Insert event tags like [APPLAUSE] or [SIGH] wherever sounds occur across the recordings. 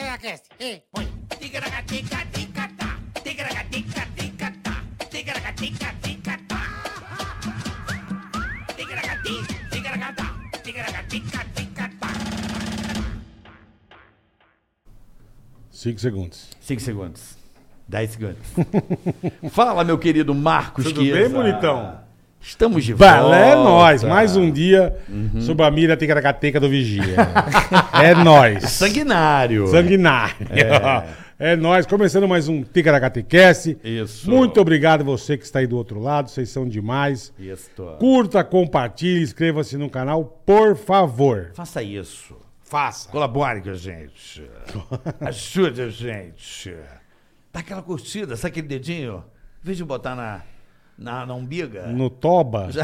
Ticaracast. Ei, põe. Ticaracatica-ticatá. Ticaracatica-ticatá. Ticaracatica-ticatá. Ticaracati, ticaracatá. Ticaracatica-ticatá. Cinco segundos. 5 segundos. 10 segundos. [LAUGHS] Fala, meu querido Marcos Tudo Chiesa. bem, bonitão? Estamos de volta. Bela, é nóis. Mais um dia sob a mira ticaracateca do Vigia. [LAUGHS] é nóis. Sanguinário. Sanguinário. É, [LAUGHS] nóis. Começando mais um Ticaracatecast. Isso. Muito obrigado você que está aí do outro lado. Vocês são demais. Isso. Curta, compartilhe, inscreva-se no canal, por favor. Faça isso. Faça. Colabore com a gente. [LAUGHS] Ajude a gente. Dá aquela curtida, sabe aquele dedinho? Em vez de botar na, na, na umbiga. No toba. [LAUGHS] Já,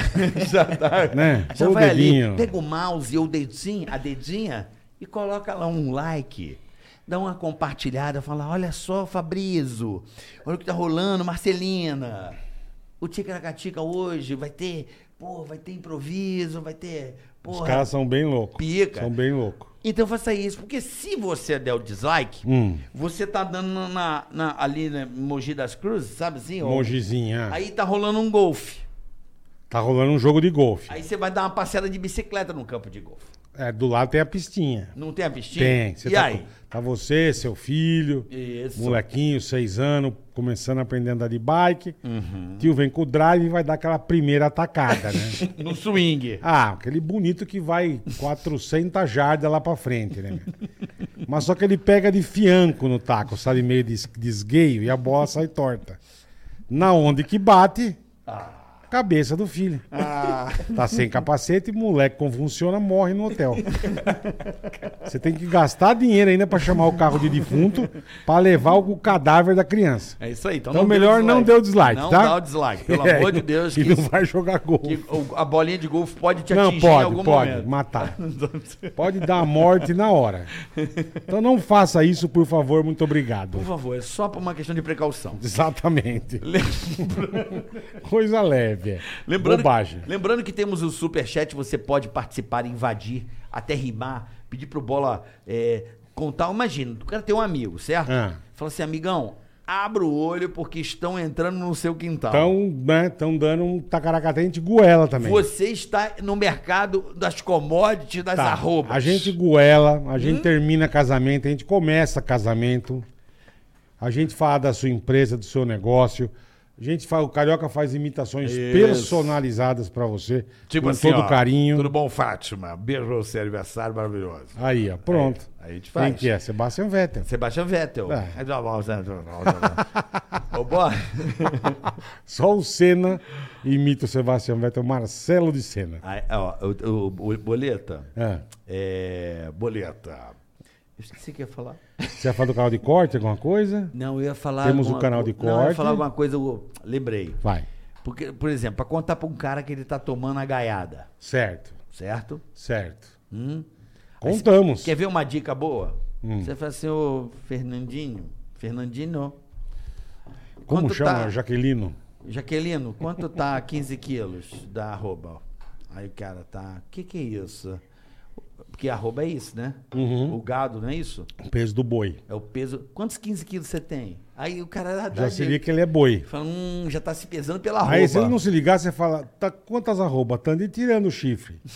já tá. [LAUGHS] Né? Já Põe o vai dedinho. ali, pega o mouse ou o dedinho, a dedinha e coloca lá um like. Dá uma compartilhada, fala: olha só, Fabrizo, olha o que tá rolando, Marcelina. O Ticaracatica hoje vai ter, pô, vai ter improviso, vai ter. Os Porra, caras são bem loucos. Pica. São bem loucos. Então faça isso, porque se você der o dislike, Hum. você tá dando na, na- ali na Mogi das Cruzes, sabe assim? ó? Mogizinha. Aí tá rolando um golfe. Tá rolando um jogo de golfe. Aí você vai dar uma passeada de bicicleta no campo de golfe. É, do lado tem a pistinha. Não tem a pistinha? Tem. Você e tá, aí? tá você, seu filho, Isso. molequinho, seis anos, começando a aprender a andar de bike. Uhum. Tio vem com o drive e vai dar aquela primeira atacada, né? [LAUGHS] No swing. ah, aquele bonito que vai 400 jardas lá pra frente, né? Mas só que ele pega de fianco no taco, sabe? Meio de, de esgueio e a bola sai torta. Na onde que bate, cabeça do filho. Tá sem capacete, moleque convulsiona, morre no hotel. Você tem que gastar dinheiro ainda pra chamar o carro de defunto pra levar o cadáver da criança. É isso aí. Então, Então não melhor não dê o dislike, não tá? dá o dislike, pelo [LAUGHS] É, amor de Deus. E Que, não vai jogar gol. a bolinha de golfe pode te Não, atingir em pode, algum pode momento. matar. [LAUGHS] Pode dar a morte na hora. Então não faça isso, por favor, muito obrigado. Por favor, é só por uma questão de precaução. Exatamente. [LAUGHS] Coisa leve. Lembrando, Bobagem. lembrando que temos o Superchat, você pode participar, invadir, até rimar, pedir pro Bola é, contar. Imagina, o cara tem um amigo, certo? Ah. Fala assim, amigão, abra o olho porque estão entrando no seu quintal. Então, né, estão dando um tacaracatente goela também. Você está no mercado das commodities, das Tá, arrobas. A gente goela, a Hum? gente termina casamento, a gente começa casamento, a gente fala da sua empresa, do seu negócio. A gente fala, o Carioca faz imitações Isso. personalizadas pra você, Tipo com assim, todo ó, carinho. Tudo bom, Fátima? Beijo pra você, aniversário maravilhoso. Aí, ó, pronto. Aí a gente Quem faz. que é? Sebastian Vettel. Sebastian Vettel. É. Ô, Bola, [LAUGHS] Só o Senna imita o Sebastian Vettel, Marcelo de Senna. aí, ó, o, o- o Boleta, É. é, Boleta, eu esqueci o que ia falar. Você ia falar do canal de corte, alguma coisa? Não, eu ia falar. Temos alguma o canal de Não, eu ia corte. falar alguma coisa, eu lembrei. Vai. Porque, por exemplo, para contar pra um cara que ele tá tomando a gaiada, Certo, certo? certo. Hum? Contamos. Quer ver uma dica boa? Hum. Você fala assim, ô Fernandinho, Fernandinho, Como quanto chama? tá- Jaquelino. Jaquelino, quanto tá 15 quilos da arroba? Aí o cara tá, o que que é isso? Porque arroba é isso, né? Uhum. O gado, não é isso? O peso do boi. É o peso. Quantos 15 quilos você tem? Aí o cara dá Já se liga que ele é boi. Fala, hum, já tá se pesando pela arroba. Aí se ele não se ligar, você fala, tá quantas arroba? Tanto e tirando o chifre. [LAUGHS]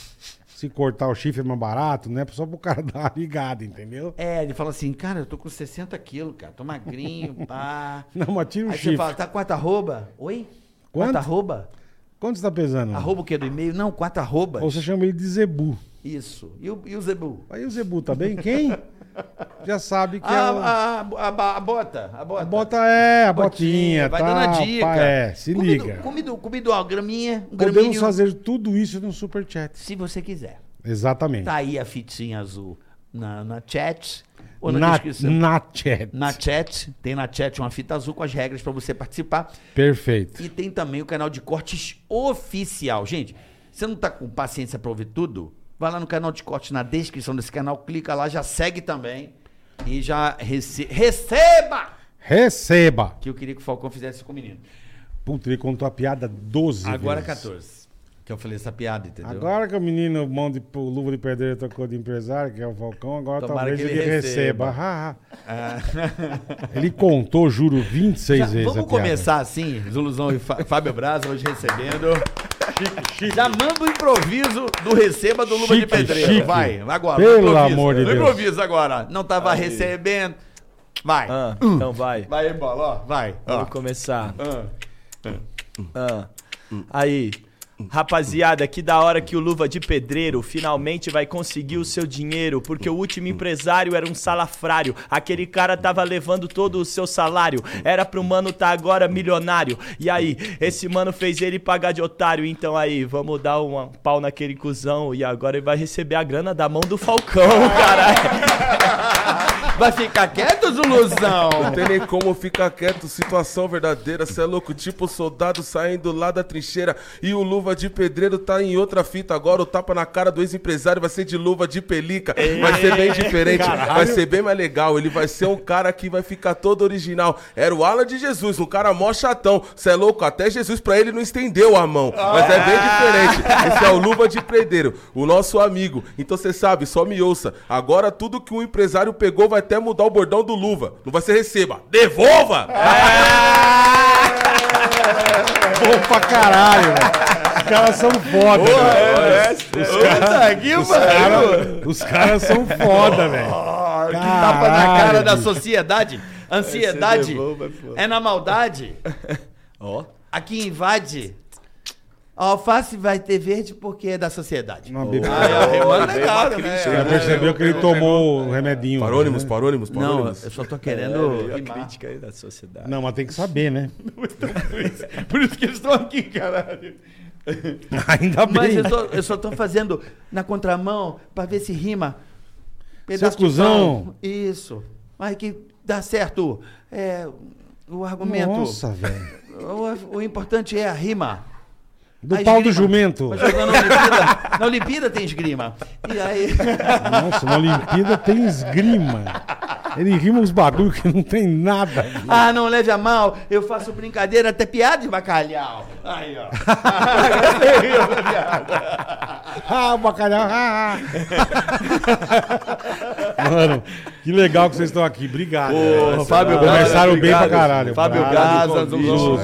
Se cortar o chifre é mais barato, né? Só pro cara [LAUGHS] dar uma ligada, entendeu? É, ele fala assim, cara, eu tô com 60 quilos, cara, tô magrinho, [LAUGHS] pá. Não, mas tira o Aí chifre. você fala, tá quanto arroba? Oi? Quanto? Quanto arroba? Quanto você tá pesando? Arroba o quê? Do e-mail? Não, quanto arroba? Ou você chama ele de Zebu. Isso. E o, e o Zebu? Aí o Zebu tá bem? Quem? [LAUGHS] Já sabe que é Ah, o... a, a, a, a bota, a bota. A bota é, a botinha, vai tá, dando a dica. pá, é, se Comido- liga. Comido, comido, ó, graminha, um Podemos graminho, fazer tudo isso no Superchat. se você quiser. Exatamente. Tá aí a fitinha azul na, na chat ou na, na, descrição. na chat. Na chat, tem na chat uma fita azul com as regras pra você participar. Perfeito. E tem também o canal de cortes oficial. Gente, você não tá com paciência pra ouvir tudo? Vai lá no canal de cortes, na descrição desse canal, clica lá, já segue também. E já rece- receba! Receba. Que eu queria que o Falcão fizesse com o menino. Puta, ele contou a piada 12 Agora vezes. 14. Que eu falei essa piada, entendeu? Agora que o menino, mão de o luva de pedreiro, tocou de empresário, que é o Falcão, agora Tomara talvez ele, ele receba. receba. Ah. [LAUGHS] Ele contou, juro, 26 Já- vezes. vamos piada. começar assim, Zuluzão e Fá- Fábio Braz hoje recebendo. Já manda o improviso do receba do Luva de Chique, Pedreiro. chique. Vai, agora. Pelo amor de Deus. improviso agora. Não tava recebendo. Vai. Ah, então vai. Vai, bola, ó. Vai. Ó. Vamos começar. Ah. Ah. Aí. Rapaziada, que da hora que o Luva de Pedreiro finalmente vai conseguir o seu dinheiro, porque o último empresário era um salafrário. Aquele cara tava levando todo o seu salário. Era pro mano tá agora milionário. E aí, esse mano fez ele pagar de otário. Então aí, vamos dar um pau naquele cuzão. E agora ele vai receber a grana da mão do Falcão, [LAUGHS] caralho. Vai ficar quieto, Zuluzão? Não tem nem como ficar quieto, situação verdadeira. Cê é louco, tipo soldado saindo lá da trincheira. E o luva de pedreiro tá em outra fita. Agora o tapa na cara do ex-empresário vai ser de luva de pelica. Vai ser bem diferente, vai ser bem mais legal. Ele vai ser um cara que vai ficar todo original. Era o Alan de Jesus, um cara mó chatão. Cê é louco, até Jesus pra ele não estendeu a mão. Mas é bem diferente. Esse é o luva de pedreiro, o nosso amigo. Então cê sabe, só me ouça. Agora tudo que um empresário pegou vai até mudar o bordão do luva. Não vai ser receba, devolva! Bom pra caralho, velho. Os caras são foda, velho. Os caras os cara, os caras são foda, velho. Que tapa na cara da sociedade. Ansiedade devolva, é é na maldade. [LAUGHS] Ó. Aqui invade. A alface vai ter verde porque é da sociedade. Uma bebida. Aí, ó, rimando veio legal, uma né? Já percebeu que ele tomou o remedinho. Parônimos, né? parônimos, Não, parônimos. eu só tô [LAUGHS] querendo. a rimar. crítica aí da sociedade. Não, mas tem que saber, né? [LAUGHS] Por isso que eles estão aqui, caralho. [LAUGHS] Ainda bem. Mas eu, tô- eu só tô fazendo na contramão pra ver se rima. Pedaço de cuzão. Isso. Mas que dá certo. É, o argumento. Nossa, velho. O, o importante é a rima. Do A pau do esgrima. jumento. Mas jogando na Olimpíada, na Olimpíada tem esgrima. E aí. Nossa, na Olimpíada tem esgrima. Ele rima uns bagulho que não tem nada. Ah, não leve a mal, eu faço brincadeira, até piada de bacalhau. Aí, ó. [LAUGHS] Ah, o bacalhau. Ah, ah. [LAUGHS] Mano, que legal que vocês estão aqui. Obrigado. Fábio Braz, Começaram bem pra caralho. Fábio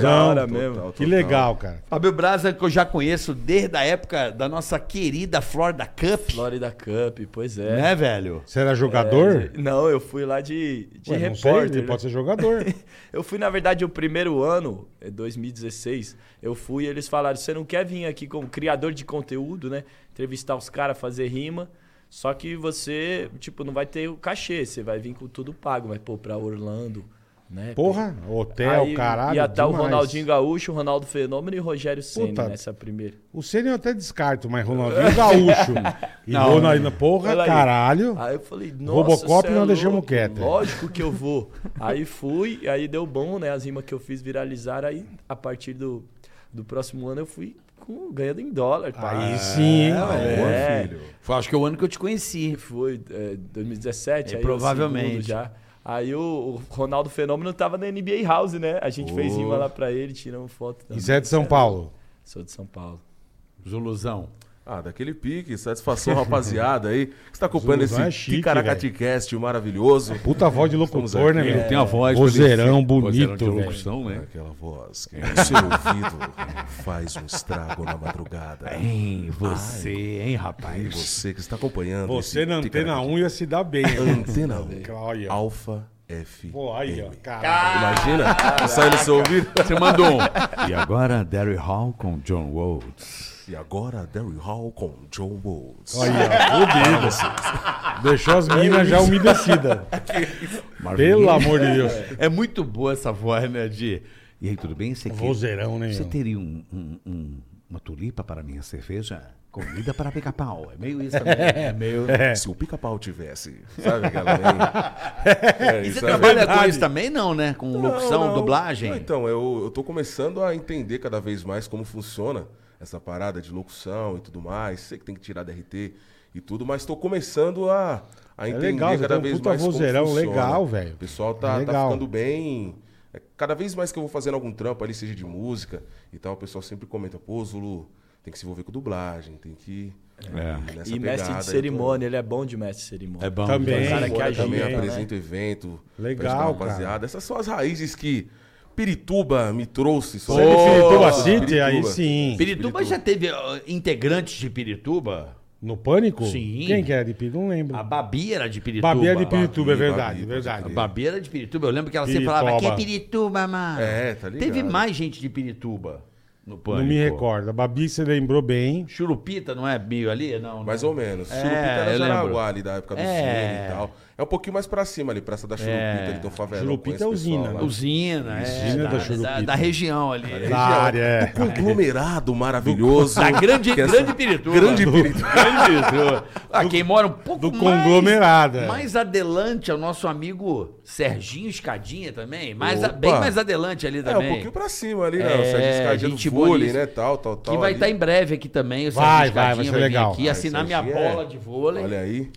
da hora mesmo. Que legal, cara. Fábio Braza, que eu já conheço desde a época da nossa querida Florida Cup. Florida Cup, pois é. Né, velho? Você era jogador? É, Não, eu fui lá de, de Ué, não sei, repórter. ele né? pode ser jogador. [LAUGHS] Eu fui, na verdade, o primeiro ano, é 2016, eu fui e eles falaram, você não quer vir aqui como criador de conteúdo, né? Entrevistar os caras, fazer rima, só que você, tipo, não vai ter o cachê, você vai vir com tudo pago, mas, pô, pra Orlando, né? Porra, hotel, Aí caralho. ia estar o demais. Ronaldinho Gaúcho, o Ronaldo Fenômeno e o Rogério Senna nessa primeira. O Ceni eu até descarto, mas Ronaldinho Gaúcho. [LAUGHS] E Não. Ronaldinho, porra, Olha caralho. Aí eu falei, nossa, Robocop nós é deixamos quieto. Lógico que eu vou. aí fui, e aí deu bom, né? As rimas que eu fiz viralizaram. Aí, a partir do, do próximo ano, eu fui com, ganhando em dólar. pai. Aí sim, hein? É, Foi acho que é o ano que eu te conheci. foi é, 2017. É, aí provavelmente. já. Aí o, o Ronaldo Fenômeno tava na NBA House, né? A gente fez rima lá pra ele, tiramos foto. também. Isso é de São Paulo. Sou de São Paulo. Zuluzão. Ah, daquele pique, satisfação, [LAUGHS] rapaziada aí. Que está acompanhando esse é chique, Ticaracaticast maravilhoso. Puta voz de locutor, né, meu? Tem a voz Vozeirão bonito, vozeirão locução, né? Aquela voz que no seu ouvido faz um estrago na madrugada. Hein, você, hein, E rapaz? você que está acompanhando. Você na Antena Ticaracati- 1 ia se dar bem. né? Antena 1. Olha. Alfa F. Pô, aí, ó. Caralho. Imagina? Tá saindo no seu ouvido. Você mandou um. E agora, Derry Hall com John Woods. E agora, Derry Hall com John Woods. Olha, ó, fudido. [LAUGHS] Deixou as meninas já umedecidas. Pelo amor de Deus. É muito boa essa voz, né, de... E aí, tudo bem? Você, Vozeirão, né, você teria um- um- um- uma tulipa para minha cerveja? Comida para pica-pau. É meio isso também. [LAUGHS] É meio... Se o pica-pau tivesse, sabe aquela? [LAUGHS] É, E você é trabalha com verdade. isso também, não, né? Com Não, locução, não. dublagem? Não, então, eu, eu tô começando a entender cada vez mais como funciona essa parada de locução e tudo mais. Sei que tem que tirar DRT e tudo, mas tô começando a, a entender legal, cada um vez puta mais vozeirão como funciona. legal, velho. O pessoal tá, tá Legal. ficando bem... é, Cada vez mais que eu vou fazendo algum trampo ali, seja de música e tal, o pessoal sempre comenta, pô, Zulu, tem que se envolver com dublagem, tem que. É. E mestre pegada de aí, cerimônia, ele é bom de mestre de cerimônia. É bom. Também. O cara que também né? apresenta o evento. Legal, rapaziada. Essas são as raízes que Pirituba me trouxe. Você é de Pirituba City? Aí Pirituba. sim. Pirituba já teve ó, integrantes de Pirituba? No Pânico? Sim. Quem que era de Pirituba? Não lembro. A Babi era de Pirituba. Babi é de Pirituba, é Babi, verdade, Babi, verdade. A Babi era de Pirituba. Eu lembro que ela sempre falava, que é Pirituba, mano. É, tá ligado. Teve mais gente de Pirituba no Pânico. Não me recordo. A Babi você lembrou bem. Churupita não é meio ali? Não, não. Mais ou menos. É, Churupita era Jaraguá ali, da época do É. E tal. É um pouquinho mais pra cima ali, praça da Churupita, É. ali, tão favelão. Churupita é pessoal usina, lá. né? Usina, é. Usina da da, Churupita. da, da região ali. Da área, é. Do conglomerado maravilhoso. Da grande, essa- grande Pirituba. Grande Pirituba. [LAUGHS] Grande Pirituba. Ah, quem mora um pouco do mais, conglomerado, é. Mais adelante é o nosso amigo Serginho Escadinha também. Mais a- bem mais adelante ali É, também. um pouquinho pra cima ali, né? É, o Sérgio Escadinha do vôlei, né? Tal, tal, tal. Que vai ali. estar em breve aqui também. O Vai, Serginho vai, Escadinha vai ser vir legal. aqui Vai, assinar minha Serginho é- bola de vôlei. Olha aí.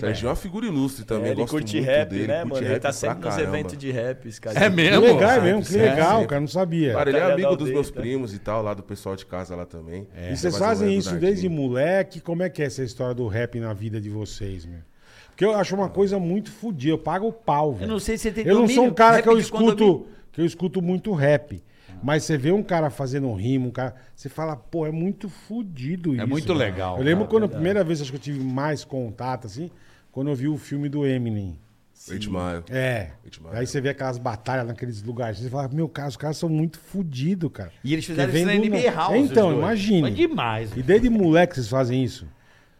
Serginho é uma figura ilustre também. É, ele gosto curte muito rap, dele, né, curte mano? Ele rap tá pra sempre nos caramba. eventos de rap, esse cara. É Que mesmo? legal, é mesmo, que legal, cara. Não sabia. Cara, ele é amigo dos meus tá? primos e tal, lá do pessoal de casa lá também. E vocês fazem isso desde moleque? Como é que é essa história do rap na vida de vocês, meu? Porque eu acho uma coisa muito fodida. Eu pago o pau, velho. Eu não sei se você tem Eu não sou um cara que eu escuto, que eu escuto muito rap. Mas você vê um cara fazendo um rimo, um cara, você fala, pô, é muito fodido isso. muito mano. legal, Eu lembro cara, quando a primeira vez acho que eu tive mais contato assim, quando eu vi o filme do Eminem. Eight Mile. É. Eight Mile. Aí você vê aquelas batalhas naqueles lugares. Você fala, meu cara, os caras são muito fodidos, cara. E eles fizeram isso na NBA House. Então, imagine. Foi demais. E desde moleque vocês fazem isso?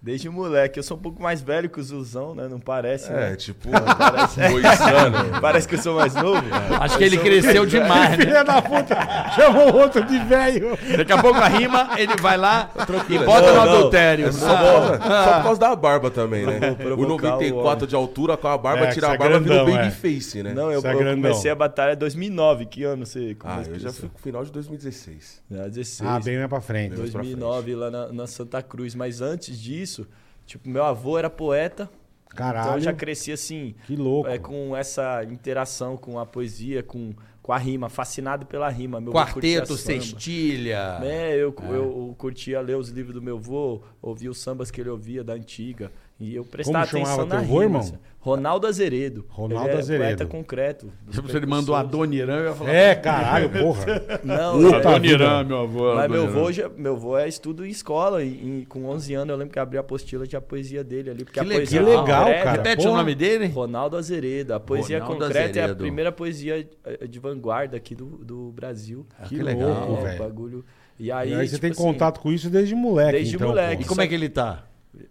Desde moleque. Eu sou um pouco mais velho que o Zuzão, né? Não parece, É, né? tipo, boiçando. [LAUGHS] Parece que eu sou mais novo. Acho que ele cresceu demais, né? Filha da puta, chamou outro de velho. Daqui a pouco a rima, ele vai lá e Não, bota no não. adultério. É só, por, só por causa da barba também, né? O provocar o 94 homem. de altura com a barba, É, tirar você a é barba grandão, virou é. babyface, né? Não, eu, Você é eu grandão. comecei a batalha em 2009. Que ano você Ah, começou? eu já fui no final de 2016. Ah, 16. Ah, bem mais pra frente. Deus. pra 2009 lá na, na Santa Cruz. Mas antes disso, tipo, meu avô era poeta. Então eu Caralho, já cresci assim, que louco. é, com essa interação com a poesia, com, com a rima, fascinado pela rima. Meu Quarteto, cestilha. É, eu, eu, eu curtia ler os livros do meu avô, ouvia os sambas que ele ouvia da antiga. E eu prestava Como chamava atenção na teu avô, rima. irmão? assim. Ronaldo Azeredo. Ronaldo ele é Azeredo. poeta concreto. Se ele mandou a precursores. Dona Irã, eu ia falar. É, caralho, porra. [LAUGHS] Não, Puta é-. Irã, meu avô. Mas meu avô, já, meu avô é estudo em escola. E, e com 11 anos eu lembro que abri a apostila de a poesia dele ali. Porque Que a poesia legal. Que legal, concreta- cara. Repete Porra. o nome dele? Ronaldo Azeredo. A poesia Ronaldo concreta é a Azeredo. primeira poesia eh, de vanguarda aqui do, do Brasil. Que que legal, É, velho. bagulho. E aí, E aí você tipo tem assim, contato com isso desde moleque, Desde então, moleque. E como é que ele tá?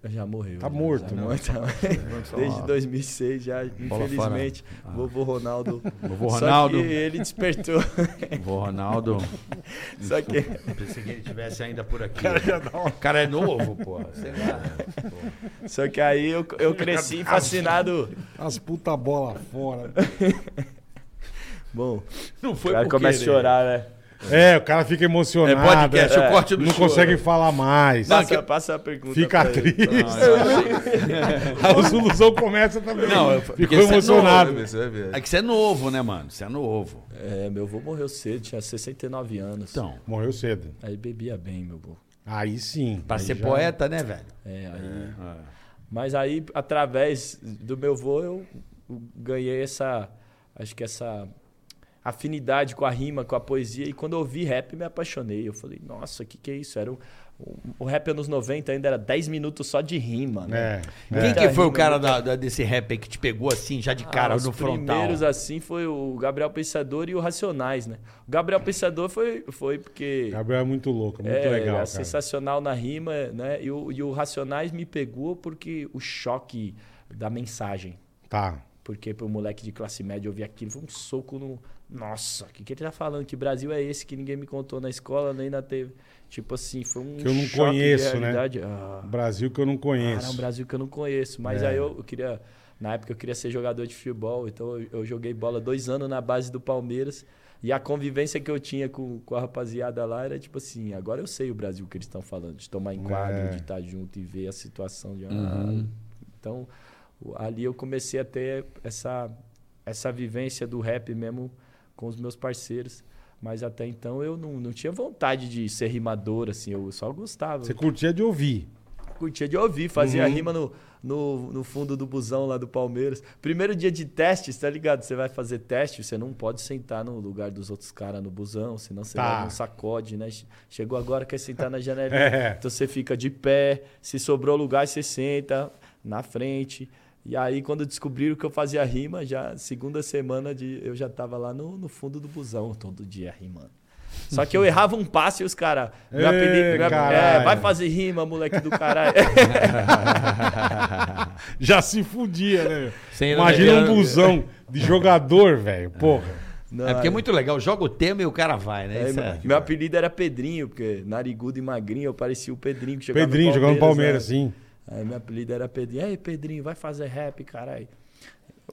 Já morreu. Tá já, morto, já né? morto. [LAUGHS] Desde 2006 já, infelizmente, vovô Ronaldo. Vovô Só Ronaldo. que ele despertou. [LAUGHS] Vovô Ronaldo. Só que Pensei que ele estivesse ainda por aqui. O cara é novo, pô. Sei lá. Só que aí eu, eu cresci fascinado. As puta bola fora. [LAUGHS] Bom, Não o foi cara começa a chorar, né? É, o cara fica emocionado. É podcast, é, o corte do Não choro. consegue falar mais. Não, Passa, que- passa a pergunta. Fica triste. Não, [LAUGHS] A solução começa também. Não, eu- Ficou é emocionado. Você vai ver, você vai ver. É que você é novo, né, mano? Você é novo. É, meu avô morreu cedo, tinha 69 anos. Então, Morreu cedo. Aí bebia bem, meu avô. Aí sim. pra Aí ser já- poeta, né, velho? É, aí. Mas aí, através do meu avô, eu ganhei essa. Acho que essa afinidade com a rima, com a poesia. E quando eu ouvi rap, me apaixonei. Eu falei, nossa, o que, que é isso? Era um, um- o rap anos 90 ainda era 10 minutos só de rima, né? É. Quem é. que foi o cara da, da- desse rap aí que te pegou assim, já de cara, Ah, os no frontal? primeiros assim foi o Gabriel Pensador e o Racionais, né? O Gabriel Pensador foi, foi porque Gabriel é muito louco, muito é, legal, é cara. sensacional na rima, né? E o, e o Racionais me pegou porque o choque da mensagem. Tá. Porque pro moleque de classe média ouvir aquilo foi um soco no. Nossa, o que, que ele tá falando? Que Brasil é esse que ninguém me contou na escola, nem na TV? Tipo assim, foi um Que eu não conheço, né? realidade. Ah, Brasil que eu não Cara, é um conheço. Brasil que eu não conheço. Mas É. aí eu, eu queria. Na época eu queria ser jogador de futebol, então eu, eu joguei bola dois anos na base do Palmeiras. E a convivência que eu tinha com, com a rapaziada lá era tipo assim: agora eu sei o Brasil que eles estão falando, de tomar enquadro, É. de estar junto e ver a situação de. Uhum. Então ali eu comecei a ter essa, essa vivência do rap mesmo com os meus parceiros. Mas até então eu não, não tinha vontade de ser rimador, assim, eu só gostava. Você curtia de ouvir. curtia de ouvir, fazia Uhum. rima no, no, no fundo do busão lá do Palmeiras. Primeiro dia de teste, tá ligado? Você vai fazer teste, você não pode sentar no lugar dos outros caras no busão, senão você Tá. vai um sacode, né? Chegou agora, quer sentar na [LAUGHS] janelinha. É. Então você fica de pé, se sobrou lugar, você senta na frente. E aí, quando descobriram que eu fazia rima, já segunda semana de, eu já tava lá no, no fundo do busão, todo dia rimando. Só que eu [LAUGHS] errava um passe e os caras. Ê, caralho. É, vai fazer rima, moleque do caralho. [LAUGHS] Já se fudia, né? Sem Imagina um busão de jogador, [LAUGHS] velho. Porra. Não, É porque é muito legal. Joga o tema e o cara vai, né? aí, Isso meu, é- meu apelido era Pedrinho, porque narigudo e magrinho, eu parecia o Pedrinho que jogava Pedrinho no jogando no Palmeiras, né? sim. Aí meu apelido era Pedrinho. Aí, Pedrinho, vai fazer rap, caralho.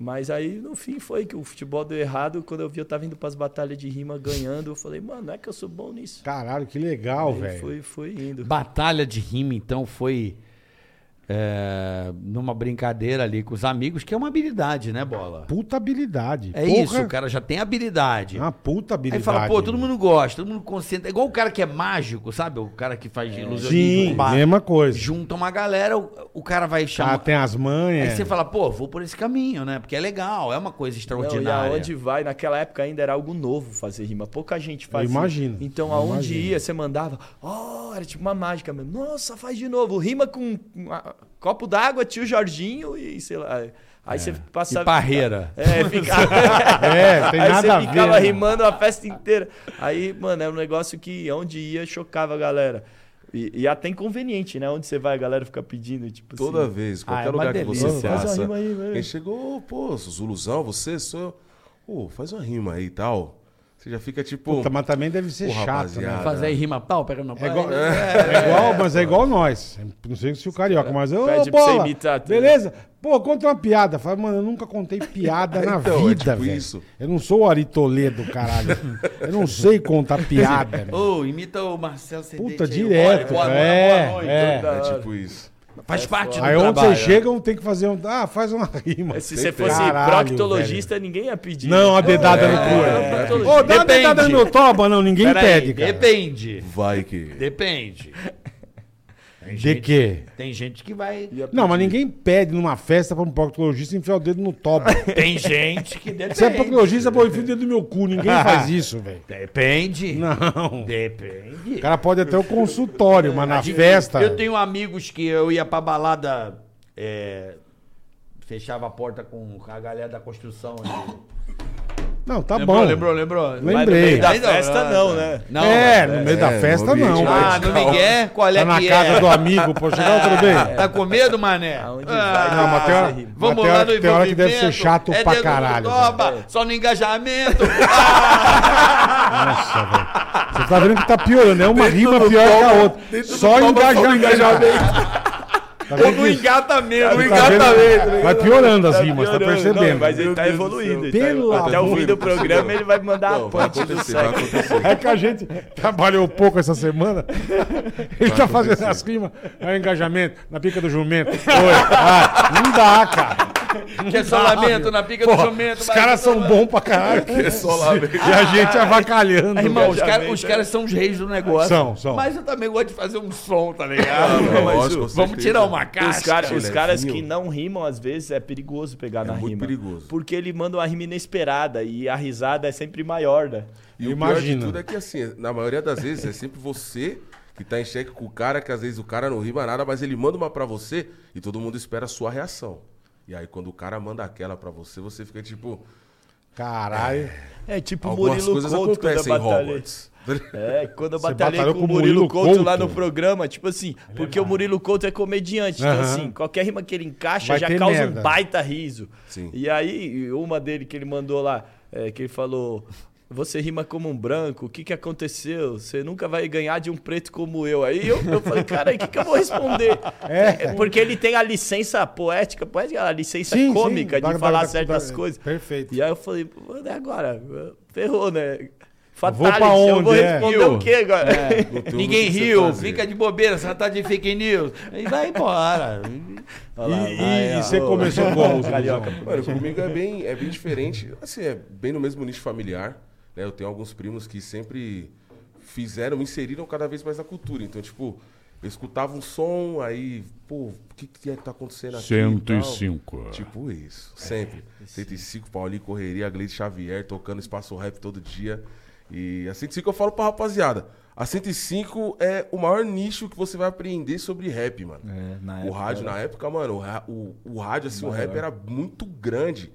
Mas aí, no fim, foi que o futebol deu errado. Quando eu vi, eu tava indo pras batalhas de rima ganhando. Eu falei, mano, não é que eu sou bom nisso. Caralho, que legal, velho. Fui, fui indo. Batalha de rima, então, foi é, numa brincadeira ali com os amigos, que é uma habilidade, né, Bola? Puta habilidade. É Porra, isso, o cara já tem habilidade. Uma puta habilidade. Aí fala, pô, todo mundo gosta, todo mundo concentra. É igual o cara que é mágico, sabe? O cara que faz ilusionismo. Sim, ba- mesma coisa. Junta uma galera, o, o cara vai Ah, chamar. tem as manhas. Aí você fala, pô, vou por esse caminho, né? Porque é legal, é uma coisa Não, e extraordinária. aonde vai, naquela época ainda era algo novo fazer rima. Pouca gente fazia. imagino, Então aonde imagino. ia, você mandava, ó, era tipo uma mágica mesmo. Nossa, faz de novo. Rima com ah, copo d'água, tio Jorginho e sei lá. Aí você passava. E parreira. É, ficava. [LAUGHS] É, tem Aí nada você a ver, ficava né? rimando a festa inteira. Aí, mano, é um negócio que onde ia chocava a galera. E, e até inconveniente, né? Onde você vai, a galera fica pedindo, tipo Toda assim. vez, Ah, qualquer é uma lugar que você delícia. Faz uma passa. rima aí, velho. Quem chegou, pô, Zuluzão, você, sou eu. Pô, faz uma rima aí e tal. Você já fica tipo. Puta, mas também deve ser chato, rapaziada. né? Fazer aí rima pau, pega no pau. É igual, é igual, mas é igual nós. Não sei se o carioca, mas eu. Pede pra você bola, imitar, tá? Beleza? Pô, conta uma piada. Fala, mano, eu nunca contei piada [LAUGHS] na Então, é vida, tipo velho. isso. Eu não sou o Ari Toledo, caralho. eu não sei contar piada. [LAUGHS] Ô, imita o Marcelo Cedete Puta, aí, direto. boa- boa- é, boa noite. é. É tipo isso. Faz parte do Aí onde trabalho. vocês chegam, tem que fazer um. Ah, faz uma rima. Se você fosse Caralho, proctologista, ninguém ia pedir. Não, a dedada no É, cu. é, Ô, dá uma dedada no toba, não. Ninguém Peraí, pede, cara. Depende. Vai que. Depende. Tem De gente- quê? Tem gente que vai. Não, mas ninguém pede numa festa pra um proctologista enfiar o dedo no toba. [LAUGHS] Tem gente que depende. Você é proctologista, pô, enfia o dedo no meu cu. Ninguém [LAUGHS] faz isso, velho. Depende. Não. Depende. O cara pode até o consultório, mas na gente- festa. Eu tenho amigos que eu ia pra balada. é, fechava a porta com a galera da construção. ali. Não, tá lembrou, bom. lembrou, lembrou? Mas no Lembrei. meio da festa, não, né? Não, é, no meio da É, festa no ambiente não. Ah, no Miguel, qual é Tá na que casa é? do amigo, pô, chegar tudo bem? Tá com medo, mané? Aonde Ah, vai, Não, mas tem hora, Vamos lá no tem hora que deve ser chato é pra caralho. toba, velho. Só no engajamento. [LAUGHS] Nossa, velho. Você tá vendo que tá piorando. É uma rima pior que a outra. Só engajamento. Tá Ou no engatamento. tá vendo? Vai piorando as rimas, tá percebendo? mas ele tá evoluindo. tá- Pelo até o fim do programa ele vai mandar a vai ponte do acontecer, vai sexo. acontecer. É que a gente trabalhou pouco essa semana. Ele tá fazendo as rimas. É o engajamento, na pica do jumento. Oi. Ah, não dá, cara. [LAUGHS] Que é só lamento na pica do jumento. os caria são bons pra caralho. É só lamento. E a gente avacalhando. Ah, irmão, os caras os caras são os reis do negócio. São, são. Mas eu também gosto de fazer um som, tá ligado? Lógico, Vamos certeza. tirar uma Os, casca. cara- os caras que não rimam, às vezes, é perigoso pegar na muito rima. perigoso. Porque ele manda uma rima inesperada e a risada é sempre maior, né? E o pior Imagina. de tudo é que, assim, na maioria das vezes é sempre você que tá em xeque com o cara, que às vezes o cara não rima nada, mas ele manda uma pra você e todo mundo espera a sua reação. E aí, quando o cara manda aquela pra você, você fica tipo. Caralho. É tipo o Murilo coisas Couto quando eu acontecem batalhei. É, quando eu Você batalhei batalhou com o Murilo, Couto, Couto? lá no programa, tipo assim, porque o Murilo Couto é comediante, então Aham. assim, qualquer rima que ele encaixa Vai já causa merda. um baita riso. Sim. E aí, uma dele que ele mandou lá, é, que ele falou. Você rima como um branco, o que que aconteceu? Você nunca vai ganhar de um preto como eu. Aí eu, eu falei, cara, o que que eu vou responder? [LAUGHS] É. Porque ele tem a licença poética, poética, a licença Sim, cômica sim, de falar da- certas da- coisas. perfeito. E aí eu falei, "Pô, e agora? Ferrou, né? pra Fatality, eu vou onde, é? responder o quê agora? [LAUGHS] Não tem Ninguém o riu, fazer. fica de bobeira, você tá de fake news. E vai embora. E, e- e você começou como, [LAUGHS] Carioca. Ziluzão? Mano, comigo é bem, é bem diferente. Assim, é bem no mesmo nicho familiar. Né? Eu tenho alguns primos que sempre fizeram, me inseriram cada vez mais na cultura. Então, tipo, eu escutava um som, aí, pô, o que que é que tá acontecendo aqui? e tal. 105. Tipo isso, sempre. 105, Paulinho Correria, Gleide Xavier, tocando espaço rap todo dia. E a 105 eu falo pra rapaziada. A 105 é o maior nicho que você vai aprender sobre rap, mano. É, na o época rádio, era- na época, mano, o, o, o rádio, assim, o rap era muito grande.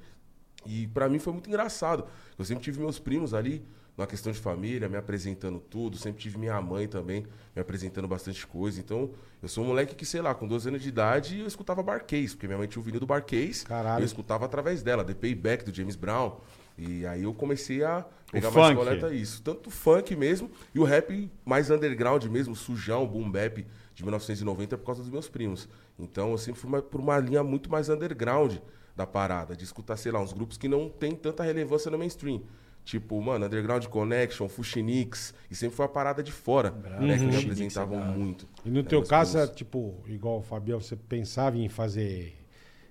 E pra mim foi muito engraçado. Eu sempre tive meus primos ali, na questão de família, me apresentando tudo. Sempre tive minha mãe também, me apresentando bastante coisa. Então, eu sou um moleque que, sei lá, com 12 anos de idade, eu escutava Barcase, porque minha mãe tinha o vinil do Barcase. Caralho. Eu escutava através dela, The Payback, do James Brown. E aí eu comecei a pegar O mais funk. coleta isso. Tanto funk mesmo, e o rap mais underground mesmo, sujão, boom bap de 1990 por causa dos meus primos. Então eu sempre fui uma- por uma linha muito mais underground da parada, de escutar, sei lá, uns grupos que não tem tanta relevância no mainstream. Tipo, mano, Underground Connection, Fuxinix, e sempre foi a parada de fora, né, que me apresentavam muito. E no né, teu caso, é, tipo, igual o Fabião, você pensava em fazer.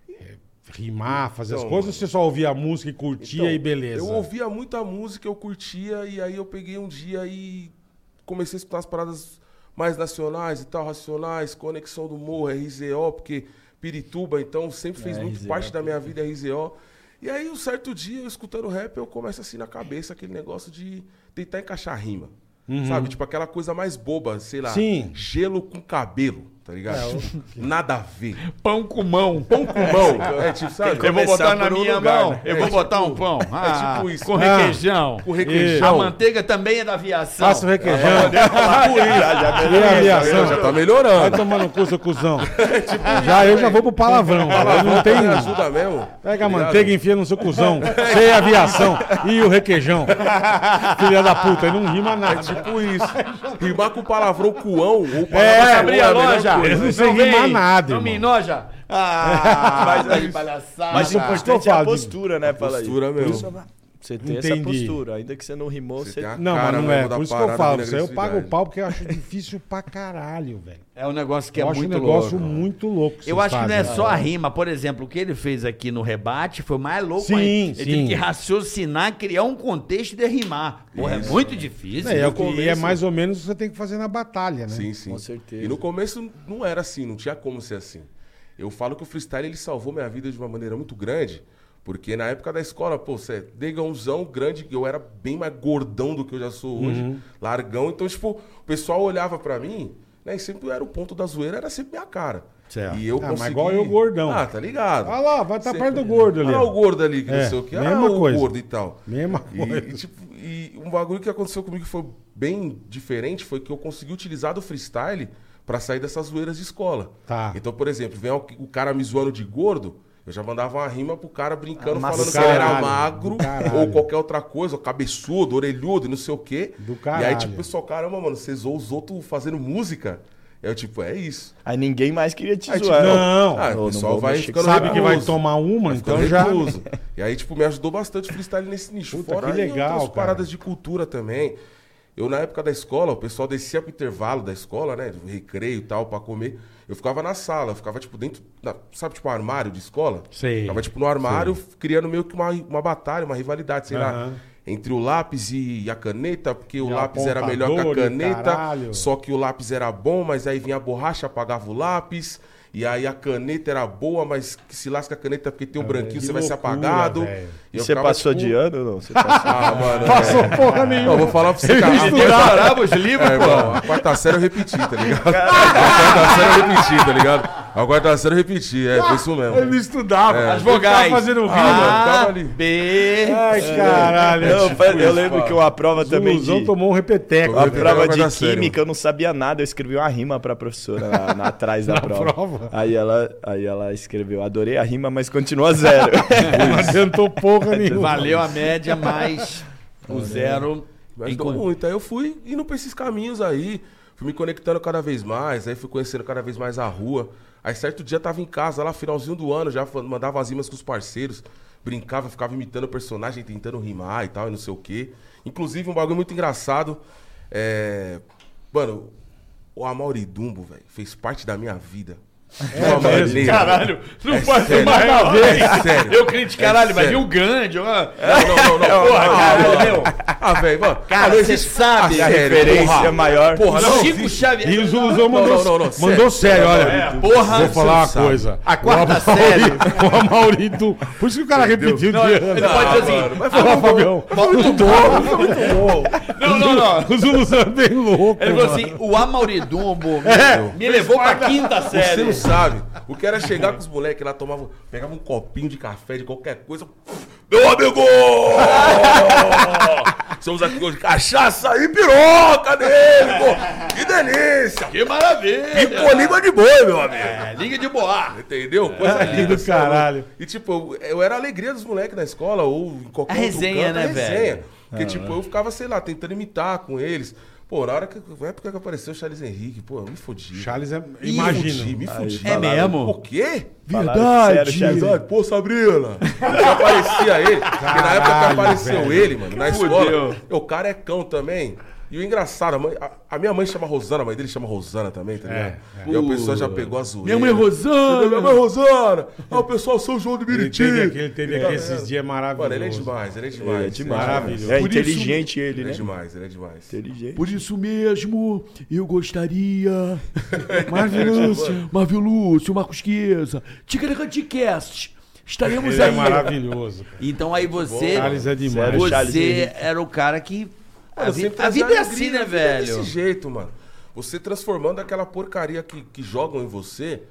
é, rimar, fazer as Então, coisas, ou você só ouvia a música e curtia Então, e beleza? Eu ouvia muita música, eu curtia, e aí eu peguei um dia e comecei a escutar as paradas mais nacionais e tal, racionais, Conexão do Morro, RZO, porque Pirituba, então, sempre fez É, muito RZO, parte da minha vida RZO. E aí, um certo dia, eu escutando rap, eu começo assim na cabeça aquele negócio de tentar encaixar rima. Sabe? Tipo aquela coisa mais boba, sei lá. Uhum. Sim. Gelo com cabelo, tá ligado? [LAUGHS] Nada a ver. Pão com mão. Pão com mão. é tipo, sabe? Eu vou botar na minha lugar, mão. né? Eu É vou tipo- botar um pão. Ah, tipo isso. Com Ah. requeijão. Com A requeijão. manteiga também é da aviação. Faça o requeijão. [LAUGHS] já, E a aviação? Já tá Vai melhorando. tomar no cu, seu cuzão. [LAUGHS] já eu já vou pro palavrão. Não tem. ajuda mesmo. Pega a Ligado? manteiga e enfia no seu cuzão. Sem aviação. E o requeijão. Filha da puta, ele não rima É nada. tipo isso. Rimar com palavrão cuão ou É, Abrir a é loja. Coisa. Eles não sei rimar nada, Não me enoja. Ah, Mas isso. palhaçada. Mas o eu importante é a postura, né? Aí. postura mesmo. Isso, Você tem essa Entendi. postura. Ainda que você não rimou, Você você. tem Não, cara mas não mesmo é. Por isso que eu falo. Isso aí eu pago o pau porque eu acho difícil pra caralho, velho. É um negócio que é eu acho um muito negócio louco. muito louco. Eu acho que não é fazem. só a rima. Por exemplo, o que ele fez aqui no rebate foi mais louco Sim, ainda. Ele sim. teve que raciocinar, criar um contexto de rimar. Porra, é muito difícil. É, é no o que, e é começo- mais ou menos o que você tem que fazer na batalha, né? Sim, sim. Com certeza. E no começo não era assim, não tinha como ser assim. Eu falo que o freestyle ele salvou minha vida de uma maneira muito grande, porque na época da escola, pô, você é negãozão grande, eu era bem mais gordão do que eu já sou hoje, Uhum. largão, então, tipo, o pessoal olhava pra mim, né, e sempre era o ponto da zoeira, era sempre minha cara. Certo. E eu Ah, mas consegui... igual eu, gordão. Ah, tá ligado? Ah lá, vai estar Sempre- perto do gordo ali. Ah, o gordo ali, que É, não sei o que. mesma Ah, o coisa. gordo e tal. Mesma E, coisa. e, tipo, e um bagulho que aconteceu comigo que foi bem diferente foi que eu consegui utilizar do freestyle pra sair dessas zoeiras de escola. Tá. Então, por exemplo, vem o o cara me zoando de gordo, eu já mandava uma rima pro cara brincando, Ah, falando do que ele era magro ou qualquer outra coisa, ou cabeçudo, orelhudo e não sei o quê. Do E caralho. aí, tipo, o pessoal, caramba, mano, você zoou os outros fazendo música. Eu, tipo, é isso. Aí ninguém mais queria te Aí, tipo, zoar. não. Ah, o pessoal vai mexer ficando Sabe que vai tomar uma, Vai então já. E aí, tipo, me ajudou bastante o freestyle nesse nicho. Puta, Fora que aí legal, outras cara. paradas de cultura também. Eu, na época da escola, o pessoal descia pro intervalo da escola, né? Do recreio e tal, pra comer. Eu ficava na sala, eu ficava, tipo, dentro, da- sabe, tipo, um armário de escola? Sei, Ficava, tipo, no armário, criando meio que uma, uma batalha, uma rivalidade, sei lá. Aham. Entre o lápis e a caneta, porque o E lápis era melhor que a caneta. caralho. Só que o lápis era bom, mas aí vinha a borracha, apagava o lápis. E aí a caneta era boa, mas que se lasca a caneta porque tem um branquinho, que você vai ser loucura, apagado. E Você passou tipo, de ano ou não? Você [LAUGHS] passou. Ah, mano. Passou é. porra nenhuma. Eu vou falar pra você, cara. Estourava os livros, é, irmão, a quarta série eu repeti, tá ligado? A quarta série eu repeti, tá ligado? A quarta série eu repeti, é, foi isso mesmo. Ele estudava. É. As vogais. fazendo rima. Ah, tava A, ali. B. Ai, caralho. Não, tipo eu isso, lembro pá. que uma prova também Zuluzão de... tomou um repeteco. A prova de química, eu não sabia nada, eu escrevi uma rima pra professora na, na- [LAUGHS] atrás da prova. prova? Aí ela, aí ela escreveu, adorei a rima, mas continua zero. [LAUGHS] Não adiantou porra nenhuma. Valeu a média, [LAUGHS] mais o zero. Con- muito. Aí eu fui indo pra esses caminhos aí, fui me conectando cada vez mais, aí fui conhecendo cada vez mais a rua. Aí certo dia tava em casa, lá finalzinho do ano, já mandava as rimas com os parceiros, brincava, ficava imitando o personagem, tentando rimar e tal, e não sei o quê. Inclusive, um bagulho muito engraçado, é... Mano, o Amaury Dumbo, velho, fez parte da minha vida É mesmo. Caralho, não É pode sério. ter mais nada a ver. É sério. Eu crente, caralho, É mas o Gandhi, ó. Não, não, não, não. Porra, não, cara, não, meu. Ah, velho, mano. Cara, ah, você existe- sabe Ah, A referência porra. maior. Porra, não Chico. Xavier. E o Zuluzão mandou, não, não, não, mandou sério, sério. olha. É, porra, vou falar uma coisa. A quarta o Amauri- O Amaurito. Por isso que o cara repetiu Não, de ele ano. pode dizer assim, mano, mas Fala, Fabião. muito bom, foi muito bom. Não, não, não. O Zuluzão é bem louco. Ele falou mano. assim, o Amauridumbo me, É. me levou pra quinta série. Sabe. O que era chegar com os moleques lá, tomava, pegava um copinho de café, de qualquer coisa. Meu amigo! Estamos aqui hoje. Cachaça e piroca dele, pô! Que delícia! Que maravilha. E com língua de boi, meu amigo! É, liga de boa. Entendeu? Coisa Que linda. do caralho. E tipo, eu, eu era a alegria dos moleques na escola ou em qualquer A outro resenha, canto, a né, resenha. velho? Porque, tipo, eu ficava, sei lá, tentando imitar com eles. Pô, na hora que. Na época que apareceu o Charles Henrique, pô, eu me fodi. Charles é. Me fudi, Imagina. me fudi. É mesmo? O quê? Sério, Charles. Verdade, pô, Sabrina. Que aparecia ele. Porque na época que Caralho, apareceu velho. ele, mano, na Fudeu. escola, o cara é cão também. E o engraçado, a, mãe- a- a minha mãe chama Rosana, a mãe dele chama Rosana também, tá ligado? E a pessoa já pegou a zoeira. Minha mãe é Rosana. Minha mãe é Rosana. Ah, o pessoal São João de Ele Meriti. teve aqui, ele teve aqui esses dias maravilhosos. Mano, ele é demais, ele é demais. É demais. Maravilhoso. É inteligente ele, Ele é né? demais, ele é demais. Inteligente. Por isso mesmo, eu gostaria. [LAUGHS] Marvin Lúcio. Marvio Lúcio, Marcos Chiesa, Ticaracaticast. Estaremos Ele é aí. maravilhoso. cara. Então aí você. Charles é demais. Charles Você Henrique. era o cara que. A, Mano, vi- sempre a vida é assim, né, a vida é velho? Desse jeito, mano. Você transformando aquela porcaria que, que jogam em você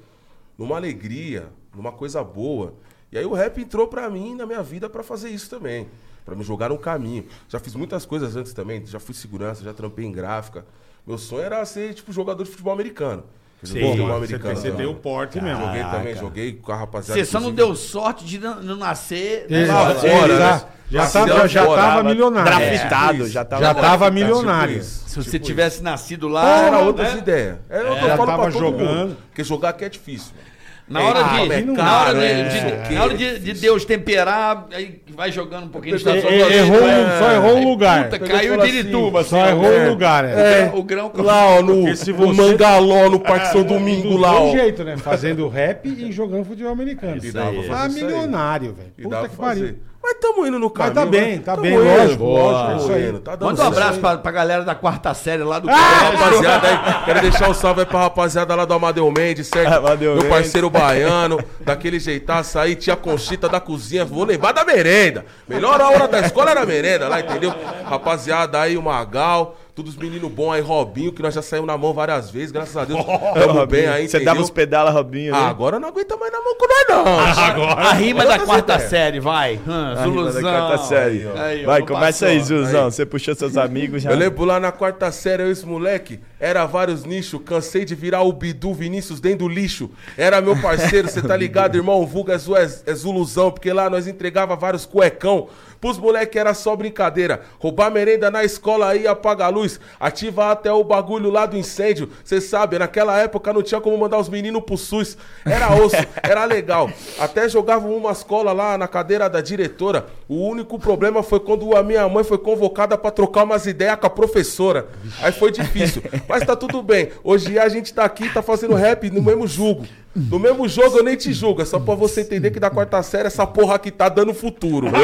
numa alegria, numa coisa boa. E aí o rap entrou pra mim, na minha vida, pra fazer isso também. Pra me jogar num caminho. Já fiz muitas coisas antes também. Já fui segurança, já trampei em gráfica. Meu sonho era ser, tipo, jogador de futebol americano. Futebol você, americano. você tem o porte mesmo. Joguei também, joguei com a rapaziada. Você só não deu sorte de não, nascer. Na Lá fora, ele né? já, já, tava, já fora, tava milionário. Draftado, É, já tava. já tava Tipo milionário. Se você tivesse nascido lá. Era né? outras ideias. É, eu Já falo tava pra todo jogando. mundo. Porque jogar aqui é difícil. mano. Na hora, É, de, ah, é na hora de, é, de- é, na hora de, de Deus temperar, aí vai jogando um pouquinho de estação. E- errou, só errou um lugar. Puta, e caiu de Irituba. Só assim, ó. errou um lugar, é. O grão Lá, ó, no, se no você- Mangaló, no Parque São Domingo, Do lá, ó. jeito, né? Fazendo rap e jogando futebol americano. Ah, milionário, velho. Puta que pariu. Mas tamo indo no Mas caminho. tá bem, né? tá bem, indo, lógico, lógico, é isso aí. indo, tá Manda um abraço pra, pra galera da quarta série lá do Ah, rapaziada aí, [LAUGHS] quero deixar um salve aí pra rapaziada lá do Amadeu Mendes, certo? [LAUGHS] Amadeu Meu Mendes. parceiro baiano, daquele jeitaço aí, tia Conchita da cozinha, vou lembrar da merenda. Melhor hora da escola era a merenda lá, entendeu? Rapaziada aí, o Magal, todos os meninos bons aí, Robinho, que nós já saímos na mão várias vezes, graças a Deus. [LAUGHS] Tamo bem aí, Você dava os pedala, Robinho, né? Ah, agora não aguenta mais na mão com nós não. [LAUGHS] A rima da quarta série, vai. Hum, A rima da Zuluzão. quarta série. Aí, Vai, começa aí, Zuzão. Você puxou seus [LAUGHS] amigos já. Eu lembro lá na quarta série, eu e esse moleque, era vários nichos, cansei de virar o Bidu Vinícius dentro do lixo. Era meu parceiro, você tá ligado, irmão? O vulgo é, é, é Zuluzão, porque lá nós entregava vários cuecão. Pros moleque era só brincadeira. Roubar merenda na escola aí, apaga a luz. Ativa até o bagulho lá do incêndio. Cê sabe, naquela época não tinha como mandar os meninos pro SUS. Era osso, [LAUGHS] era legal. Até jogavam uma escola lá na cadeira da diretora. O único problema foi quando a minha mãe foi convocada pra trocar umas ideias com a professora. Aí foi difícil. Mas tá tudo bem. Hoje a gente tá aqui, tá fazendo rap no mesmo jogo. No mesmo jogo eu nem te julgo. É só pra você entender que da quarta série essa porra aqui tá dando futuro. [LAUGHS]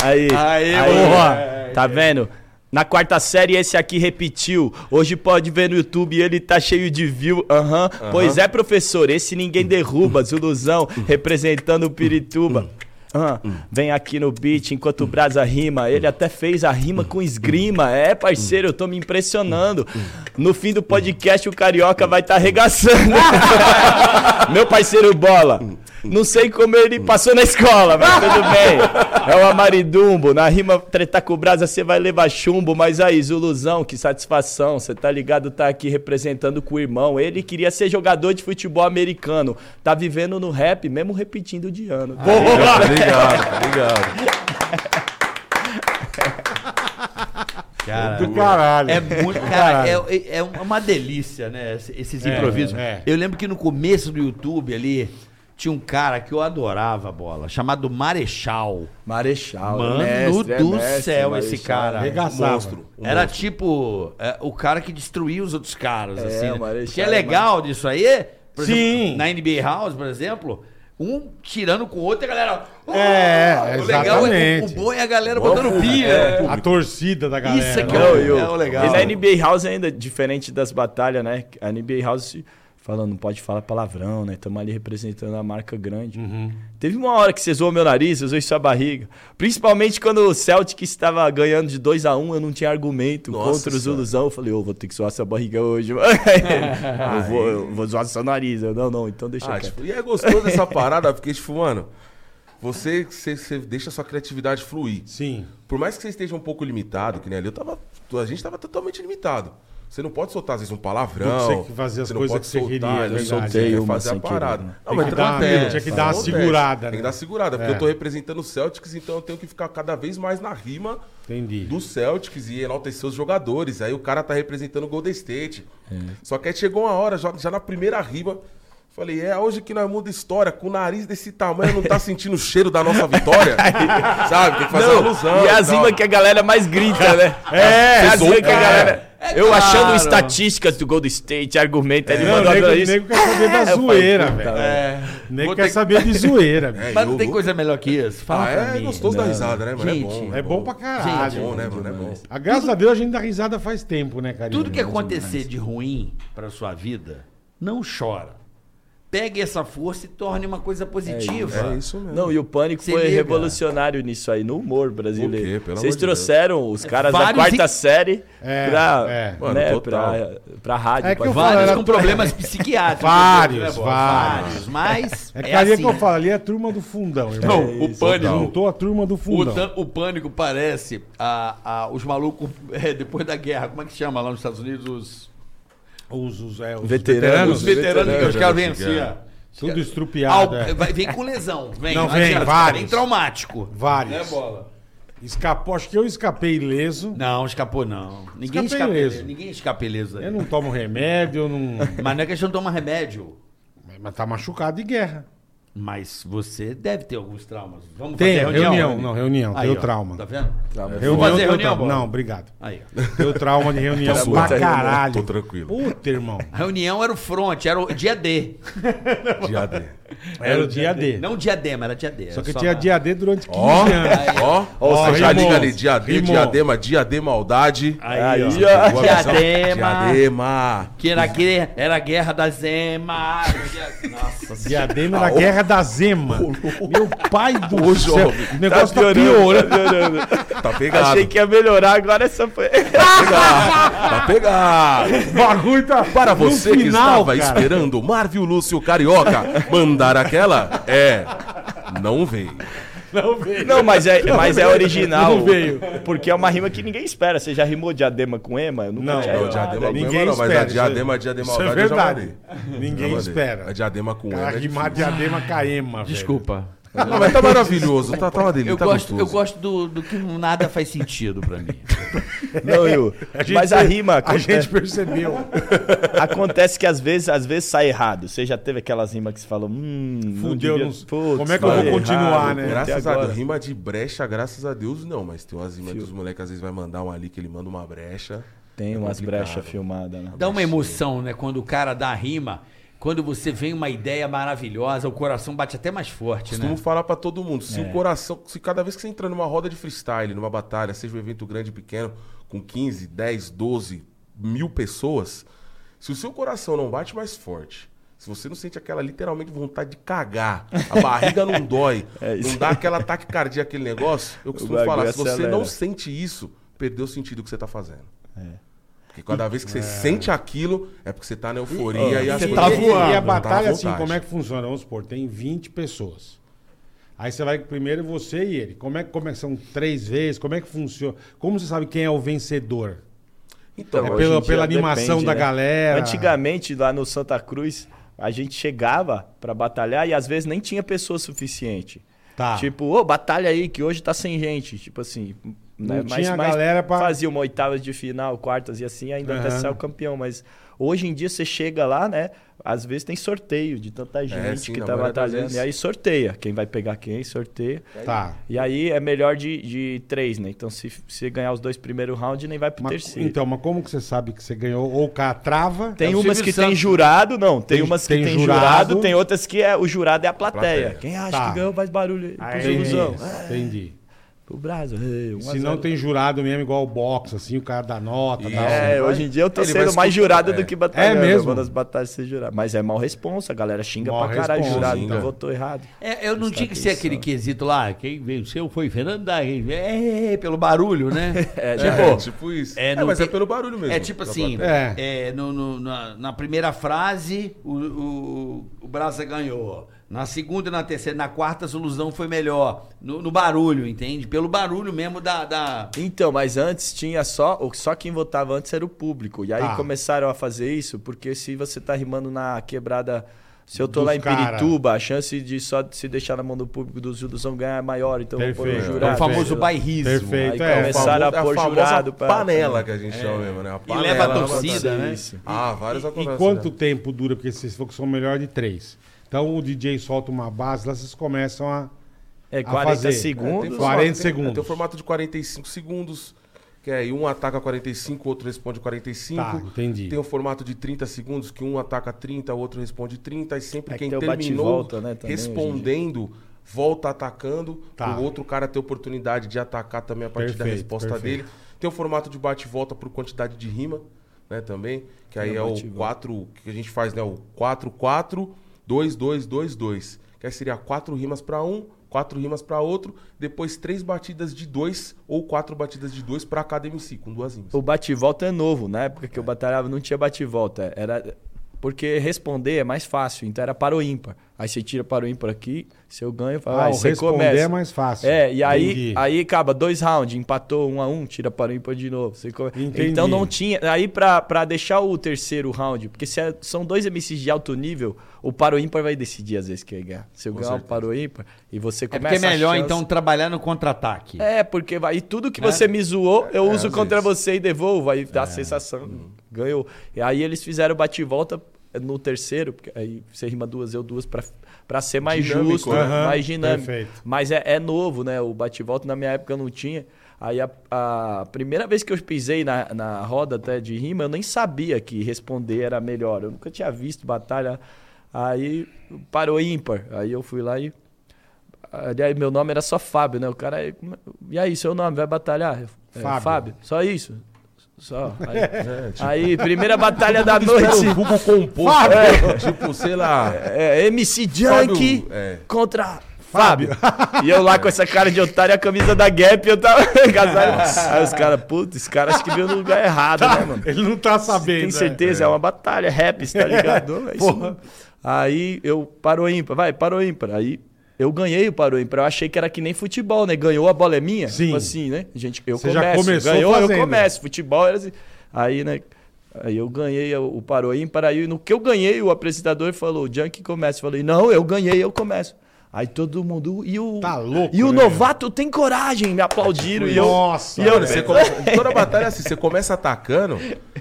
Aí, Aí, porra. Tá vendo? Na quarta série, esse aqui repetiu. Hoje pode ver no YouTube, ele tá cheio de view. Aham. Pois é, professor, esse ninguém derruba. Zuluzão, representando o Pirituba. [LAUGHS] Ah, vem aqui no beat enquanto o Brasa rima. Ele até fez a rima com esgrima. É, parceiro, eu tô me impressionando. No fim do podcast, o Carioca vai estar tá arregaçando. [LAUGHS] Meu parceiro Bola. Não sei como ele passou na escola, mas tudo [LAUGHS] bem. É o Amaridumbo. Na rima tretar com o Brasa, você vai levar chumbo. Mas aí, Zuluzão, que satisfação. Você tá ligado, tá aqui representando com o irmão. Ele queria ser jogador de futebol americano. Tá vivendo no rap, mesmo repetindo de ano. Tá ligado, tá ligado. Do caralho. É muito, cara, é, é uma delícia, né? esse- Esses É, improvisos. é. Eu lembro que no começo do YouTube ali, Tinha um cara que eu adorava a bola, chamado Marechal. Marechal. Mano mestre, é do mestre, céu, esse Marechal. cara. Arregaçava. Monstro. um Era monstro. tipo é, o cara que destruía os outros caras, É, assim. né? o Marechal Porque é é legal disso aí. Por Sim. exemplo, na NBA House, por exemplo, um tirando com o outro e a galera. "Oh!" É, o legal é exatamente. o bom é a galera botando pilha. A torcida da galera. Isso aqui né? É, o- é o legal. E na NBA House ainda, diferente das batalhas, né? A NBA House falando, não pode falar palavrão, né? Estamos ali representando a marca grande. Teve uma hora que você zoou meu nariz, você zoou sua barriga. Principalmente quando o Celtic estava ganhando de 2 a 1 eu não tinha argumento Nossa contra os ilusão. Eu falei, ô, vou ter que zoar sua barriga hoje. [LAUGHS] eu, vou, eu vou zoar seu nariz. Eu, não, não, então deixa Ah, tipo, e é gostoso essa parada, porque, tipo, mano, você, você, você deixa a sua criatividade fluir. Sim. Por mais que você esteja um pouco limitado, que nem ali, eu tava. A gente tava totalmente limitado. Você não pode soltar, às vezes, um palavrão. Você que fazia as não coisas que você queria, é ali, verdade. soltar, Soltei uma fazer a sem querer, parada. né? Não, Tem mas que dar- tranquilo. tinha que dar uma Acontece. segurada, Tem né? que dar segurada, porque É. eu tô representando o Celtics, então eu tenho que ficar cada vez mais na rima Entendi. do Celtics e enaltecer os jogadores. Aí o cara tá representando o Golden State. É. Só que aí chegou uma hora, já, já na primeira rima, falei, é hoje que nós muda história, com o nariz desse tamanho, não tá sentindo o cheiro da nossa vitória? [LAUGHS] Sabe? Tem que fazer uma alusão. e a zima que a galera mais grita, né? [LAUGHS] É, a zima que a é. galera. É eu claro. achando estatísticas do Golden State, argumenta, ele Não, o mandou nego, isso. nego quer saber da [LAUGHS] É, zoeira, velho. É. O nego Vou quer ter- saber de zoeira, velho. Mas não tem coisa melhor que isso. Fala Ah, é mim. gostoso da risada, né, mano? Gente, é bom. É bom pra caralho. É bom, né, mano? É bom. Ah, graças a Deus a gente dá risada faz tempo, né, carinho? Tudo que acontecer de ruim pra sua vida, não chora. Pegue essa força e torne uma coisa positiva. É isso mesmo. Não, e o Pânico Se foi liga. revolucionário nisso aí, no humor brasileiro. O quê? Pelo Vocês trouxeram os caras da Vários quarta e- série É, pra, é. Mano, né, pra, pra rádio. É Vários era- com problemas [LAUGHS] psiquiátricos. Vários, né, vários. Mas É é, que ali assim. que eu falo, ali é a turma do fundão, irmão. Não, o pânico. Juntou a turma do O, fundão. tan- o pânico parece a, a- os malucos [LAUGHS] é, depois da guerra. Como é que chama lá nos Estados Unidos? Os, Os, os, é, os Veteranos. os veteranos que os vêm veteranos, assim, ó. Tudo Al- estrupiado. é. vai- Vem com lesão. Vem, Não, vem, adianta, vários. Vem traumático. Vários. Né, bola? Escapou, acho que eu escapei ileso. Não, escapou não. Ninguém Escapei escapa ileso. ileso. Ninguém escapa ileso aí. Eu não tomo remédio, eu não. Mas não é questão de tomar remédio. Mas tá machucado de guerra. Mas você deve ter alguns traumas. Vamos Tem, fazer reunião? reunião, não, reunião, Aí, tenho ó, trauma. Tá vendo? Trauma. Reunião, fazer tenho reunião, trauma. Não, obrigado. Aí, ó. Tenho trauma de reunião Tá pra muito caralho. Tô tranquilo. Puta, irmão. A reunião era o front, era o dia D. [LAUGHS] Dia D. Era o dia D. Não diadema, era dia D. Só que tinha dia D durante 15 Ó, anos. ó, Ó, ó, você já rimou. liga ali, dia D, Rimou. diadema, dia D, maldade. Aí, ó. Aí, ó. Diadema. Diadema. Que era, que era a guerra da Zema. [LAUGHS] Nossa Diadema era a guerra da Zema. Meu pai do Ô, céu. jovem. O negócio tá, piorando, tá piorando. Tá pegado. Achei que ia melhorar, agora essa foi. Tá pegado. O bagulho tá Para no você que final, estava cara. esperando Marvio Lúcio Carioca mandar aquela, é, não veio. [LAUGHS] Não veio. Não, mas é, mas é original. Não veio. Porque é uma rima que ninguém espera. Você já rimou diadema com ema? Eu nunca Não, não, Não, diadema com Ninguém ema não, mas espera, a diadema, é- diadema isso é verdade. Ninguém espera. A diadema com ema é rimar diadema caema, velho. Desculpa. Não, mas tá maravilhoso, tá, tá uma delícia, Eu tá gosto, eu gosto do, do que nada faz sentido pra mim. [LAUGHS] Não, eu. gente Mas a rima A gente percebeu. [LAUGHS] acontece que às vezes, às vezes sai errado. Você já teve aquelas rimas que você falou, hum, não Fudeu, devia- não- Putz, como é que eu vou continuar, errado, né? Graças a. Deus, rima de brecha, graças a Deus, não. Mas tem umas rimas que os moleques às vezes vai mandar um ali que ele manda uma brecha. Tem É umas brechas filmadas, né? Dá uma emoção, né? Quando o cara dá a rima, quando você vem uma ideia maravilhosa, o coração bate até mais forte, Costumo né? falar pra todo mundo, se É. o coração, se cada vez que você entra numa roda de freestyle, numa batalha, seja um evento grande ou pequeno, com 15, 10, 12, mil pessoas, se o seu coração não bate mais forte, se você não sente aquela literalmente vontade de cagar, a barriga não [LAUGHS] dói, É não dá aquela ataque cardíaco, aquele negócio, eu costumo falar, se você acelera. não sente isso, perdeu o sentido que você tá fazendo. É. Porque cada vez que você sente aquilo, é porque você tá na euforia e, as Você coisas- tá Tá voando. E a à batalha, assim, vontade. como é que funciona? Vamos supor, tem 20 pessoas. Aí você vai primeiro você e ele. Como é que é são três vezes? Como é que funciona? Como você sabe quem é o vencedor? Então, É pela- animação depende, da né? galera. Antigamente, lá no Santa Cruz, a gente chegava pra batalhar e às vezes nem tinha pessoa suficiente. Tá. Tipo, ô, batalha aí que hoje tá sem gente. Tipo assim. Não né? tinha galera pra- Fazia uma oitavas de final, quartas e assim, ainda até Aham. sair o campeão. Mas Hoje em dia você chega lá, né? Às vezes tem sorteio de tanta gente sim, que tá batalhando. vezes. E aí sorteia. Quem vai pegar quem, sorteia. Tá. E aí é melhor de, de três, né? Então se você ganhar os dois primeiros rounds, nem vai pro Mas- terceiro. então, mas como que você sabe que você ganhou? Ou o cara trava? Tem É umas que tem Santos. jurado, não. Tem, Tem- umas que tem tem, jurado. jurado, tem outras que é, o jurado é a plateia. Plateia. Quem acha Tá. que ganhou faz barulho aí. Pros Entendi. Pro Brasil. Ei, um a Se não tem jurado mesmo, igual o boxe, assim, o cara dá nota. Dá É, um- hoje em dia eu tô Ele sendo mais jurado é. do que batalhando. É mesmo? Quando as batalhas ser jurado. Mas é mal responsa, a galera xinga Mal pra caralho responsa, jurado. Então votou errado. É, eu não tinha que ser aquele quesito lá, quem venceu foi Fernando da é, pelo barulho, né? [LAUGHS] É, tipo, É, tipo isso. é, É, mas tem- é pelo barulho mesmo. É tipo assim, é, no- no- na, na primeira frase, o, o, o Brasa ganhou. Na segunda, na terceira, na quarta, a solução foi melhor. No, no barulho, entende? Pelo barulho mesmo da. da... Então, mas antes tinha só. o- Só quem votava antes era o público. E aí Tá. começaram a fazer isso, porque se você tá rimando na quebrada. Se eu tô Dos lá em cara. Pirituba, a chance de só de se deixar na mão do público dos ilusão ganhar é maior. Então vou pôr um jurado. o famoso bairrismo. Perfeito, Aí é. começaram a É pôr famosa jurado pra- panela que a gente chama mesmo, né? A E leva a né? torcida, né? Isso. Ah, várias E acontecem. quanto né? tempo dura? Porque vocês falou que são melhor de três. Então o DJ solta uma base, lá vocês começam a. É a 40 fazer. É, segundos. tem 40 formato- tem- segundos. é, Tem o formato de 45 segundos, que é aí um ataca 45, o outro responde 45. Tá, entendi. Tem o formato de 30 segundos, que um ataca 30, o outro responde 30. E sempre É que quem terminou bate-volta, né, também, respondendo, volta atacando. Tá. O outro cara ter oportunidade de atacar também a partir da Perfeito, resposta perfeito. dele. Tem o formato de bate-volta por quantidade de rima, né, também. Que aí Tem é o o bate-volta. 4, que a gente faz, né? O 4, 4, 2, 2, 2, 2. Que aí seria quatro rimas pra um, quatro rimas pra outro, depois três batidas de dois ou quatro batidas de dois pra cada MC, com duas rimas. O bate-volta é novo. Na época que eu batalhava não tinha bate-volta. Era. Porque responder é mais fácil, então era para o ímpar. Aí você tira para o ímpar aqui, se eu ganho, Ah, o você responder começa. é mais fácil. É, e aí, Entendi. aí acaba dois rounds, empatou um a um, tira para o ímpar de novo. Você come-. Então não tinha. Aí pra, pra deixar o terceiro round, porque se é- são dois MCs de alto nível, o para o ímpar vai decidir às vezes quem ganhar. Se eu ganhar o para o ímpar e você É começa porque é melhor, chance- então, trabalhar no contra-ataque. é, porque vai. E tudo que você me zoou, eu uso às contra vezes. você e devolvo. Aí dá a sensação. Ganhou. E aí eles fizeram bate-volta no terceiro, porque aí você rima duas, eu duas, pra, pra ser mais Dinâmico, justo, né? Mais dinâmico. perfeito. Mas é, é novo, né? O bate-volta na minha época não tinha. Aí a, a primeira vez que eu pisei na, na roda até de rima, eu nem sabia que responder era melhor. Eu nunca tinha visto batalha. Aí parou ímpar. Aí eu fui lá e Aliás, meu nome era só Fábio, né? O cara. é- E aí, seu nome, vai batalhar? "É, Fábio. Fábio. Só isso. Só. [LAUGHS] Aí, aí, primeira batalha [LAUGHS] da noite. o Google composto. [LAUGHS] Tipo, sei lá. É, MC Junk Fábio, é. contra Fábio. e eu lá com essa cara de otário e a camisa da Gap, eu tava. Aí os caras, puta, esse cara acho que veio no lugar errado, né, mano? Ele não tá sabendo. Tem certeza, é. uma batalha, rap, tá ligado? É isso mesmo. Aí eu parou ímpar, vai, parou ímpar. Aí eu ganhei o parou ímpar. Eu achei que era que nem futebol, né? Ganhou a bola é minha? Sim. Tipo assim, né? Gente, eu Você começo. ganhou, fazendo. eu começo. Futebol era assim. Aí, né? Aí eu ganhei o o parou ímpar. Aí no que eu ganhei, o apresentador falou: o Junk começa. Eu falei: não, eu ganhei, eu começo. Aí todo mundo. E o, Tá louco, e o né? novato tem coragem, me aplaudiram. E eu, Nossa, e eu, Mano, você começa, toda batalha é assim, você começa atacando,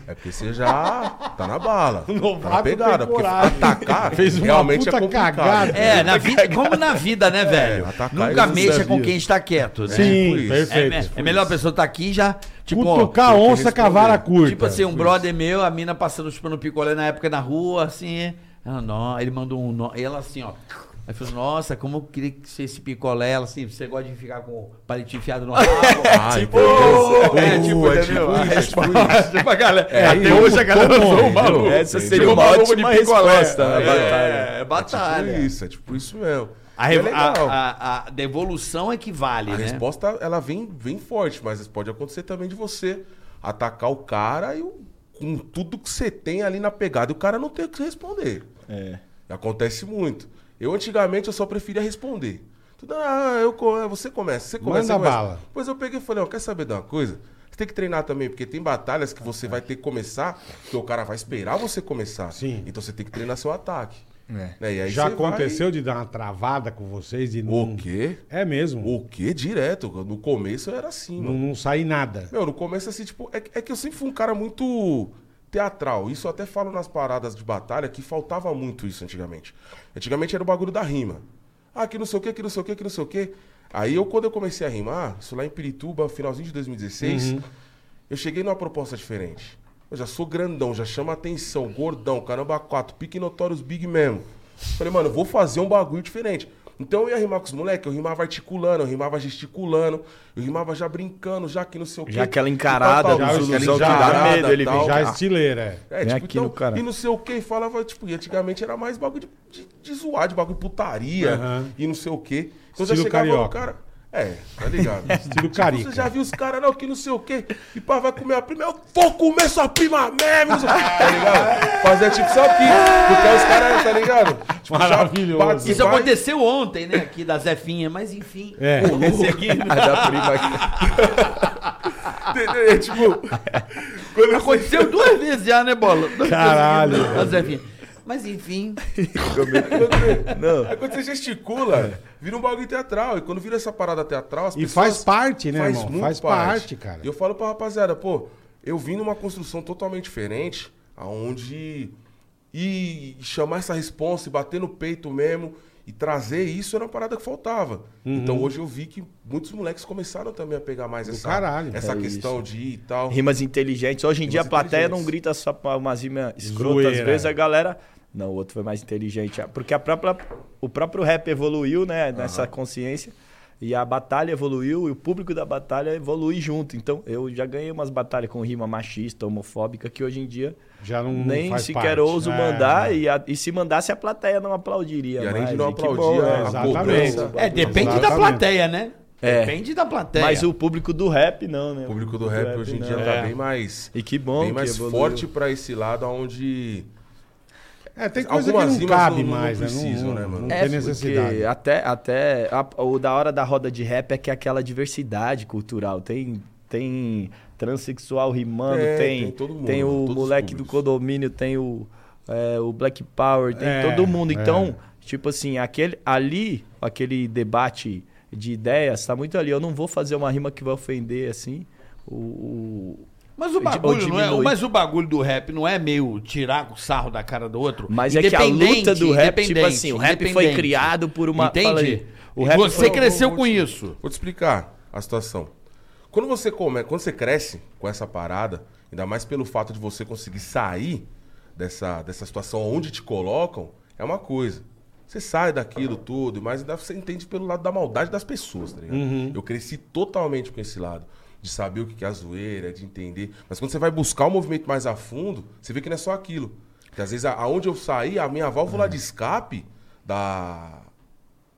é porque você já tá na bala. tá na novato pegada. tem Porque coragem. atacar [LAUGHS] Fez uma realmente puta é complicado. cagada. É, na vida, como na vida, né, velho? atacar Nunca mexa com quem está quieto, né? Sim, tipo isso. É, perfeito. me- é melhor a pessoa estar aqui e já. Tipo, Cutucar onça com a vara curta. Tipo assim, um brother meu, a mina passando chupando picolé na época na rua, assim. Ela, não, ele mandou um. nó- e ela assim, ó. Aí falou, nossa, como eu queria que você esse picolé, ela assim, você gosta de ficar com o palito enfiado no rabo. [LAUGHS] Ah, tipo, entendeu? é, tipo, é entendeu? tipo isso, é tipo isso. tipo, a galera, É, até eu hoje a galera usou o maluco. Essa seria Chegou uma ótima de picolé. resposta na batalha. É, É batalha. tipo isso, é tipo isso mesmo. A, é a, a, a devolução é que vale, A né? resposta, ela vem, vem forte, mas pode acontecer também de você atacar o cara e o- com tudo que você tem ali na pegada e o cara não ter o que responder. É. Acontece muito. Eu, antigamente, eu só preferia responder. Tudo, ah, eu, co- você começa, você começa. Manda bala. Pois eu peguei e falei, ó, quer saber de uma coisa? Você tem que treinar também, porque tem batalhas que você vai ter que começar, que o cara vai esperar você começar. Sim. Então você tem que treinar seu ataque. É. Né? Já você vai- aconteceu de dar uma travada com vocês e não. O quê? É mesmo. O quê? Direto. No começo eu era assim, Não, mano. não sair nada. Meu, no começo, assim, tipo, é, é que eu sempre fui um cara muito teatral. Isso eu até falo nas paradas de batalha que faltava muito isso antigamente. Antigamente era o bagulho da rima. Ah, que não sei o que, que não sei o que, que não sei o que. Aí eu, quando eu comecei a rimar, isso lá em Pirituba, finalzinho de 2016, eu cheguei numa proposta diferente. Eu já sou grandão, já chama atenção, gordão, caramba, quatro, pique notórios big mesmo. Falei, mano, eu vou fazer um bagulho diferente. Então eu ia rimar com os moleques, eu rimava articulando, eu rimava gesticulando, eu rimava já brincando, já que não sei o quê. Já aquela encarada tal, dos tal, aquela que dá encarada, medo, ele tal. Já estileira, é. É, tipo, aqui no então, cara. e não sei o que, falava, tipo, e antigamente era mais bagulho de, de, de zoar, de bagulho de putaria, Aham. e não sei o que. Então Estilo já chegava no carioca. cara. É, tá ligado? [LAUGHS] Estilo Tipo, carica. Você já viu os caras, não, que não sei o quê, e pá, vai comer a prima, eu vou comer sua prima mesmo, tá ligado? Fazer tipo isso aqui, porque os caras, tá ligado? Tipo, Maravilhoso. bate, Isso vai- aconteceu ontem, né? Aqui da Zefinha, mas enfim. É. Esse aqui. A da prima aqui. Entendeu? É, tipo, quando Aconteceu duas vezes já, né, Bola? Duas Caralho, vezes da Zefinha. Mas enfim. [LAUGHS] Não. Aí quando você gesticula, vira um bagulho teatral. E quando vira essa parada teatral, as E pessoas... faz parte, né, faz irmão? muito Faz parte, cara. E eu falo pra rapaziada, pô, eu vim numa construção totalmente diferente, aonde e chamar essa responsa e bater no peito mesmo e trazer isso era uma parada que faltava. Uhum. Então hoje eu vi que muitos moleques começaram também a pegar mais essa, caralho. essa É questão de ir e tal. Rimas inteligentes. Hoje em dia a Rimas plateia não grita só pra umas rimas escrotas. Às vezes a galera. Não, o outro foi mais inteligente. Porque a própria, o próprio rap evoluiu, né? Nessa consciência. E a batalha evoluiu e o público da batalha evolui junto. Então, eu já ganhei umas batalhas com rima machista, homofóbica, que hoje em dia Já não nem faz sequer parte. ouso É, mandar. é. E, a- e se mandasse, a plateia não aplaudiria. E além de mais. não E que aplaudir, bom, a- né? a Exatamente. cobrança. É, depende da Exatamente. plateia, né? É. Depende da plateia. Mas o público do rap não, né? O público do rap hoje em dia não. tá É. bem mais, E que bom bem que mais evoluiu. forte pra esse lado onde É, tem coisa Algumas que não cabe não- não mais, né? precisam, Não, né, mano? não É, tem necessidade. até, até a- o da hora da roda de rap é que é aquela diversidade cultural. Tem, tem transexual rimando, É, tem, tem todo mundo, tem o moleque do condomínio, tem o, é, o Black Power, tem É, todo mundo. é. Então, tipo assim, aquele, ali, aquele debate de ideias, tá muito ali. Eu não vou fazer uma rima que vai ofender, assim, o... o- Mas o bagulho não é, mas o bagulho do rap não é meio tirar o sarro da cara do outro. Mas é que a luta do rap, tipo assim, o rap foi criado por uma... Entende? O rap você foi- cresceu vou com te- isso. Vou te explicar a situação. Quando você come, quando você cresce com essa parada, ainda mais pelo fato de você conseguir sair dessa, dessa situação onde te colocam, é uma coisa. Você sai daquilo tudo, mas ainda você entende pelo lado da maldade das pessoas, tá ligado? Eu cresci totalmente com esse lado. De saber o que é a zoeira, de entender. Mas quando você vai buscar o movimento mais a fundo, você vê que não é só aquilo. Porque às vezes aonde eu saí, a minha válvula de escape da,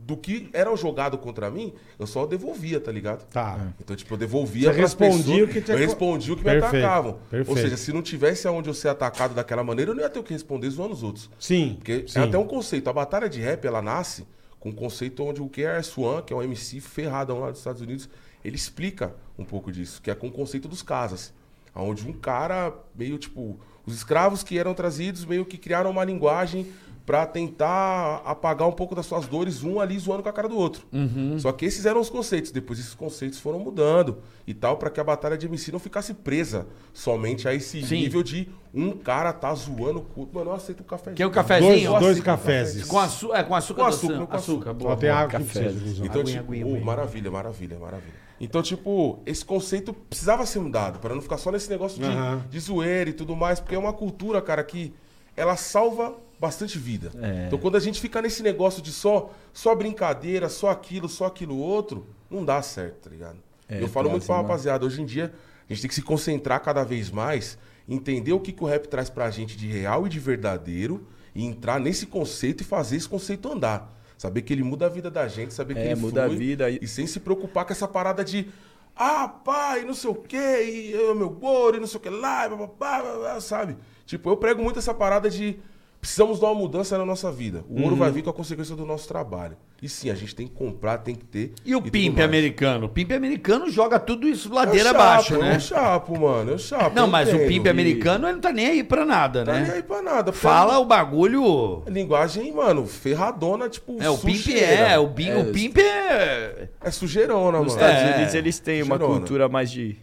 do que era jogado contra mim, eu só devolvia, tá ligado? Tá. Então, tipo, eu devolvia Você respondia pessoas, o que te Eu respondia o que me Perfeito, atacavam. perfeito. Ou seja, se não tivesse aonde eu ser atacado daquela maneira, eu não ia ter o que responder zoando os outros. Sim. Porque sim. é até um conceito. A batalha de rap, ela nasce com um conceito onde o KRS-One, que é um MC ferradão lá dos Estados Unidos, ele explica um pouco disso, que é com o conceito dos casas. Onde um cara, meio tipo, os escravos que eram trazidos meio que criaram uma linguagem pra tentar apagar um pouco das suas dores, um ali zoando com a cara do outro. Uhum. Só que esses eram os conceitos. Depois esses conceitos foram mudando e tal, pra que a batalha de MC não ficasse presa somente a esse Sim. nível de um cara tá zoando o culto. Mano, eu aceito o café. Quer o Dois, cafezinho? Dois aceito cafés. Com, açu é, com açúcar Com açúcar, com açúcar. boa. Só tem boa. água café. Então, Aguinha, tipo, aguinha, oh, aguinha. maravilha, maravilha, maravilha. Então, tipo, esse conceito precisava ser mudado, para não ficar só nesse negócio de, Aham. de zoeira e tudo mais, porque é uma cultura, cara, que ela salva bastante vida. É. Então, quando a gente fica nesse negócio de só, só brincadeira, só aquilo, só aquilo outro, não dá certo, tá ligado? É, eu falo tem muito pra essa, rapaziada, hoje em dia, a gente tem que se concentrar cada vez mais, entender o que, que o rap traz pra gente de real e de verdadeiro, e entrar nesse conceito e fazer esse conceito andar. Saber que ele muda a vida da gente, saber que É, ele muda a flui, vida e- e sem se preocupar com essa parada de ah, pai, não sei o quê, e eu, meu boro, e não sei o que lá, e bababá, babá, sabe? Tipo, eu prego muito essa parada de precisamos dar uma mudança na nossa vida. O Uhum. ouro vai vir com a consequência do nosso trabalho. E sim, a gente tem que comprar, tem que ter. E o tudo pimp americano? O pimp americano joga tudo isso Eu ladeira chapo, abaixo, Eu né? chapo, mano, eu chapo. Não, eu mas o entendo. pimp americano ele não tá nem aí pra nada, Tá né? nem aí pra nada. Fala o bagulho. é Linguagem, mano, ferradona, tipo. É, o pimp é, o, bi- É, o pimp é. É sujeirona, Nos mano. Estados É. Unidos eles têm uma Sujeirona. cultura mais de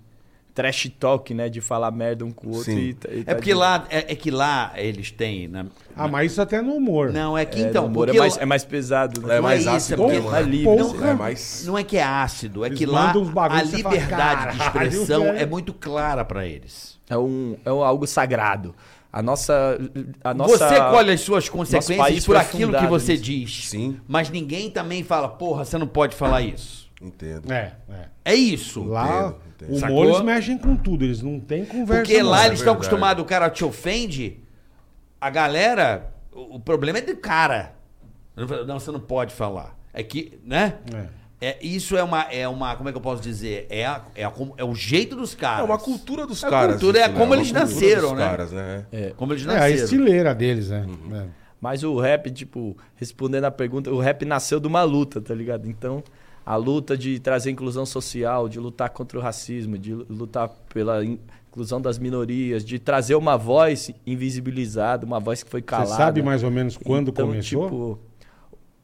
trash talk, né? De falar merda um com o outro. E, tá- e tá É porque de- lá, é, é que lá eles têm. né? Ah, mas isso até no humor. Não, é que É, então. humor é porque mais, lá- é mais pesado. né? É Não mais é isso, ácido é porque- né? livre. Porra. É mais... Não é que é ácido, é Eles que lá a você fala, liberdade de "Caralho, expressão velho." é muito clara pra eles. É, um, é um- algo sagrado. A nossa. A nossa você colhe as suas consequências por aquilo que você nisso. diz. Sim. Mas ninguém também fala, porra, você não pode falar isso. Entendo. É, é. É isso. Lá, entendo. O Sacou? humor eles mexem com tudo, eles não têm conversa. Porque lá eles estão verdade. acostumados, o cara te ofende, a galera, o, o problema é do cara. Não, você não pode falar. É que, né? É, isso é uma, é uma, como é que eu posso dizer? É, a- é, a- é o jeito dos caras. É uma cultura dos É a caras. cultura, é isso, né? como eles cultura nasceram, né? caras, né? Como eles É, a nasceram. estileira deles, né? Uhum. É. Mas o rap, tipo, respondendo a pergunta, o rap nasceu de uma luta, tá ligado? Então, a luta de trazer inclusão social, de lutar contra o racismo, de lutar pela in- inclusão das minorias, de trazer uma voz invisibilizada, uma voz que foi calada. Você sabe mais ou menos quando Então, começou? Tipo,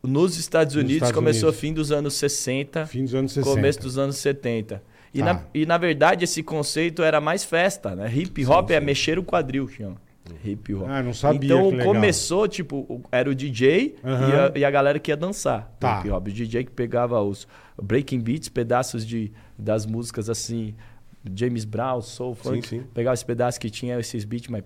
nos Estados Nos Unidos Estados começou Unidos. fim dos anos 60, Fim dos anos 60. começo dos anos 70. E, Tá. na, e na verdade esse conceito era mais festa, né? Hip hop é mexer o quadril, chama. Hip hop. Ah, não sabia, Então começou, tipo, era o DJ e, Aham. a, e a galera que ia dançar. Tá. Hip hop. O DJ que pegava os breaking beats, pedaços de, das músicas assim. James Brown, Soul, Funk, sim. pegava esse pedaço que tinha esses beats, mas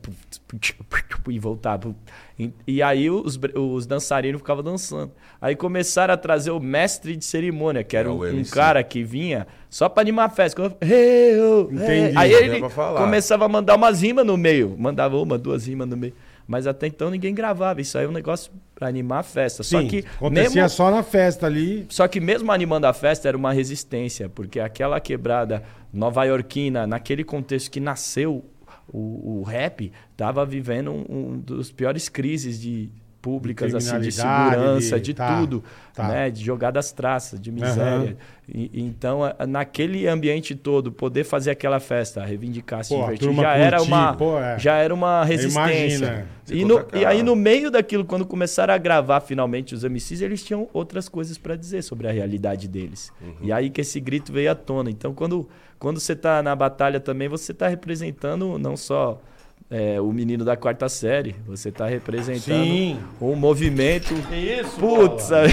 e voltava. E, e aí os, os dançarinos ficavam dançando. Aí começaram a trazer o mestre de cerimônia, que era É, um, um cara que vinha só pra animar a festa. Hey, oh, hey. Entendi. Aí ele começava a mandar umas rimas no meio. Mandava uma, duas rimas no meio. Mas até então ninguém gravava. Isso aí é um negócio pra animar a festa. Sim, só que acontecia mesmo, só na festa ali. só que mesmo animando a festa era uma resistência, porque aquela quebrada nova-iorquina, naquele contexto que nasceu o, o rap, estava vivendo um, um dos piores crises de públicas, assim, de segurança, de- de tá, tudo, tá. né? De jogar das traças, de miséria. E- então, naquele ambiente todo, poder fazer aquela festa, reivindicar, se Pô, divertir, já era curtir, uma, pô, é. já era uma resistência. Imagina. Você E, no- e aí, no meio daquilo, quando começaram a gravar finalmente os MCs, eles tinham outras coisas pra dizer sobre a realidade deles. E aí que esse grito veio à tona. Então, quando, quando você tá na batalha também, você tá representando não só é, o menino da quarta série, você tá representando Sim. um movimento. Isso, Putz, sabe?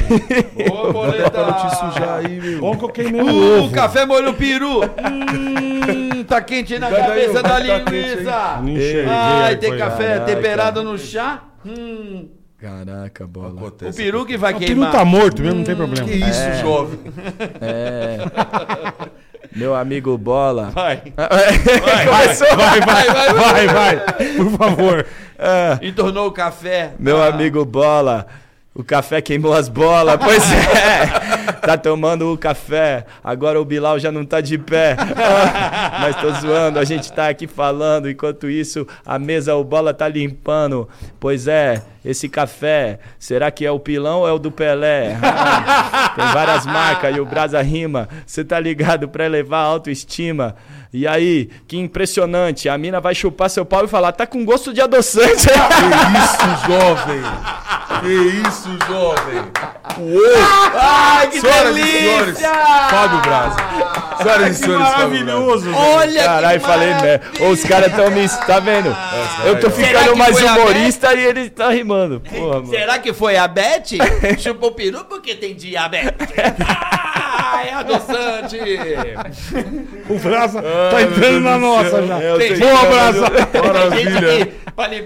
Ô, [LAUGHS] boleta. Não te sujar aí, meu. Bom que eu queimei o Uh, ovo. café molho peru. [LAUGHS] Hum, tá quente na daí, cabeça vai, da tá linguiça. Não enxerguei Ai, tem café Caraca. temperado no chá? Hum, Caraca, bola. o peru que vai O peru queimar. tá morto mesmo, não tem problema. Que isso, jovem? É. [LAUGHS] Meu amigo Bola. Vai. [LAUGHS] Começou. Vai, vai, vai, vai, por favor. Entornou o café. Meu Ah, amigo Bola, o café queimou as bolas. Pois é, [LAUGHS] tá tomando o café. Agora o Bilal já não tá de pé. [LAUGHS] Mas tô zoando, a gente tá aqui falando. Enquanto isso, a mesa, o Bola tá limpando. Pois é, esse café, será que é o pilão ou é o do Pelé? Ah, [LAUGHS] tem várias marcas e o Brasa rima. Você tá ligado pra elevar a autoestima. E aí, que impressionante. A mina vai chupar seu pau e falar: tá com gosto de adoçante. Que isso, jovem? Que isso, jovem? Ai, que Senhoras e delícia! senhores, Fábio Braza. Senhoras e senhores. Maravilhoso. Olha Caralho, que falei merda. Ô, Os caras tão me. Tá vendo? Eu tô ficando mais humorista e ele tá rimando. Porra, mano. Será que foi a Beth? [LAUGHS] Chupou peru porque tem diabetes. [LAUGHS] Ah, é adoçante. O Brasa tá entrando na nossa já. Tem tô- Boa, Brasa. Maravilha.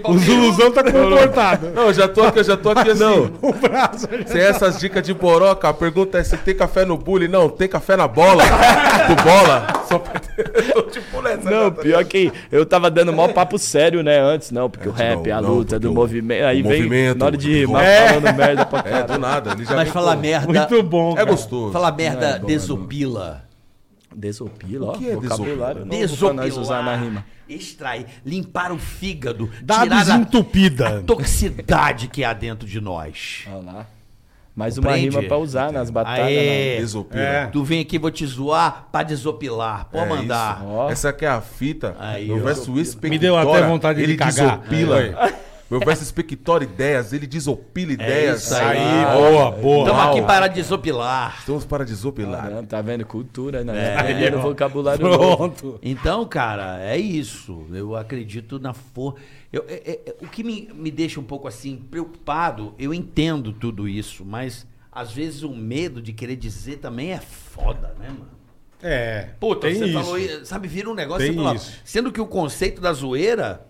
O. Zuluzão tá comportado. Não, eu já tô aqui, eu já tô aqui assim. O Brasa. Sem essas dicas de boroca, a pergunta é se tem café no bullying. Não, tem café na bola. [LAUGHS] Do bola. Só pra... Eu [LAUGHS] tô tipo nessa. Não, tá pior que eu tava dando mó [LAUGHS] papo sério, né, antes, não, porque o rap, não, a não, luta porque do o- movimento. Aí vem movimento, na hora de rimar, É. falando merda pra É, do nada. Ele já Mas falar merda. Muito bom, É cara. gostoso. Falar merda É bom, é desopila. Desopila, ó. O que é vocabulário desopila? novo pra nós usar na rima. Extrair, limpar o fígado, Dá tirar a desentupida. toxicidade que há dentro de nós. Olha lá. Mais uma rima pra usar nas batalhas. Aê. né? Desopila. É. Tu vem aqui, vou te zoar pra desopilar. Pode É mandar. Essa aqui é a fita Aí, no ó. verso Swiss Me deu até vontade de ele cagar. desopila. É. Meu verso expectora ideias, ele desopila ideias. isso Aí, Ah, boa, boa. Estamos aqui para desopilar. Estamos para desopilar. Caramba, tá vendo? Cultura, né? Aprendendo vocabulário novo. Pronto. Então, cara, é isso. Eu acredito na força. O que me, me deixa um pouco assim preocupado, eu entendo tudo isso, mas às vezes o medo de querer dizer também é foda, né, mano? É. Puta, tem você isso. falou, sabe, vira um negócio Tem você fala, isso. sendo que o conceito da zoeira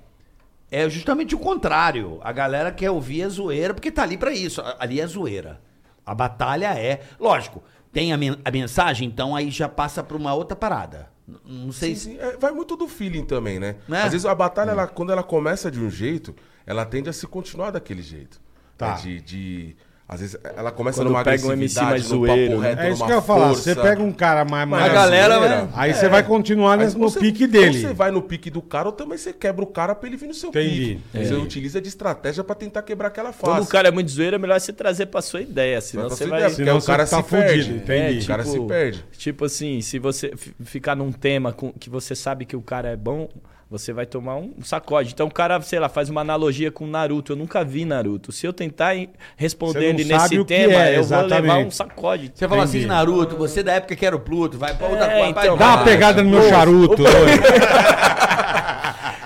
é justamente o contrário. A galera quer ouvir a zoeira porque tá ali pra isso. Ali é zoeira. A batalha é, lógico, tem a, men- a mensagem, então aí já passa pra uma outra parada. Não sei Sim, se sim. É, vai muito do feeling também, né? Né? Às vezes a batalha, ela, quando ela começa de um jeito, ela tende a se continuar daquele jeito. Tá. né? De, de- às vezes ela começa Quando numa pega um MC mais zoeiro, papo né? reto, É isso que eu ia falar. Você pega um cara mais. Mas mais a galera, zoeira, né? Aí você vai continuar Aí nesse- no você- pique ou dele. Você vai no pique do cara ou também você quebra o cara pra ele vir no seu Entendi. pique. Você utiliza de estratégia pra tentar quebrar aquela face. Quando o cara é muito zoeiro, é melhor você trazer pra sua ideia, senão pra você vai... ideia, porque Senão o cara tá se perde. fudido, entendi. O cara se perde. Tipo assim, se você fi- ficar num tema com, que você sabe que o cara é bom, você vai tomar um sacode. Então o cara, sei lá, faz uma analogia com Naruto. Eu nunca vi Naruto. Se eu tentar responder ele nesse tema, é, eu vou levar exatamente. um sacode. Você fala Entendi. assim, Naruto, você da época que era o Pluto, vai pra outra É, coisa. então. Dá uma pegada no meu charuto. [LAUGHS]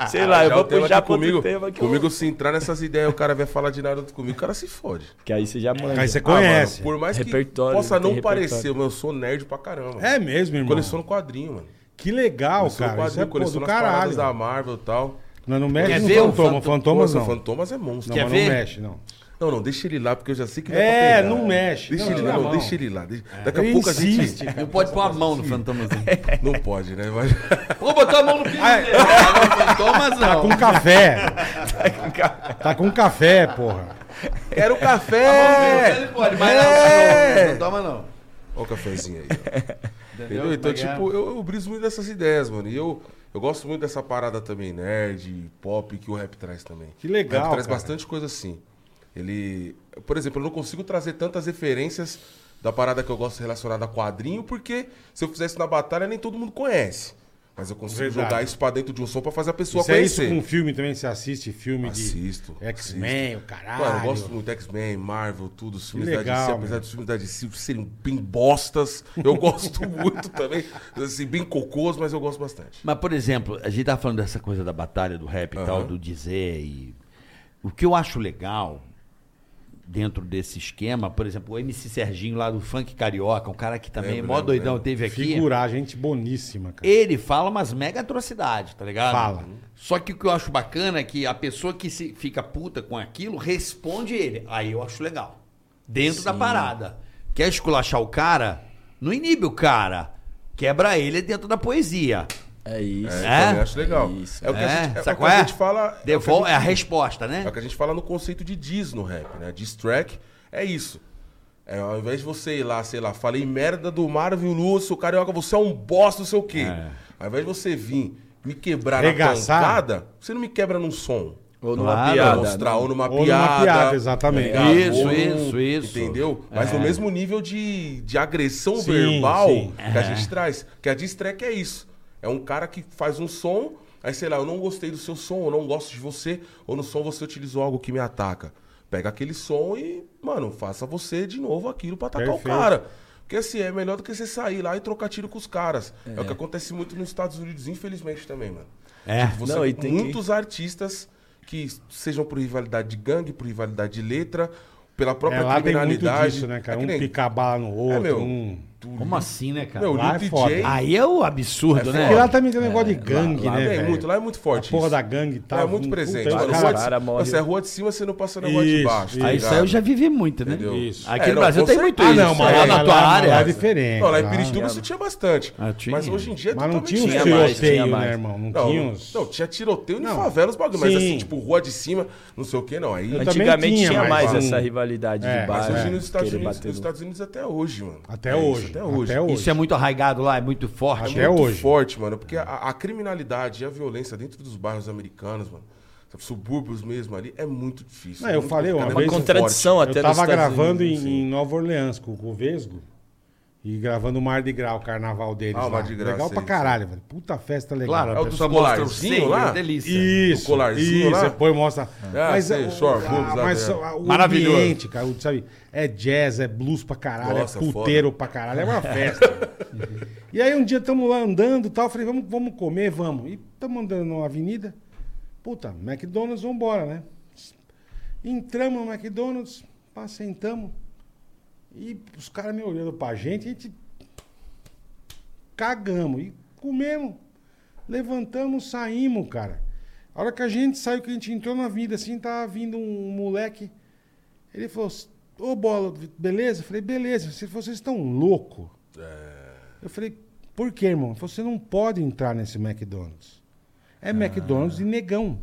Sei lá, eu Já vou puxar comigo, tema que eu- comigo se entrar nessas ideias, o cara vai falar de Naruto comigo, o cara se fode. Que aí você já manda. Aí você Ah, conhece. mano, por mais que Repertório, possa não parecer, mas eu sou nerd pra caramba. É mesmo, irmão. Coleciono quadrinho, mano. Que legal, Coleciono cara. Isso é pô, do caralho. da Marvel e tal. Não, não mexe Quer no ver o fantoma. fanto- Fantomas Nossa, não. Fantomas é monstro. Não, Quer mas ver? não mexe, não. Não, não, deixa ele lá, porque eu já sei que vai É, pra pegar. não mexe. Deixa Não, ele lá, não, mão. deixa ele lá. Deixa- Daqui a Ele pouco a gente... insiste. Não pode pôr a mão no fantomazinho. [LAUGHS] Não pode, né? Mas... Vou botar a mão no [LAUGHS] pinto dele. Não, fantomas Tá não. [LAUGHS] com café. Tá com café, porra. Quero Ele café! pode, mas É. não, não toma não. Olha o cafezinho aí. ó. Entendeu? Então, tipo, eu, eu briso muito dessas ideias, mano. E eu, eu gosto muito dessa parada também, nerd, pop, que o rap traz também. Que legal, O rap traz cara. bastante coisa assim. Ele. Por exemplo, eu não consigo trazer tantas referências da parada que eu gosto relacionada a quadrinho, porque se eu fizesse na batalha, nem todo mundo conhece. Mas eu consigo Verdade. jogar isso pra dentro de um som pra fazer a pessoa Isso é isso conhecer. com filme também? Você assiste filme Assisto, de X-Men, o caralho. Mano, eu gosto muito de X-Men, Marvel, tudo, os filmes da legal, DC, apesar dos filmes da DC serem bem bostas, eu [LAUGHS] gosto muito também. Assim, bem cocôs, mas eu gosto bastante. Mas, por exemplo, a gente tá falando dessa coisa da batalha do rap e tal, do dizer e... O que eu acho legal dentro desse esquema, por exemplo, o MC Serginho lá do Funk Carioca, um cara que também, Lembro, mó lembro, doidão, lembro. teve aqui. Figurar, gente boníssima, cara. Ele fala umas mega atrocidades, tá ligado? Fala. Só que o que eu acho bacana é que a pessoa que se fica puta com aquilo responde ele. Aí eu acho legal. Dentro da parada. Quer esculachar o cara? Não inibe o cara. Quebra ele dentro da poesia. É isso. É, É? também acho legal. Isso. É o que a gente, é, sabe o que qual a é? gente fala. é o que a gente- é a resposta, né? É o que a gente fala no conceito de diss no rap, né? Diss track é isso. É, ao invés de você ir lá, sei lá, falei merda do Marvel Lúcio, carioca, você é um bosta, não sei o quê. É. Ao invés de você vir me quebrar Regaçar. na pancada, você não me quebra num som. Ou numa Claro. piada. mostrar, né? ou numa Ou numa piada. piada, exatamente. tá ligado? Isso, Ou- isso, isso. Entendeu? Mas É. no mesmo nível de, de agressão Sim, verbal sim. que a gente traz. Que a diss track é isso. É um cara que faz um som, aí sei lá, eu não gostei do seu som, eu não gosto de você, ou no som você utilizou algo que me ataca. Pega aquele som e, mano, faça você de novo aquilo pra atacar Perfeito. o cara. Porque assim, é melhor do que você sair lá e trocar tiro com os caras. É, o que acontece muito nos Estados Unidos, infelizmente também, mano. É. Você Não, e tem tem que- muitos artistas que sejam por rivalidade de gangue, por rivalidade de letra, pela própria É, lá tem muito criminalidade. disso, né, cara? É Um nem- pica a bala no outro, É, meu, um... Como assim, né, cara? Meu, Lá é foda. Aí é o absurdo, É né? Porque lá também tem um negócio de gangue, lá, né, tem velho? muito, lá é muito forte. A porra isso. da gangue e tal. Lá é muito um presente. puta, cara de, morre. você é rua de cima, você não passa na rua de Isso, baixo. isso. tá Ah, isso aí eu já vivi muito, né? Entendeu? Isso. Aqui É, no não, Brasil tem muito certeza. isso. Ah, não, mas lá na tua lá- área. lá é diferente. Não, lá em Pirituba você tinha bastante. Ah. Mas hoje em dia é Mas não tinha uns né, irmão? Não, tinha uns... não, tinha tiroteio em Não. favela, os bagulho, mas Sim. assim, tipo, rua de cima, não sei o que, não. Antigamente tinha, mas mais essa rivalidade É, de Mas bairro. hoje é. nos Estados, Unidos, até hoje, mano. Até É hoje. Isso, até hoje. Até hoje. Isso é muito arraigado lá, é muito forte. Até muito hoje. forte, mano. Porque a, a criminalidade e a violência dentro dos bairros americanos, mano, subúrbios mesmo ali, é muito difícil. Não, eu Muito falei uma complicado, é vez- muito contradição forte. até Eu tava gravando Unidos, em, assim. em Nova Orleans com o Vesgo. E gravando o Mar de Grau, o carnaval deles. Ah, o lá. Mardi Gras, Legal sei, pra caralho, velho. Puta festa legal. Claro, É o dos pessoa mostra o colarzinho seio, lá? é delícia. Isso, O colarzinho isso, lá? você põe e mostra. Ah, mas sei, o, short, a- lá mas o Maravilhoso. ambiente, cara, sabe? É jazz, é blues pra caralho, Nossa, é puteiro pra caralho, é uma festa. [LAUGHS] e aí um dia estamos lá andando e tal, eu falei, vamos, vamos comer, vamos. E estamos andando numa avenida, puta, McDonald's, vambora, né? Entramos no McDonald's, pá, sentamos. E os caras me olhando pra gente, a gente cagamos e comemos. Levantamos, saímos, cara. A hora que a gente saiu, que a gente entrou na vida, assim, tava vindo um moleque. Ele falou, ô bola, beleza? Eu falei, beleza. Se vocês estão louco. Eu falei, por quê, irmão? Falou, Você não pode entrar nesse McDonald's. É McDonald's de negão.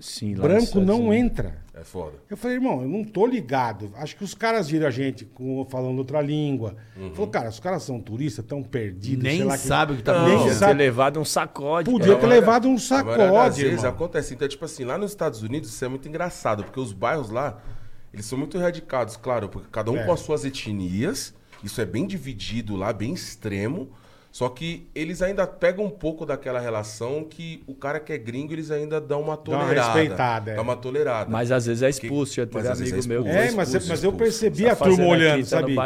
Sim, lá Branco não Unidos. entra. É foda. Eu falei, irmão, eu não tô ligado. Acho que os caras viram a gente com, falando outra língua. Falou, cara, os caras são turistas, tão perdidos. Nem sei sabe o que tá acontecendo. Podia ter levado um sacode. Podia cara. ter levado um sacode, vezes irmão. acontece. Então, tipo assim, lá nos Estados Unidos isso é muito engraçado, porque os bairros lá, eles são muito radicados, claro, porque cada um É. com as suas etnias, isso é bem dividido lá, bem extremo, só que eles ainda pegam um pouco daquela relação que o cara que é gringo, eles ainda dão uma uma tolerada. respeitada, é. Dá uma tolerada. Mas às vezes é expulso. Já Mas teve às vezes amigo é meu. expulso. É, que mas, expulso, mas eu percebi Tá a turma fazendo aqui, olhando, tá sabe?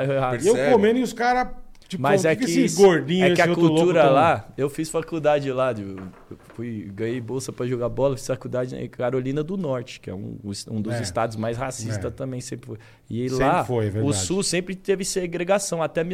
E eu comendo e os caras, tipo, Mas é que que, esse gordinho, é que a cultura lá, eu fiz faculdade lá, de- eu fui, ganhei bolsa pra jogar bola, fiz faculdade em Carolina do Norte, que é um, um dos É. estados mais racistas É. também sempre foi. E Sempre lá, foi, é o. Sul sempre teve segregação, até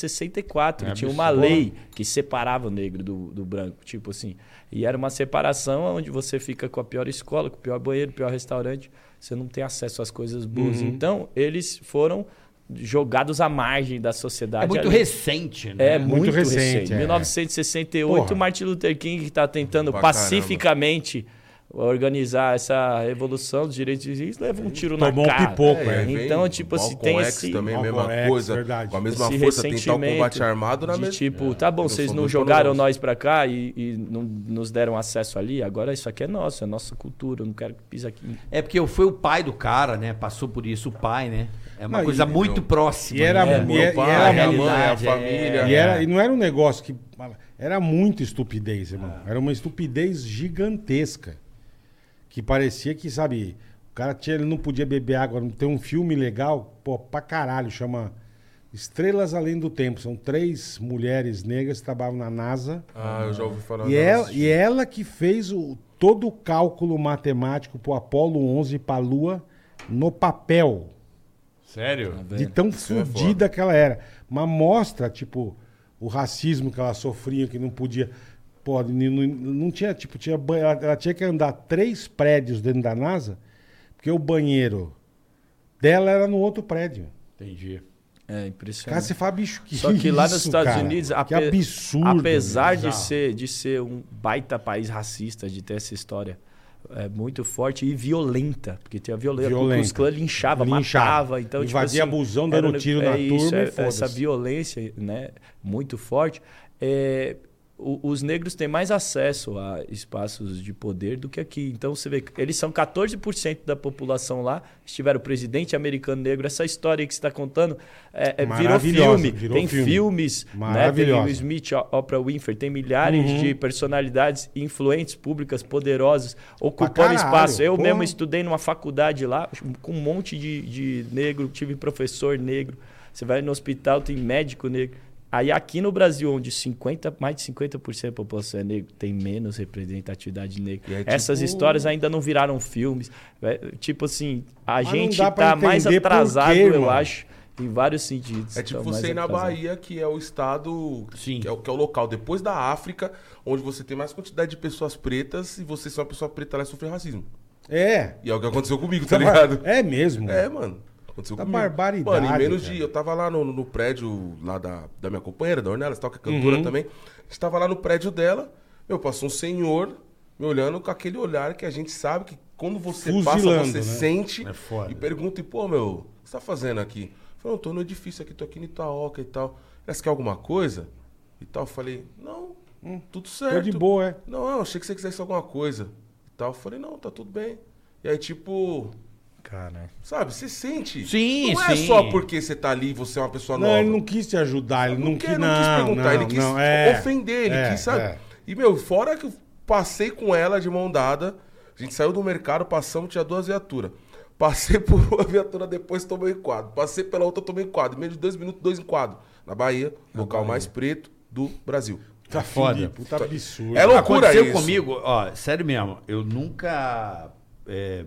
1964, É tinha uma lei que separava o negro do, do branco, tipo assim. E era uma separação onde você fica com a pior escola, com o pior banheiro, pior restaurante, você não tem acesso às coisas boas. Uhum. Então, eles foram jogados à margem da sociedade. É muito ali. recente, né? É muito, Muito recente, recente. é. 1968, Porra. Martin Luther King está tentando pacificamente organizar essa revolução dos direitos civis, leva um tiro Tomou na um cara. pipoco, É, é. Então, tipo, se Malcolm tem X esse- também, a mesma X, coisa, verdade. com a mesma esse força, tentar o combate armado na de mesma... tipo, tá bom, Eu vocês não jogaram poderoso. nós pra cá e, e não nos deram acesso ali, agora isso aqui é nosso, é nossa cultura, eu não quero que pise aqui. É porque foi o pai do cara, né? Passou por isso, o pai, né? É uma Não, coisa e- muito próxima. e era- né? e Meu é- e pai, era a mãe, a é. família. E, era, e não era um negócio que. Era muito estupidez, irmão. Era uma estupidez gigantesca. Que parecia que, sabe, o cara tinha, ele não podia beber água. Tem um filme legal, pô, pra caralho, chama Estrelas Além do Tempo. São três mulheres negras que trabalham na NASA. Ah, eu já ouvi falar. E ela, e ela que fez o, todo o cálculo matemático pro Apolo 11 pra Lua no papel. Sério? De tão é fodida que ela era. Mas mostra, tipo, o racismo que ela sofria, que não podia. Pô, não, não- tinha, tipo, tinha ela, ela tinha que andar três prédios dentro da NASA, porque o banheiro dela era no outro prédio. Entendi. É Cara, impressionante. você fala, bicho, que Só que lá nos isso, Estados cara? Unidos, ape- absurdo. apesar de ser, de ser um baita país racista, de ter essa história é, muito forte e violenta, porque tem a violência, Violenta. os clãs linchava, Linchava. matava, então Invadia tipo assim, busão, dando um- tiro na isso, turma é- essa violência, né, muito forte. É, o- os negros têm mais acesso a espaços de poder do que aqui. Então você vê que eles são 14% da população lá. Estiveram o presidente americano negro. Essa história que você está contando é, é, virou filme. virou tem filme. filmes, né? Tem o Smith, Oprah Winfrey, tem milhares Uhum. de personalidades influentes, públicas, poderosas, ocupando caralho, espaço. Eu porra. mesmo estudei numa faculdade lá, com um monte de, de negro, tive professor negro. Você vai no hospital, tem médico negro. Aí aqui no Brasil, onde 50, mais de 50% da população é negro, tem menos representatividade negra. É Essas tipo- histórias ainda não viraram filmes. É, Tipo assim, a Mas gente tá mais atrasado, quê, eu acho, em vários sentidos. É tipo Tá mais você ir na. Bahia, que é o estado, Sim. Que, é, o- que é o local depois da África, onde você tem mais quantidade de pessoas pretas e você ser uma pessoa preta lá e sofrer racismo. É. E é o que aconteceu comigo, tá ligado? É mesmo. É, mano. Aconteceu Tá comigo. barbaridade, Mano, em menos cara. de. Eu tava lá no, no prédio lá da, da minha companheira, da que é cantora Uhum. também. A gente tava lá no prédio dela. Meu, passou um senhor me olhando com aquele olhar que a gente sabe que quando você passa, Fuzilando, você né? sente É foda. e pergunta, e, pô, meu, o que você tá fazendo aqui? Eu falei, não, tô no edifício aqui, tô aqui no Itaoca e tal. Você quer alguma coisa? E tal. Eu falei, não, tudo certo. Tô de boa, é. Não, eu achei que você quisesse alguma coisa. E tal. Eu falei, não, tá tudo bem. E aí, tipo, Cara. Sabe? Você sente. Sim, não é sim. só porque você tá ali e você é uma pessoa Não, nova. ele não quis te ajudar, ele não, Não quis, quer- não, não quis perguntar, não, ele quis não, é, ofender, ele é, quis, sabe? é. E, meu, fora que eu passei com ela de mão dada, a gente saiu do mercado, passamos, tinha duas viaturas. Passei [LAUGHS] por uma viatura depois, tomei enquadro. Passei pela outra, tomei enquadro. Em menos de dois minutos, dois enquadros. Na Bahia, local mais preto do Brasil. Tá foda. foda. Puta absurdo. É loucura Aconteceu isso. comigo, ó, sério mesmo, eu nunca é,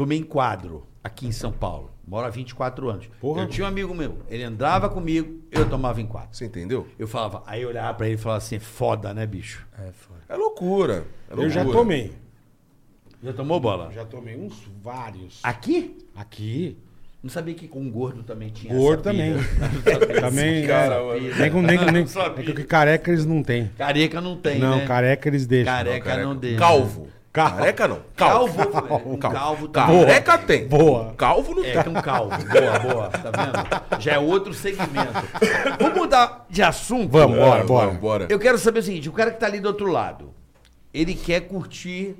tomei enquadro aqui em São Paulo. Moro há 24 anos. Porra. Eu tinha um amigo meu, ele andava comigo, eu tomava enquadro. Você entendeu? Eu falava, aí eu olhava pra ele e falava assim, foda, né, bicho? É foda. É loucura. É Eu já loucura. tomei. Já tomou bola? Já tomei uns vários. Aqui? Aqui. Não sabia que com gordo também tinha Gordo também. [LAUGHS] Não. Também. Cara, é, mano. nem com, nem, nem, Não sabia. é que careca eles não têm. Careca não tem, não, né? careca eles deixam. Careca não deixa. Calvo. Calvo. Careca não. Calvo. Calvo. Um calvo tá. Careca tem. Boa. Calvo não É, tem. tem um calvo. Boa, boa. Tá vendo? Já é outro segmento. Vamos mudar de assunto? Vamos, bora, Vamos, bora. bora. Eu quero saber o seguinte: o cara que tá ali do outro lado, ele quer curtir,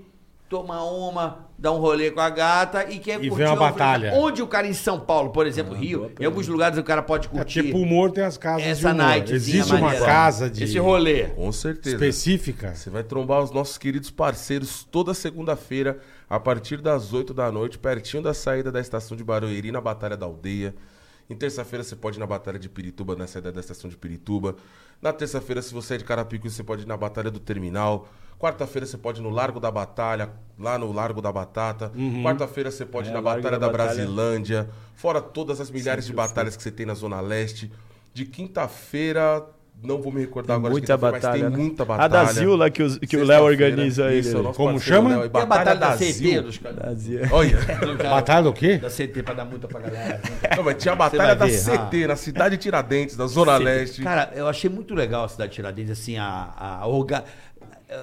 tomar uma, dar um rolê com a gata e quer E curtir ver uma batalha. Onde o cara em São Paulo, por exemplo, Rio, em alguns lugares o cara pode É curtir tipo humor tem as casas de essa humor. night. Existe uma casa de Esse rolê. Com certeza. específica. Você vai trombar os nossos queridos parceiros toda segunda-feira, a partir das 8 da noite, pertinho da saída da estação de Barueri, na Batalha da Aldeia. Em terça-feira você pode ir na Batalha de Pirituba, na saída da estação de Pirituba. Na terça-feira, se você é de Carapicuí, você pode ir na Batalha do Terminal. Quarta-feira você pode ir no Largo da Batalha, lá no Largo da Batata. Quarta-feira você pode ir É, na Largo Batalha da da, Batalha. Brasilândia. Fora todas as milhares de batalhas que você tem na Zona Leste. De quinta-feira, não vou me recordar agora de Muita mas batalha, tem né? muita A batalha. da Zil lá que, os- que o Léo organiza isso, ele. é o nosso Como chama? Léo, e E a batalha da CT Zil. dos caras. Da. Olha, [LAUGHS] Batalha do quê? Da CT pra dar multa pra galera. não, mas tinha a batalha da ver, CT, na cidade de Tiradentes, da Zona Leste. Cara, eu achei muito legal a cidade de Tiradentes, assim, a, a orga-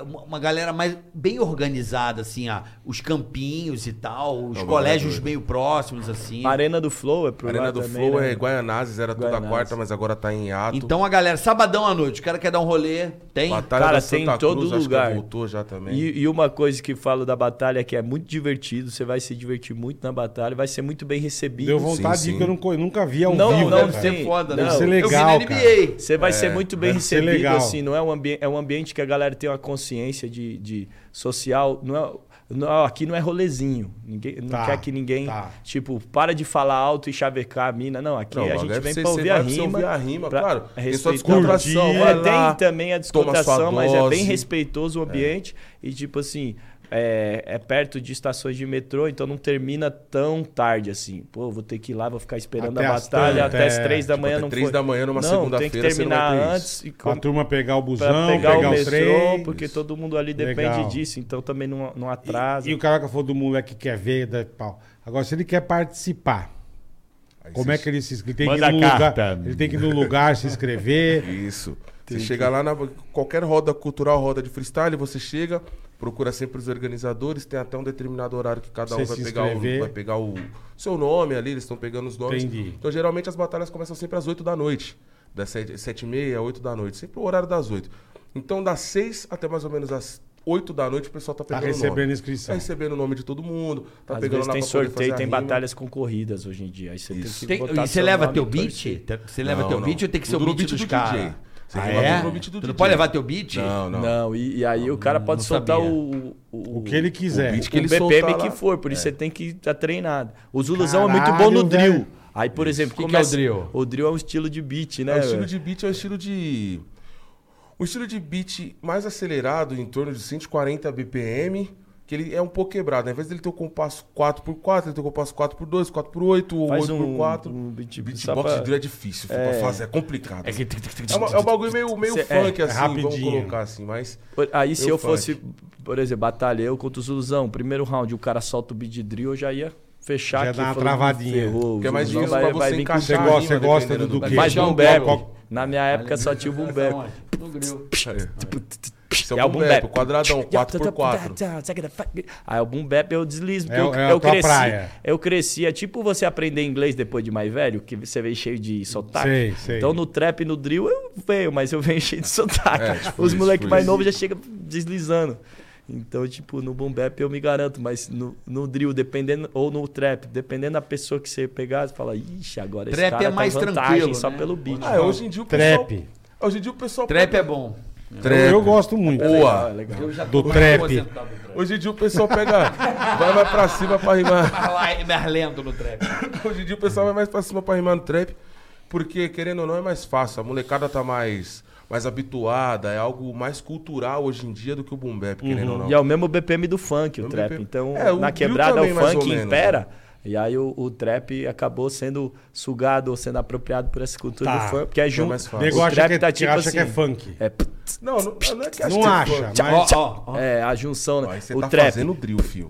uma uma galera mais bem organizada, assim, a, os campinhos e tal, os Não, colégios doido. meio próximos, assim. A Arena do Flow é pro a Arena lá do também, Flow né? é Guaianazes, era toda Guaianazes. quarta, mas agora tá em ato. Então a galera, sabadão à noite, o cara quer dar um rolê, tem? Batalha Cara, da tem Santa em todo Cruz, acho que lugar. voltou já também. E, e uma coisa que falo da batalha que é muito divertido, você vai se divertir muito na batalha, vai ser muito bem recebido. Deu vontade Sim, de ir, sim. que eu, não, nunca vi ao Não, vivo. não, né, cara? sim. foda, né? Deve ser Eu vi legal, na NBA. Você vai ser muito bem recebido, legal. assim, não é um, ambi é um ambiente que a galera tem uma consciência de, de social, não é, não, aqui não é rolezinho, ninguém, não Tá, quer que ninguém, tá. tipo, para de falar alto e chavecar a mina, não, aqui Não, a gente é vem você ouvir a rima. ouvir a rima, pra claro. Tem sua descontração, Curtir. É, lá, tem também a descontração, mas é bem respeitoso o ambiente e tipo assim, é, é perto de estações de metrô, então não termina tão tarde assim. Pô, vou ter que ir lá, vou ficar esperando Até a batalha tantas, até as é, três da tipo, manhã até não três foi. da manhã numa não, tem que segunda-feira terminar ter antes e Pra turma pegar o busão, Pra pegar, pegar, o os metrô, trem. porque todo mundo ali depende Legal. disso, então também não, não atrasa. E, e o cara que falou do moleque que quer ver, da, pau. Agora, se ele quer participar, Aí como é que ele se inscreve? Ele tem que ir no lugar, ele tem que ir no lugar se inscrever. Isso. Você chega lá na qualquer roda cultural, roda de freestyle, você chega, procura sempre os organizadores, tem até um determinado horário que cada Você um vai pegar, o, vai pegar o seu nome ali, eles estão pegando os nomes. Entendi. Então, geralmente as batalhas começam sempre às 8 da noite, das 7, 7 e meia, 8 da noite, sempre o horário das 8. Então, das 6 até mais ou menos as 8 da noite, o pessoal tá Tá pegando o recebendo nome. inscrição. Tá recebendo o nome de todo mundo, tá Às pegando vezes lá tem sorteio, tem batalhas concorridas hoje em dia. Aí você tem que Tem- e você leva teu beat? Você leva Não, teu não. beat ou tem que ser o no beat beat dos do DJ. caras? Você Ah, é? beat do Tu não DJ. pode levar teu beat? Não, não. Não, e, e aí o cara pode não soltar o, o, O que ele quiser. O beat o que ele BPM soltar que lá. for, por isso você tem que estar treinado. O Zuluzão é muito bom no drill. velho. Aí, por exemplo, que que começa... é o drill? O drill é um estilo de beat, né? É, o estilo velho? de beat é o estilo de. O estilo de beat mais acelerado, em torno de 140 BPM, que ele é um pouco quebrado. Ao invés dele ter o compasso 4x4, ele tem o compasso 4x2, 4x8 ou Faz 8x4. um, um beat, Beatbox pra- de drill é difícil filho, pra fazer, é complicado. É que- É, uma- é um bagulho meio, meio Cê- funk, é, assim, vamos rapidinho. colocar assim, mas. Aí se Eu eu funk. fosse, por exemplo, batalha eu contra o Zuluzão, primeiro round o cara solta o beat de drill, eu já ia fechar Já aqui. dá uma travadinha. ferrou, o Porque é mais difícil pra você encaixar Você gosta, você gosta do, do do quê? Mais boom um bap. Na minha época só tinha o boom bap. No grill. Esse é É o o boom bap, bap. quadradão, 4x4. Aí o boom bap eu deslizo, porque É eu, o- é a eu cresci. praia. Eu cresci, é tipo você aprender inglês depois de mais velho, que você vem cheio de sotaque. Sei, sei. Então no trap e no drill eu venho, mas eu venho cheio de sotaque. É, tipo Os isso, moleques tipo mais isso. novos já chegam deslizando. Então, tipo, no boom bap eu me garanto, mas no, no drill, dependendo, ou no trap, dependendo da pessoa que você pegar, você fala, ixi, agora esse Trap cara é mais tá em vantagem tranquilo, só né? pelo beat. Ah, hoje em dia o pessoal... Trap. Hoje em dia o pessoal... Trap pega- é bom. Eu, eu gosto muito. Boa. Eu já Do tô trap. trap. Hoje em dia o pessoal pega... vai mais pra cima pra rimar. [LAUGHS] Mais lento no trap. Hoje em dia o pessoal vai mais pra cima pra rimar no trap, porque, querendo ou não, é mais fácil. A molecada tá mais, mais habituada, é algo mais cultural hoje em dia do que o boom bap, querendo ou não. E é o mesmo BPM do funk, o Mesmo trap. BPM. Então, É, o na quebrada, também, o ou funk menos, impera. né? E aí o, o trap acabou sendo sugado ou sendo apropriado por essa cultura Tá. do funk. Porque é junto. O nego acha, que, é, tá que tipo acha que é assim, funk. É, Não, não, não é que acha Não que é acha, funk. mas... Ó, ó. é a junção, né? Aí você o tá trap. fazendo drill, fio.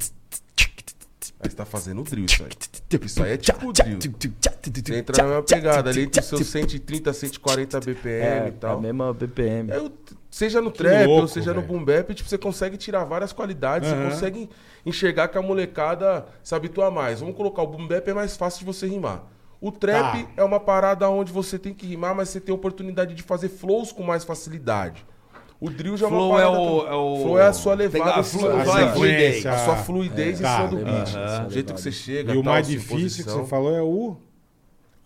Aí você tá fazendo drill, isso aí. Isso aí é tipo drill. Você entra na mesma pegada ali entre os seus 130, 140 BPM É, e a tal. mesma BPM. É, o- seja no trap louco, ou seja no velho. boom bap, tipo, você consegue tirar várias qualidades, Aham. você consegue enxergar que a molecada se habitua mais. Vamos colocar o boom bap é mais fácil de você rimar. O trap Tá. é uma parada onde você tem que rimar, mas você tem a oportunidade de fazer flows com mais facilidade. O drill já é Flow uma é parada... o- também. é o- Flow é a sua levada, a flu- sua, a a sua influência. a sua fluidez É, em tá. cima do beat. O jeito que você chega, E o tal, mais difícil que você falou é o...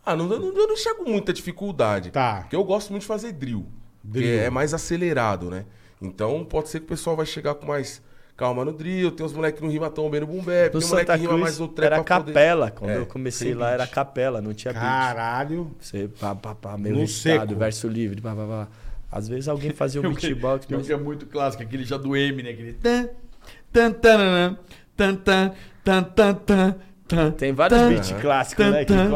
Ah, não, não, eu não enxergo muita dificuldade. Tá. Porque eu gosto muito de fazer drill. Drill. Que é mais acelerado, né? Então pode ser que o pessoal vai chegar com mais calma no drill. Tem uns moleques que não rimam tão bem no boom bap. Tem moleque Santa que rima mais Cruz no trap era pra poder- capela. Quando É, eu comecei lá beat. era capela, não tinha beat. Caralho. Você, pá, pá, pá, meu No verso livre, pá, pá, pá. Às vezes alguém fazia o [LAUGHS] beatbox, Tem um mas... que é muito clássico, aquele já do M, né? Aquele. Tan, tan, tan, tan, tan, tan, tan, tan, Tem vários beats clássicos, né? Que tan.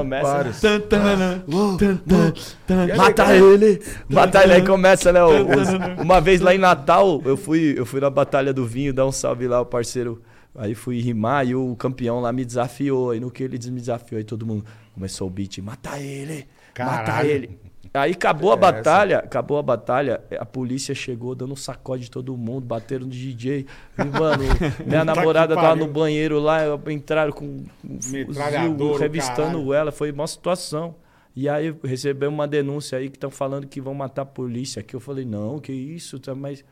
E é Mata legal. ele! Mata ele! Aí começa, né? uma vez lá em Natal, eu fui, eu fui na Batalha do Vinho, dar um salve lá, o parceiro. Aí fui rimar e o campeão lá me desafiou. Aí no que ele me desafiou, aí todo mundo começou o beat: mata ele! Mata ele! Aí acabou a batalha, acabou a batalha, a polícia chegou dando sacode de todo mundo, bateram no DJ. E, mano, [LAUGHS] minha namorada que tava no banheiro lá, entraram com um fuzil, revistando caralho. ela, foi uma situação. E aí recebeu uma denúncia aí que estão falando que vão matar a polícia aqui. Eu falei, não, que isso, tá, mas.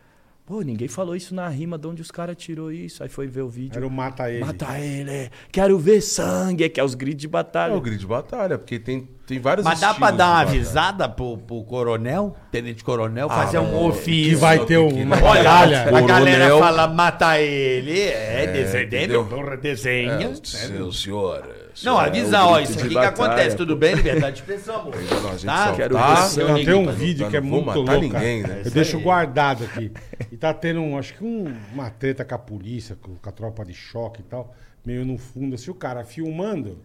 Pô, ninguém falou isso na rima, de onde os caras tirou isso. Aí foi ver o vídeo. Era o Mata Ele. Mata ele, quero ver sangue, que é os gritos de É batalha. o grid de batalha, porque tem, tem vários Mas dá pra dar uma avisada pro, pro coronel, tenente coronel, Ah, fazer um não. ofício. Que vai ter uma Olha, a galera fala, mata ele, é, desenho, entendeu? porra, desenha. Seu senhor. Não, avisa, o ó, isso aqui que batalha, acontece, tudo bem? Liberdade de expressão, amor. Não, a gente Tá? Quero tá- tem um Ninguém vídeo tá- que é muito louco. ninguém, né? Eu deixo guardado aqui. E tá tendo, um, acho que um- uma treta com a polícia, com, com a tropa de choque e tal. Meio no fundo, assim, o cara filmando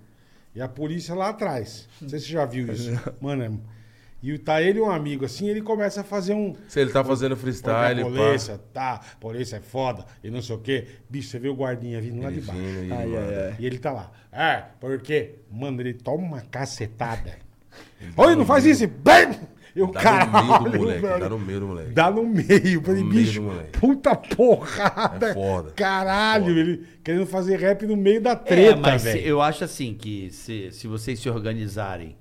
e a polícia lá atrás. Não sei se você já viu isso. [LAUGHS] Mano, é- e tá ele e um amigo assim, ele começa a fazer um. Se ele tá fazendo freestyle, a pá. polícia, tá, a polícia é foda e não sei o quê. Bicho, você vê o guardinha vindo lá Ele de baixo. Ai, ai, ai. E ele tá lá. É, porque, mano, ele toma uma cacetada. [LAUGHS] Oi, não faz isso! Bem! E o Dá caralho, no meio do moleque, velho. dá no meio do moleque. Dá no meio. Falei, No meio bicho, moleque. puta porrada. É foda. Caralho, Foda. ele querendo fazer rap no meio da É, treta, mas se- velho. eu acho assim que se, se vocês se organizarem.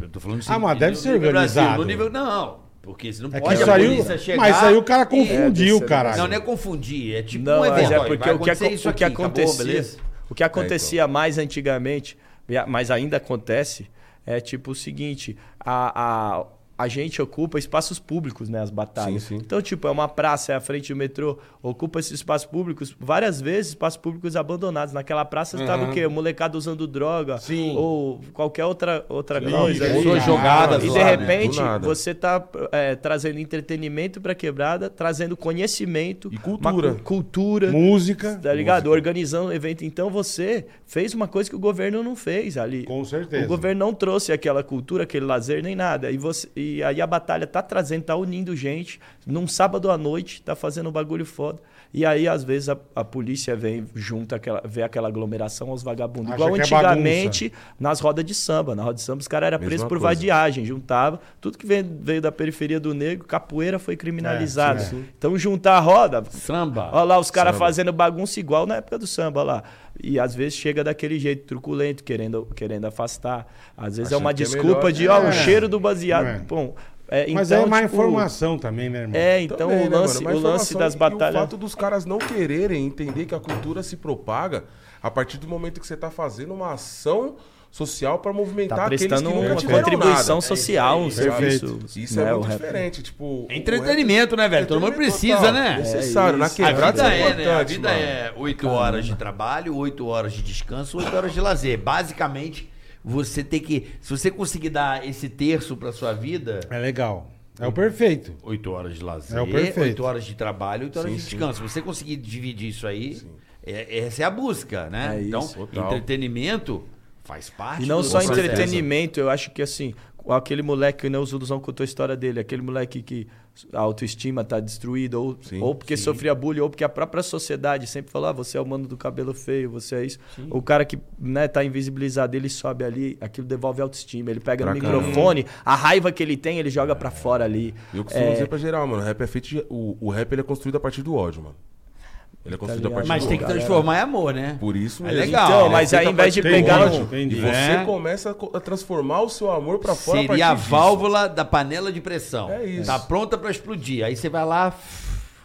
Eu tô falando assim. Ah, mas no deve ser organizado. no nível, não. Porque se não É que pode a aí- polícia chegar. mas isso aí o cara confundiu, É, caralho. Não, não é confundir. É tipo Não, um mas evento. é porque vai o que, acontecer acon- isso o que aqui, acabou, acontecia, beleza? o que acontecia mais antigamente, e a- mas ainda acontece, é tipo o seguinte, a, a, a gente ocupa espaços públicos, né, as batalhas. Sim, sim. Então, tipo, é uma praça, é a frente do metrô, ocupa esses espaços públicos, várias vezes espaços públicos abandonados. Naquela praça estava o quê? O molecada usando droga, Sim. ou qualquer outra, outra Sim, coisa. pessoas ali. jogadas E lá, de né? repente, nada. você tá é, trazendo entretenimento pra quebrada, trazendo conhecimento, E cultura. cultura, Música. Tá ligado? Organizando o evento. Então você fez uma coisa que o governo não fez ali. Com certeza. O governo não trouxe aquela cultura, aquele lazer, nem nada. E, você, e aí a batalha tá trazendo, tá unindo gente. Num sábado à noite, tá fazendo um bagulho foda. E aí, às vezes, a, a polícia vem junto, aquela, vê aquela aglomeração aos vagabundos. Acha Igual é antigamente, nas rodas de samba. Na roda de samba, os caras eram presos por coisa. vadiagem. Juntava. Tudo que veio, veio da periferia do negro, capoeira foi criminalizado. É, sim, Então, juntar a roda, Samba. Olha lá os caras fazendo bagunça igual na época do samba, olha lá. E às vezes chega daquele jeito truculento, querendo, querendo afastar. Às vezes é uma é desculpa melhor. de, ó, É. o cheiro do baseado. É. Bom, É, Mas então, é má tipo, informação também, né, irmão? É, então Também, o né, lance? Mas o lance das e- batalhas. O fato dos caras não quererem entender que a cultura se propaga a partir do momento que você tá fazendo uma ação social para movimentar Tá aqueles que prestando nunca uma tiveram contribuição nada. social, um Perfeito. serviço. Isso né, é muito diferente, tipo... É entretenimento, né, velho? Todo mundo precisa, total, né? Necessário, na A quebrada vida isso é, né? A vida mano. é oito horas de trabalho, oito horas de descanso, oito horas de lazer. Basicamente, você tem que. Se você conseguir dar esse terço pra sua vida, É legal. É o perfeito. oito horas de lazer, É o perfeito. oito horas de trabalho, oito horas Sim, de sim. descanso. Se você conseguir dividir isso aí, é- essa é a busca, né? É então, isso, entretenimento faz parte E não do só processo. entretenimento, eu acho que assim, aquele moleque que o Neuzuduzão contou a história dele, aquele moleque que a autoestima tá destruída, ou, Sim, ou porque sim. sofria bullying, ou porque a própria sociedade sempre falou, ah, você é o mano do cabelo feio, você é isso. O cara que né, tá invisibilizado, ele sobe ali, aquilo devolve autoestima. Ele pega Pra no caramba. microfone, a raiva que ele tem, ele joga pra fora ali. Eu costumo É, dizer pra geral, mano, o rap é feito de, o, o rap ele é construído a partir do ódio, mano. Ele é construído a ligado? partir Mas do tem que transformar em amor, né? Por isso É mesmo. legal. Então, mas aí a em vez de pegar ódio, um-. E você É. começa a a transformar o seu amor pra fora Seria a a partir disso. válvula da panela de pressão. É isso. Tá pronta pra explodir. Aí você vai lá.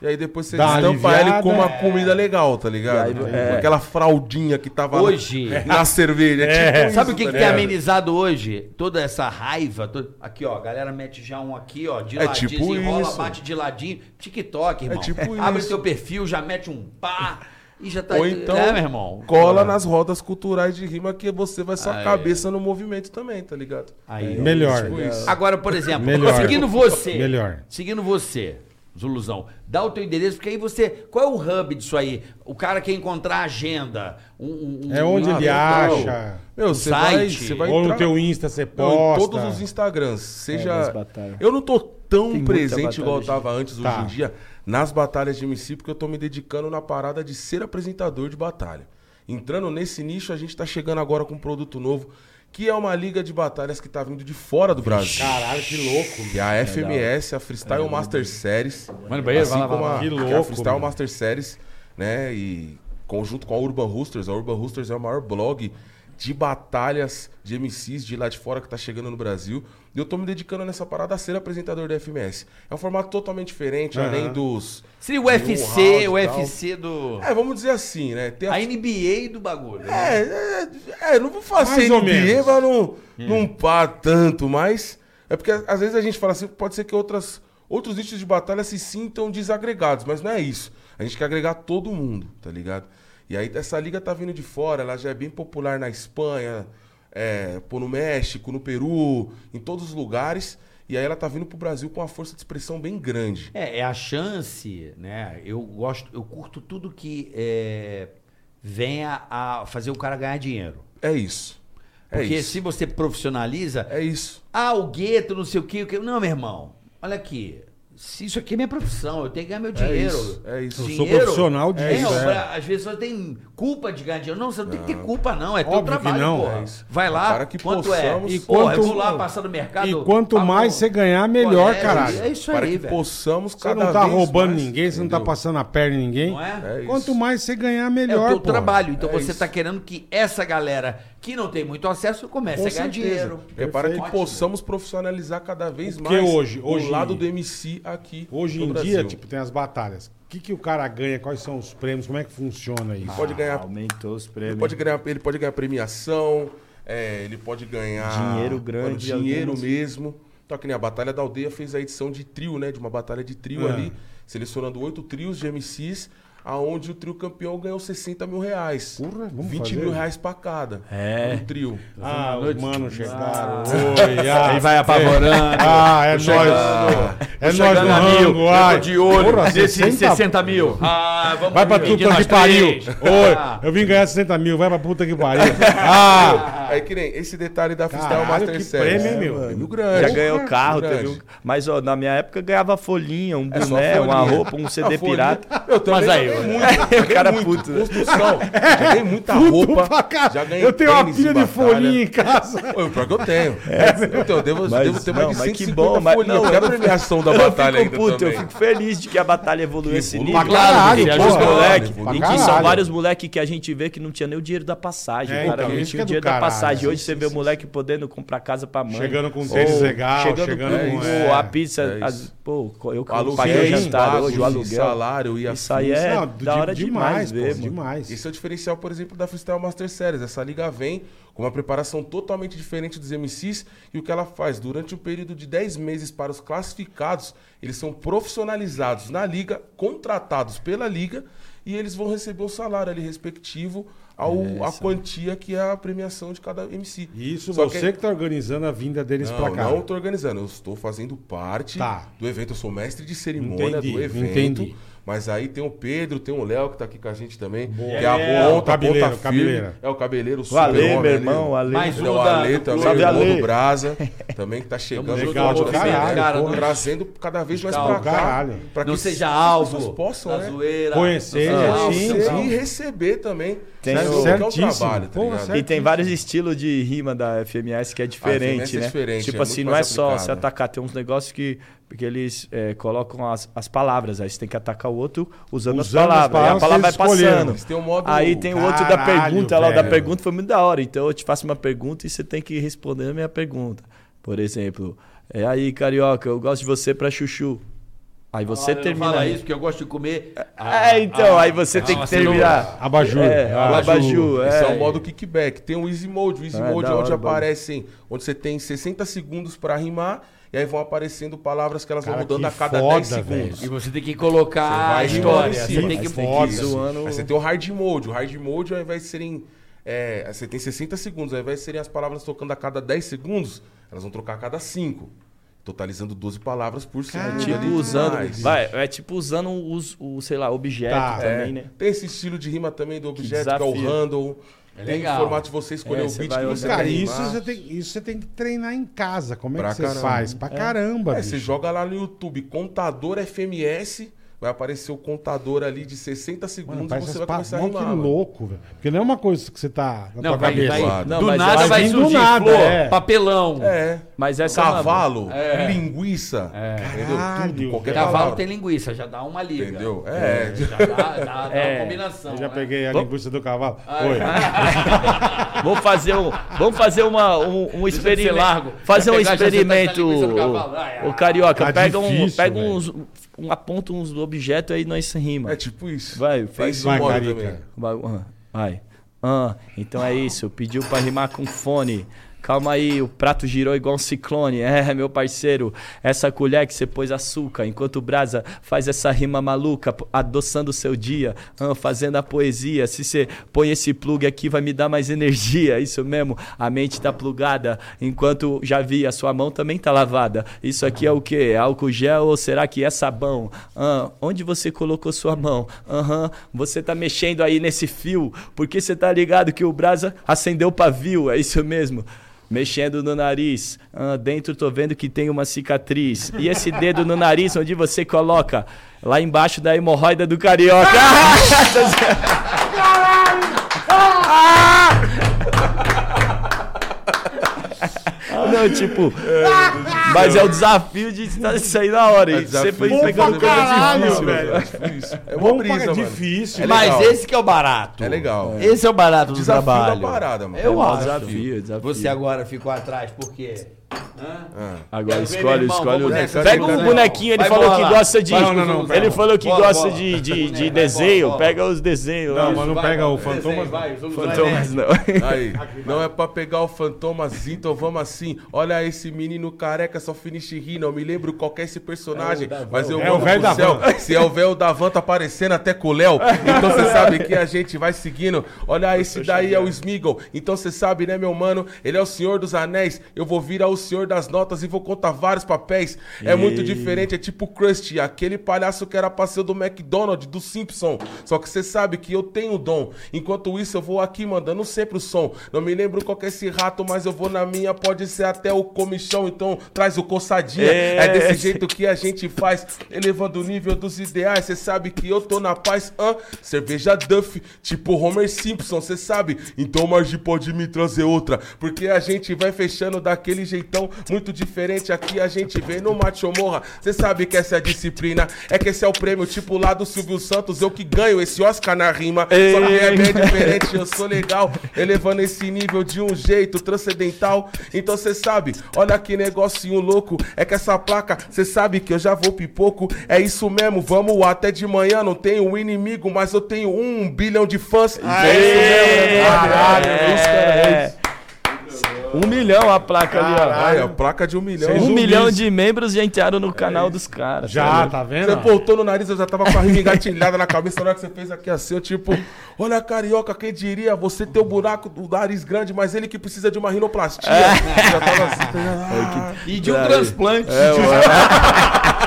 E aí depois você Dá estampa aliviada. ele com uma comida legal, tá ligado? Aí, é. Aquela fraldinha que tava na- Hoje. [LAUGHS] na cerveja. É. tipo Sabe isso, o que, tá que tem amenizado hoje? Toda essa raiva. to- Aqui, ó. A galera mete já um aqui, ó. De É ladinho, tipo desenrola, isso. bate de ladinho. TikTok, irmão. tipo Abre isso. teu perfil, já mete um pá. E já tá. Ou então, é, meu irmão. cola nas rodas culturais de rima que você vai sua Aí. cabeça no movimento também, tá ligado? Aí. Melhor. Tipo isso. Agora, por exemplo, Melhor. seguindo você. Melhor. Seguindo você, Zuluzão, dá o teu endereço, porque aí você. Qual é o hub disso aí? O cara quer encontrar a agenda. Um, um- um- É onde Ah, ele acha. Meu, Um você vai, site. você vai Ou no entrar- teu Insta você posta. em todos os Instagrams. das Seja. batalhas. eu não tô tão Tem presente batalha, igual eu gente. tava antes, Tá. hoje em dia, nas batalhas de MC, porque eu tô me dedicando na parada de ser apresentador de batalha. Entrando nesse nicho, a gente tá chegando agora com um produto novo, que é uma liga de batalhas que tá vindo de fora do Brasil. Caralho, que louco. Que é a FMS, a Freestyle Master Series. Mano, assim vai lá, como vai lá. a, Que que é a louco, Freestyle mano. Master Series, né? E conjunto com a Urban Roosters. A Urban Roosters é o maior blog de batalhas de MCs de lá de fora que tá chegando no Brasil. E eu tô me dedicando nessa parada a ser apresentador da FMS. É um formato totalmente diferente, Aham. além dos. Seria o UFC, o. UFC do. É, vamos dizer assim, né? Tem a A NBA do bagulho. né? é, é, é, não vou fazer Mais NBA, mas não, não pá tanto, mas é porque às vezes a gente fala assim, pode ser que outras, outros nichos de batalha se sintam desagregados, mas não é isso. A gente quer agregar todo mundo, tá ligado? E aí essa liga tá vindo de fora, ela já é bem popular na Espanha, é, pô, no México, no Peru, em todos os lugares. E aí ela tá vindo pro Brasil com uma força de expressão bem grande. É, é a chance, né? Eu gosto, eu curto tudo que é, venha a fazer o cara ganhar dinheiro. É isso. É Porque isso. se você profissionaliza, É isso. ah, o gueto, não sei o quê, o quê. Não, meu irmão, olha aqui. Se isso aqui é minha profissão, eu tenho que ganhar meu dinheiro. isso, é isso. Eu sou profissional disso, É, é. pra- Às vezes você tem culpa de ganhar dinheiro. Não, você não, tem que ter culpa, não. É teu Óbvio que trabalho, não. porra. É isso. Vai lá, Para que quanto é? possamos- E E porra, eu quanto- vou lá passar no mercado. E quanto pago- mais você ganhar, melhor, é, caralho. É isso Para aí, que velho. possamos Você não tá vez roubando mais, ninguém, você não tá entendeu? passando a perna em ninguém. Não é? É isso. Quanto mais você ganhar, É melhor, o teu pô. trabalho. Então É você isso. está querendo que essa galera que não tem muito acesso comece Com a ganhar certeza. dinheiro. É para que possamos profissionalizar cada vez Porque mais hoje- hoje- o lado do MC aqui Hoje no em Brasil. dia, tipo, tem as batalhas. O que, que o cara ganha? Quais são os prêmios? Como é que funciona isso? pode ganhar, Aumentou os prêmios. ele pode ganhar, ele pode ganhar premiação, é, ele pode ganhar Dinheiro grande, mano, dinheiro algumas- mesmo. Então, que nem a Batalha da Aldeia fez a edição de trio, né? De uma batalha de trio Ah. ali, selecionando oito trios de MCs, aonde o trio campeão ganhou 60 mil reais. Porra, vamos 20 fazer. mil reais pra cada. É. Um trio. Ah, os manos chegaram. [LAUGHS] Oi, ah, Aí vai apavorando. Ah, é nóis. É nóis Chegando no mil, rango. eu ai. de olho Porra, desses 60 60 mil. Ah, vamos Vai pra puta que nós pariu. Oi, Ah. eu vim ganhar 60 mil, vai pra puta que pariu. [LAUGHS] Ah, Aí que nem esse detalhe da Freestyle Master Series. prêmio, hein, meu? Prêmio grande. Já ganhou carro, grande. teve um... Mas ó, na minha época ganhava folhinha, um É boné, uma roupa, um [LAUGHS] CD pirata. Eu também Mas aí, muito. [LAUGHS] O cara muito. puto, né? Construção. Já ganhei muita Puto roupa. Já ganhei Eu tenho uma pilha de folhinha em casa. [LAUGHS] Pô, pior que eu tenho. eu, tenho, eu devo, Mas- devo ter mais não, de mas 150 que bom, mas- folhinhas. não, eu quero a premiação da batalha ainda puto, também. eu fico feliz de que a batalha evoluiu esse nível. Pra caralho, pô. os moleque, em que são vários moleques que a gente vê que não tinha nem o dinheiro da passagem. É, cara então, não tinha é o dinheiro da passagem. Hoje você vê o moleque podendo comprar casa pra mãe. Chegando com tênis legal, chegando com é. a pizza. É pô, eu paguei o jantar hoje, o aluguel. salário e Isso aí é Não, da de- hora demais, pô, ver, mano. demais. Esse é o diferencial, por exemplo, da Freestyle Master Series. Essa liga vem com uma preparação totalmente diferente dos MCs e o que ela faz? Durante um período de 10 meses para os classificados, eles são profissionalizados na liga, contratados pela liga e eles vão receber um salário ali respectivo ao a quantia que é a premiação de cada MC. Isso, Só você que, tá organizando a vinda deles pra Não, cá. não estou organizando, eu estou fazendo parte Tá. do evento, eu sou mestre de cerimônia Entendi, do evento. entendi. Mas aí tem o Pedro, tem o Léo que tá aqui com a gente também, que É, é a é, ponta, o a cabeleiro, ponta o firme. É o cabeleiro, o O Ale, meu irmão, o Ale. Mais Ele é um o da- Ale do também, irmão Ale. do Brasa, também que tá chegando. legal mundo, caralho, né? porra. Trazendo cada vez mais pra cá. caralho. pra Não que seja as alvo possam, da né? zoeira. Conhecer, não seja sim. E receber também. Tem o- Que é o Certíssimo. trabalho, tá certo. E tem vários estilos de rima da FMS que é diferente, FMS é né? diferente, tipo é assim, não é mais só aplicado. se atacar, tem uns negócios que, que eles é, colocam as, as palavras, aí você tem que atacar o outro usando, as Usando as palavras. Aí a palavras palavra vai passando. Têm um modo- Aí tem o outro da pergunta, lá o da velho. pergunta foi muito da hora. Então eu te faço uma pergunta e você tem que responder a minha pergunta. Por exemplo, é aí, carioca, eu gosto de você pra chuchu. Aí você Olha, não termina. fala isso, porque eu gosto de comer. É, então, aí você tem que terminar. Abajur. É, Ah, abajur. Esse é, é. o modo kickback. Tem o easy mode. O easy É, mode é onde hora, aparecem, onde você tem 60 segundos pra rimar e aí vão aparecendo palavras que elas Cara, vão mudando a cada foda, 10 segundos. E você tem que colocar a história. Você tem que foda. Isso. Zoando. Aí você tem o hard mode. O hard mode, ao invés de serem. é, você tem 60 segundos. Ao invés de serem as palavras tocando a cada 10 segundos, elas vão trocar a cada 5. Totalizando 12 palavras por segundo. Tipo e tudo usando. mais. Vai, é tipo usando os, o, sei lá, objeto Tá. também, É, né? Tem esse estilo de rima também do objeto, que, é o handle. tem legal. o formato de você escolher É, o você beat vai que você. Cara, quer isso você, tem, isso você tem que treinar em casa. Como é Pra que você caramba. faz? Pra caramba, É, bicho. você joga lá no YouTube, contador FMS, vai aparecer o contador ali de 60 Mano, segundos e parece você vai começar a rimar. que mano. louco, velho. Porque não é uma coisa que você tá na Não, tua vai, cabeça. vai, Não, do nada vai vir do surgir nada, flor, é. papelão. É. Mas essa é Cavalo, linguiça, entendeu? Caralho, Tudo, qualquer Cavalo palavra. tem linguiça, já dá uma liga. Entendeu? É. Já dá, dá, dá [LAUGHS] É. uma combinação. Eu já né? peguei a linguiça do cavalo. Ah, Oi. [LAUGHS] Vamos fazer um, vamos fazer uma, um, um experimento. largo. Fazer Já um experimento. O carioca, Tá pega, um, pega uns. Aponta uns objetos aí nós rima. É tipo isso. Vai, faz esse Vai, ah, então é isso. Pediu pra rimar com fone. Calma aí, o prato girou igual um ciclone. É, meu parceiro, essa colher que você pôs açúcar, enquanto o Brasa faz essa rima maluca, adoçando o seu dia, ah, fazendo a poesia. Se você põe esse plug aqui, vai me dar mais energia. [LAUGHS] Isso mesmo, a mente tá plugada, enquanto já vi, a sua mão também tá lavada. Isso aqui é o quê? Álcool gel ou será que é sabão? Ah, onde você colocou sua mão? Aham, você tá mexendo aí nesse fio, porque você tá ligado que o Brasa acendeu o pavio, é isso mesmo. Mexendo no nariz. Ah, dentro tô vendo que tem uma cicatriz. E esse dedo no nariz, onde você coloca? Lá embaixo da hemorroida do carioca. [LAUGHS] Não, tipo. Mas é o desafio de sair na hora. Desafio. você foi pegando caralho, difícil, velho. É uma Vamos brisa, mano. difícil. É Mas legal. esse que é o barato. É legal. Esse é o barato do Desafio trabalho. da parada, mano. Eu É acho. desafio, desafio. Você agora ficou atrás por quê? Agora Quero ver, escolhe, irmão, escolhe o. nessa, Pega um bonequinho, ele Vai falou bola. que gosta de. Não, não, não, ele falou que Bola, gosta de, de, de Boneco, desenho. bola, bola. Pega os desenhos lá. Não, mas não Vai, pega o fantomas. vai, Fantomas não. Aí, não é pra pegar o fantomazinho, então vamos assim. Olha esse menino careca, só finish ri, não me lembro qual é esse personagem. mas eu É o velho pro da céu. van. [LAUGHS] Se é o velho da van, tá aparecendo até com o Léo. Então você [LAUGHS] sabe que a gente vai seguindo. Olha, esse daí é o Smeagol. Então você sabe, né, meu mano? Ele é o Senhor dos Anéis. Eu vou virar o senhor das notas e vou contar vários papéis. É muito E- diferente, é tipo Krusty, aquele palhaço que era parceiro do McDonald's, do Simpson. Só que você sabe que eu tenho dom. Enquanto isso, eu vou aqui mandando sempre o som. Não me lembro qual que é esse rato, mas eu vou na minha, pode ser até o comichão. Então traz o coçadinha. É. É, desse jeito que a gente faz, elevando o nível dos ideais. Você sabe que eu tô na paz, hã? Cerveja Duff, tipo Homer Simpson, você sabe? Então Margie pode me trazer outra, porque a gente vai fechando daquele jeitão muito diferente. Aqui a gente vem no Macho Morra. Você sabe que essa é a disciplina, é que esse é o prêmio, tipo lá do Silvio Santos, eu que ganho esse Oscar na rima. Só que é bem diferente, eu sou legal, elevando esse nível de um jeito transcendental. Então você sabe, olha que negocinho louco, é que essa placa, você sabe que eu já vou pipoco. É isso mesmo, vamos até de manhã, não tenho um inimigo, mas eu tenho um bilhão de fãs. é isso mesmo, é nóis. Caralho, É isso, cara, é isso. Um milhão a placa ali, ó. A placa de um milhão. Vocês Um milhão de membros já entraram no canal dos caras. Já, tá vendo? Você voltou no nariz, eu já tava com a rima engatilhada na cabeça na hora que você fez aqui assim, eu tipo, olha carioca, quem diria, você tem o buraco do nariz grande, mas ele que precisa de uma rinoplastia. Já tava assim, [LAUGHS] ah, E de um transplante. [LAUGHS]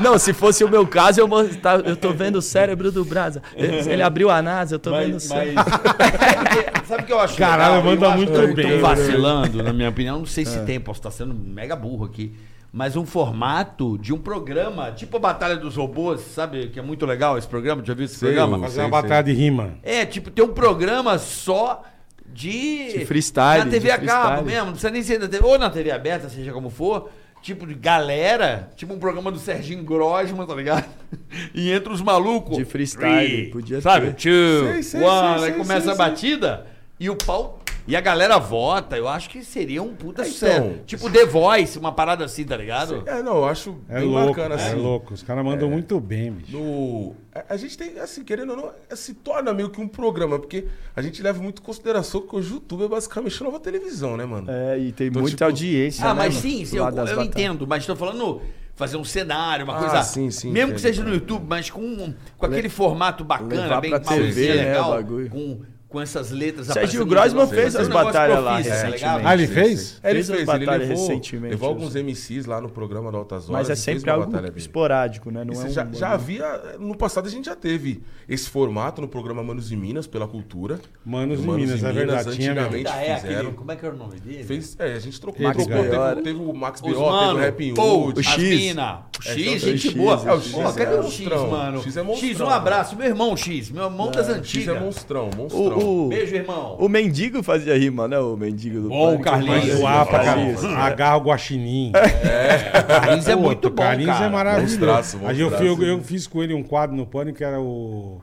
Não, se fosse o meu caso, eu, tá- eu tô vendo o cérebro do Brasa. Ele abriu a NASA, eu tô vendo o Mas, cérebro. mas- [LAUGHS] sabe o que eu acho Caralho, manda muito eu tô bem, né? vacilando, na minha opinião. Não sei se tem, posso estar sendo mega burro aqui. Mas um formato de um programa, tipo a Batalha dos Robôs, sabe? Que é muito legal esse programa. Já viu esse Sei, programa? Fazer uma batalha de rima. É, tipo, tem um programa só de. De freestyle, Na TV a cabo mesmo, não precisa nem ser da TV. Ou na TV aberta, seja como for. Tipo, de galera. Tipo um programa do Serginho Grosman, tá ligado? [LAUGHS] E entra os malucos. De freestyle, Three, podia Sabe? ter. Two, Sei, sei, one. sei, aí começa a batida e o pau. E a galera vota. Eu acho que seria um puta Então. sucesso. Tipo The Voice, uma parada assim, tá ligado? É, não, eu acho É bem louco, bacana é assim. louco. Os caras mandam muito bem, bicho. No... A, a gente tem, assim, querendo ou não, é, se torna meio que um programa, porque a gente leva muito em consideração que hoje o YouTube é basicamente nova televisão, né, mano? É, e tem Então, muita tipo, audiência. Ah, né, mas mano? sim, sim, eu, eu entendo, mas tô falando fazer um cenário, uma Ah, coisa. sim, sim, mesmo que seja no YouTube, mas com, com aquele formato bacana, levar bem pra TV, né, legal, bagulho. com, com essas letras no Grossman fez as batalhas lá tá recentemente. Ah, ele fez? É, ele Fez as fez, ele levou, recentemente, levou alguns sei. MCs lá no programa do Altas Horas. Mas é sempre uma algo esporádico, né? Não Isso é um... já, já havia, no passado a gente já teve esse formato no programa Manos e Minas, pela cultura. Manos O e Minas, é verdade, tinha antigamente Ainda é fizeram. aquele, como é que era o nome dele? Fez, é, a gente trocou, Max trocou teve, teve o Max Bior, teve o Rap pô, Hood. o X. O É, X, só- gente o X, boa. é, o X Pô, é cadê o X, mano? X é X, monstrão, um abraço. Meu irmão, X. Meu irmão das X é antigas. monstrão, monstrão. O, o, Beijo, irmão. o Mendigo fazia rima, né? O Mendigo do Bom. Carlinhos. Zoar pra Carlinhos. Agarra o guaxinim. [LAUGHS] Carlinhos é muito o bom, Carlinhos cara. é maravilhoso. Monstraço, Aí eu, eu- eu fiz com ele um quadro no Pânico que era o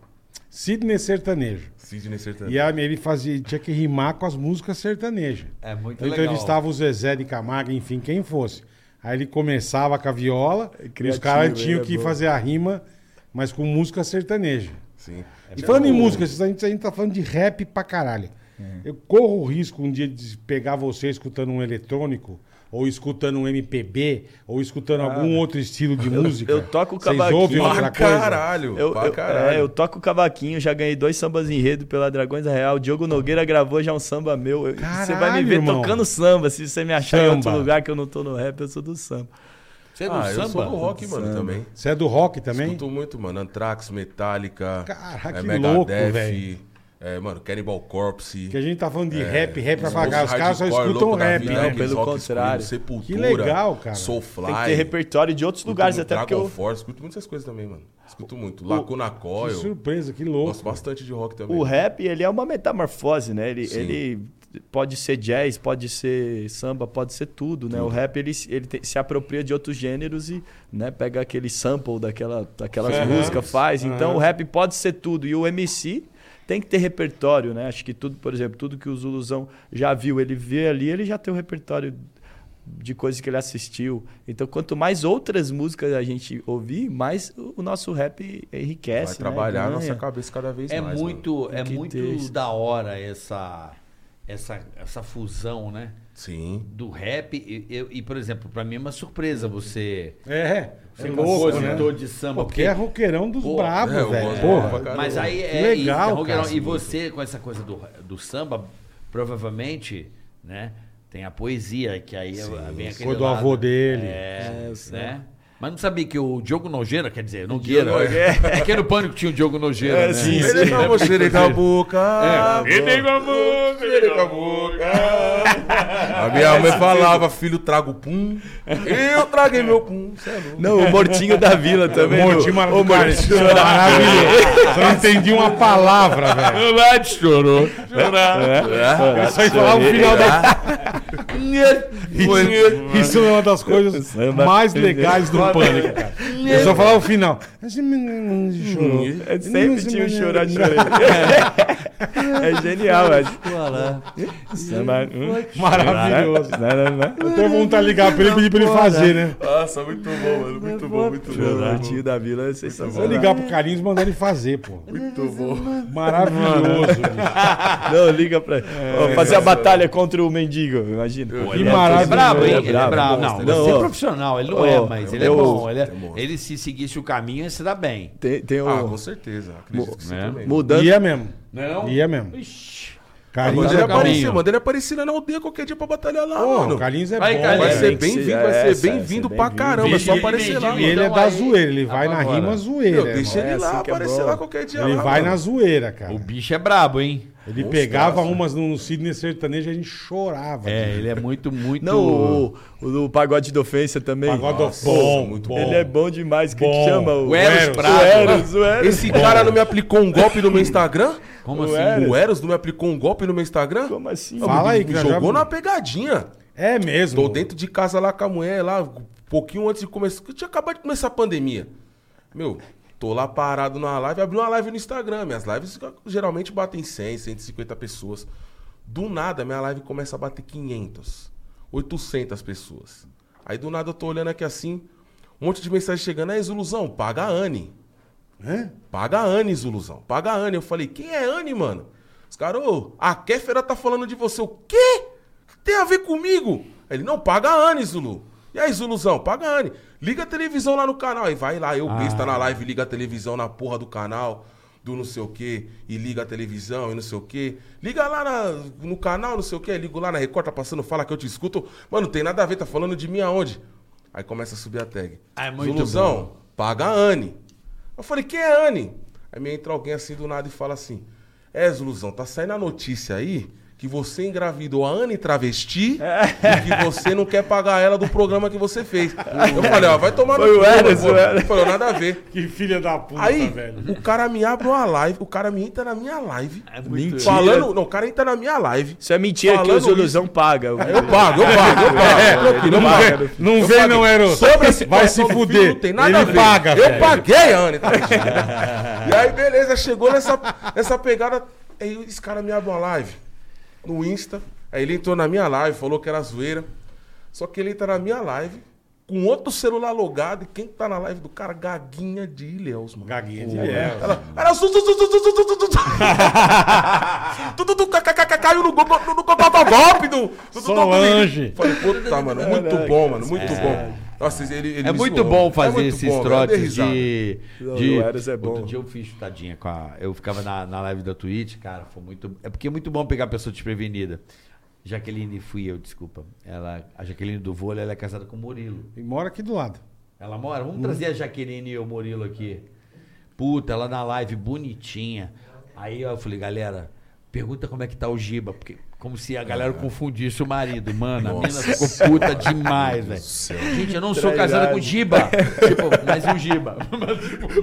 Sidney Sertanejo. Sidney Sertanejo. E aí ele fazia, tinha que rimar com as músicas sertanejas. É muito Eu legal. entrevistava o Zezé de Camargo, enfim, quem fosse. Aí ele começava com a viola e os criativo, caras tinham é que bom. fazer a rima, mas com música sertaneja. Sim. E falando em música, a gente, a gente tá falando de rap pra caralho. Eu corro o risco um dia de pegar você escutando um eletrônico, ou escutando um MPB, ou escutando algum outro estilo de música. eu toco Vocês cavaquinho. ouvem Pra outra coisa? caralho, Eu, pra eu, caralho. é, eu toco cavaquinho, já ganhei dois sambas enredo pela Dragões da Real. Diogo Nogueira gravou já um samba meu. Eu- Você vai me Caralho, ver irmão. tocando samba. Se você me achar em outro Samba. lugar que eu não tô no rap, eu sou do samba. Você é do Ah, eu samba? sou do rock, mano, Samba. também. Você é do rock também? Escuto muito, mano. Anthrax, Metallica, Caraca, é, que Megadeth, louco, velho. é, mano, Cannibal Corpse. Que a gente tá falando de É, rap, rap pra os pagar. Os caras só escutam rap, vida, né? Pelo contrário. Sepultura, Que legal, cara. Soulfly. Tem que ter repertório de outros Escuto lugares, muito até porque Dragon eu, Force, escuto muitas coisas também, mano. Escuto muito. Lacuna Que Coil. surpresa, que louco. Gosto bastante de rock também. o rap ele é uma metamorfose, né? Ele, Sim. ele pode ser jazz, pode ser samba, pode ser tudo, né? O rap ele, ele te- se apropria de outros gêneros e né, pega aquele sample daquela, daquelas Aham. músicas, faz. Então o rap pode ser tudo. E o MC tem que ter repertório, né? Acho que tudo, por exemplo, tudo que o Zuluzão já viu, ele vê ali, ele já tem um repertório de coisas que ele assistiu. Então, quanto mais outras músicas a gente ouvir, mais o o nosso rap enriquece. Vai trabalhar né? a nossa cabeça cada vez É mais. muito, é muito da hora essa, essa, essa fusão, né? Sim. Do rap e, eu- e, por exemplo, pra mim é uma surpresa você É, é louco, né? compositor de samba. Porque é roqueirão dos Pô, bravos, é, velho. Porra. Mas aí é legal, e, é roqueirão. cara. e você com essa coisa do, do samba, provavelmente, né? Tem a poesia, que aí vem aquele Foi do lado. avô dele. É, né? Mas não sabia que o Diogo Nogueira, quer dizer, Nogueira. Nogueira. É que no Pânico tinha o Diogo Nogueira, É, né? sim, Ele com a boca, ele com a boca. Ele com a boca, Ele com a boca. A minha mãe falava, filho, trago pum. Eu traguei meu pum. É. Não, o Mortinho da Vila também. O Mortinho o maravilhoso. Mortinho Maravilhoso. Só não entendi uma palavra, velho. Lá de chorou. Eu só ia falar o final da. [LAUGHS] [LAUGHS] Isso, isso é uma das coisas mais legais do pânico, cara. Eu só falar o final. Chorou. É sempre tinha um chorar, chorei. [LAUGHS] É genial, velho. Maravilhoso. Não, Eu tenho vontade de ligar pra ele e pedir pra ele fazer, né? Nossa, muito bom, mano. Muito bom, muito O bom. Mortinho da Vila é Se eu sensacional. ligar pro Carlinhos e mandar ele fazer, pô. Muito bom. Maravilhoso. Não, liga pra ele. Ó, Fazer a batalha contra o mendigo, imagina. Pô, Que ele é-. É brabo, hein? Ele é Ele é brabo. Não, Não, você é profissional, ele não Ó, é, mas ele é bom. Ele, é- ele se seguisse o caminho, ia se dar bem. Tem, tem Ah, um... com certeza. Acredito que sim né? Mudando... Ia mesmo. Não? Ia mesmo. Carlinhos Manda Tá ele aparecer, manda ele aparecer lá na aldeia qualquer dia pra batalhar lá, Pô, mano. o Carlinhos é Vai, bom, Carlinhos. Vai ser bem-vindo, vai é, ser essa, bem-vindo pra caramba. É só aparecer ele- lá, E mano. ele é Então da zoeira, ele vai na agora. rima zoeira. Meu, deixa ele É lá, é aparecer lá qualquer dia Ele vai na zoeira, cara. O bicho é brabo, hein? Ele Monstraço. pegava umas no, no Sidney Sertanejo e a gente chorava. É, cara. ele é muito, [LAUGHS] muito. Não, o, o do Pagode da Ofensa também. Pagode Nossa, bom, muito bom. Ele é bom demais. Quem Bom. que chama? O Eros O Prado. Eros, o Eros. Esse cara não me aplicou um golpe no meu Instagram? Como O assim? Eros. O Eros não me aplicou um golpe no meu Instagram? Como assim? Fala aí, Me nós já- jogou na pegadinha. É mesmo. Tô dentro de casa lá com a mulher, lá, um pouquinho antes de começar. que Tinha acabado de começar a pandemia. Meu, tô lá parado na live, abri uma live no Instagram. Minhas lives geralmente batem 100, 150 pessoas. Do nada, minha live começa a bater 500, 800 pessoas. Aí do nada eu tô olhando aqui assim, um monte de mensagem chegando. Aí, Zuluzão, paga a Anne. Hã? Paga a Anne, Zuluzão. Paga a Anne. Eu falei, quem é Anne, mano? Os caras, ô, a Kéfera tá falando de você. O quê? Tem a ver comigo? Ele, não, paga a Anne, Zulu. E aí, Zuluzão, paga a Anne. Liga a televisão lá no canal. Aí vai lá, eu, besta na live, liga a televisão na porra do canal, do não sei o quê, e liga a televisão e não sei o quê. Liga lá na- no canal, não sei o quê, ligo lá na Record, tá passando, fala que eu te escuto. Mano, tem nada a ver, tá falando de mim aonde? Aí começa a subir a tag. Ah, é Zuluzão, paga a Anne. Eu falei, quem é Anne? Aí me entra alguém assim do nada e fala assim: É, Zuluzão, tá saindo a notícia aí que você engravidou a Anne travesti [LAUGHS] e que você não quer pagar ela do programa que você fez. Eu falei, ó, vai tomar Foi o cu. Ele Falou, nada a ver. Que filha da puta, Aí, velho. o cara me abre uma live, o cara me entra na minha live. Mentira. Falando. Não, o cara entra na minha live. Isso é mentira que o Falando Zuluzão paga. Eu pago, eu pago, eu pago. É, não vem, não vem, não, Eros. Sobre esse Vai se fuder. filho, Não tem nada Ele a ver. paga, Eu velho. paguei a Anne, tá ligado? [LAUGHS] E aí, beleza, chegou nessa, nessa pegada. Aí esse cara me abre uma live no Insta. Aí ele entrou na minha live, falou que era zoeira. Só que ele entra na minha live com outro celular logado e quem tá na live do cara? Gaguinha de Ilhéus, mano. Gaguinha de Ilhéus. Ela, caiu no golpe do golpe do Solange. Falei, puta, mano, muito bom, mano, muito bom. Nossa, ele, ele É muito zoou. bom É fazer muito esses bom, trotes de. Não, de... é bom. Outro dia eu fiz tadinha com a. Eu ficava na, na live da Twitch, cara, foi muito. É porque é muito bom pegar a pessoa desprevenida. Jaqueline fui eu, desculpa. Ela, a Jaqueline do vôlei, ela é casada com o Murilo. E mora aqui do lado. Ela mora? Vamos trazer a Jaqueline e o Murilo aqui. Puta, ela na live bonitinha. Aí eu falei, galera, pergunta como é que tá o Giba, porque como se a galera confundisse o marido. Mano, a mina ficou puta demais, velho. Gente, eu não sou casada com Giba. [LAUGHS] tipo, mas o Giba.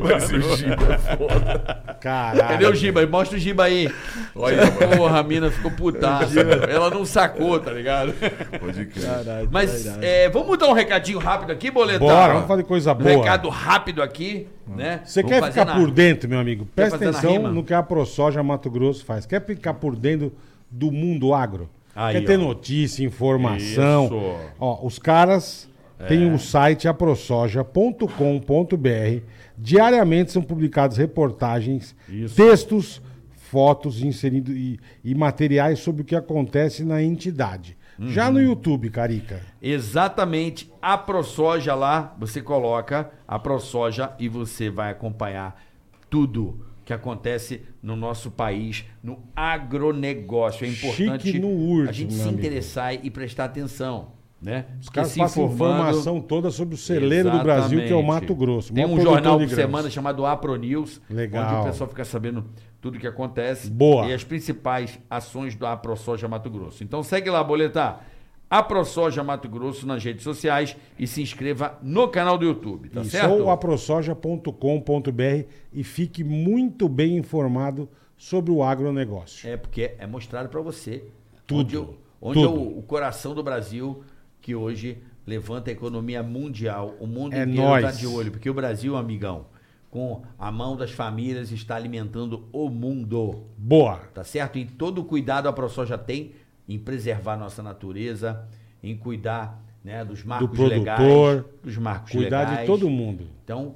Mas o Giba. Caralho. Cadê o Giba? Mostra o Giba aí. Olha, Porra, a mina ficou putaça. Ela não sacou, tá ligado? Pode crer. Caralho, Mas é, vamos dar um recadinho rápido aqui, Boletão? Bora, vamos fazer coisa Um boa. recado rápido aqui, né? Você quer ficar na- por dentro, meu amigo? Presta atenção rima? no que a ProSoja Mato Grosso faz. Quer ficar por dentro do mundo agro? Aí, Quer ter ó. notícia, informação? Isso. Ó, os caras têm o site aprosoja.com.br. Diariamente são publicadas reportagens, textos, fotos inserindo e, e materiais sobre o que acontece na entidade. Já Uhum. no YouTube, Carica. Exatamente, a ProSoja lá, você coloca a ProSoja e você vai acompanhar tudo. Que acontece no nosso país, no agronegócio. É importante Chique no urso, a gente se amigo. interessar e prestar atenção. Né? Os caras passam informando- informação toda sobre o celeiro do Brasil, que é o Exatamente. Mato Grosso. Tem um jornal de por semana chamado Apro News, Legal. onde o pessoal fica sabendo tudo que acontece Boa. e as principais ações do AproSoja Mato Grosso. Então segue lá, boletar. AproSoja Mato Grosso nas redes sociais e se inscreva no canal do YouTube, tá Isso, certo? ou aprosoja.com.br e fique muito bem informado sobre o agronegócio. É porque é mostrado para você Tudo, onde, onde tudo. é o, o coração do Brasil que hoje levanta a economia mundial. O mundo É inteiro está de olho, porque o Brasil, amigão, com a mão das famílias, está alimentando o mundo. Boa. Tá certo? E todo o cuidado a ProSoja tem em preservar nossa natureza, em cuidar né, dos marcos produtor, legais, dos marcos Cuidar legais. de todo mundo. Então,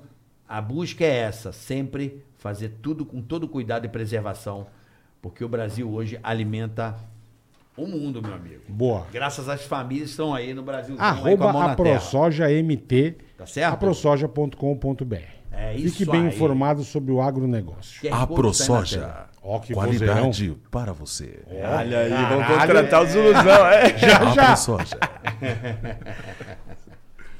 a busca é essa, sempre fazer tudo com todo cuidado e preservação, porque o Brasil hoje alimenta o mundo, meu amigo. Boa. Graças às famílias que estão aí no Brasil, estão aí com a Arroba mão na terra. aprosojamt, Tá certo? aprosoja.com.br. É Fique isso bem aí. informado sobre o agronegócio. A tá ProSoja. Ó, que Qualidade para você. Olha aí, vamos contratar os Zuluzão, é. Já, A já. ProSoja. [LAUGHS]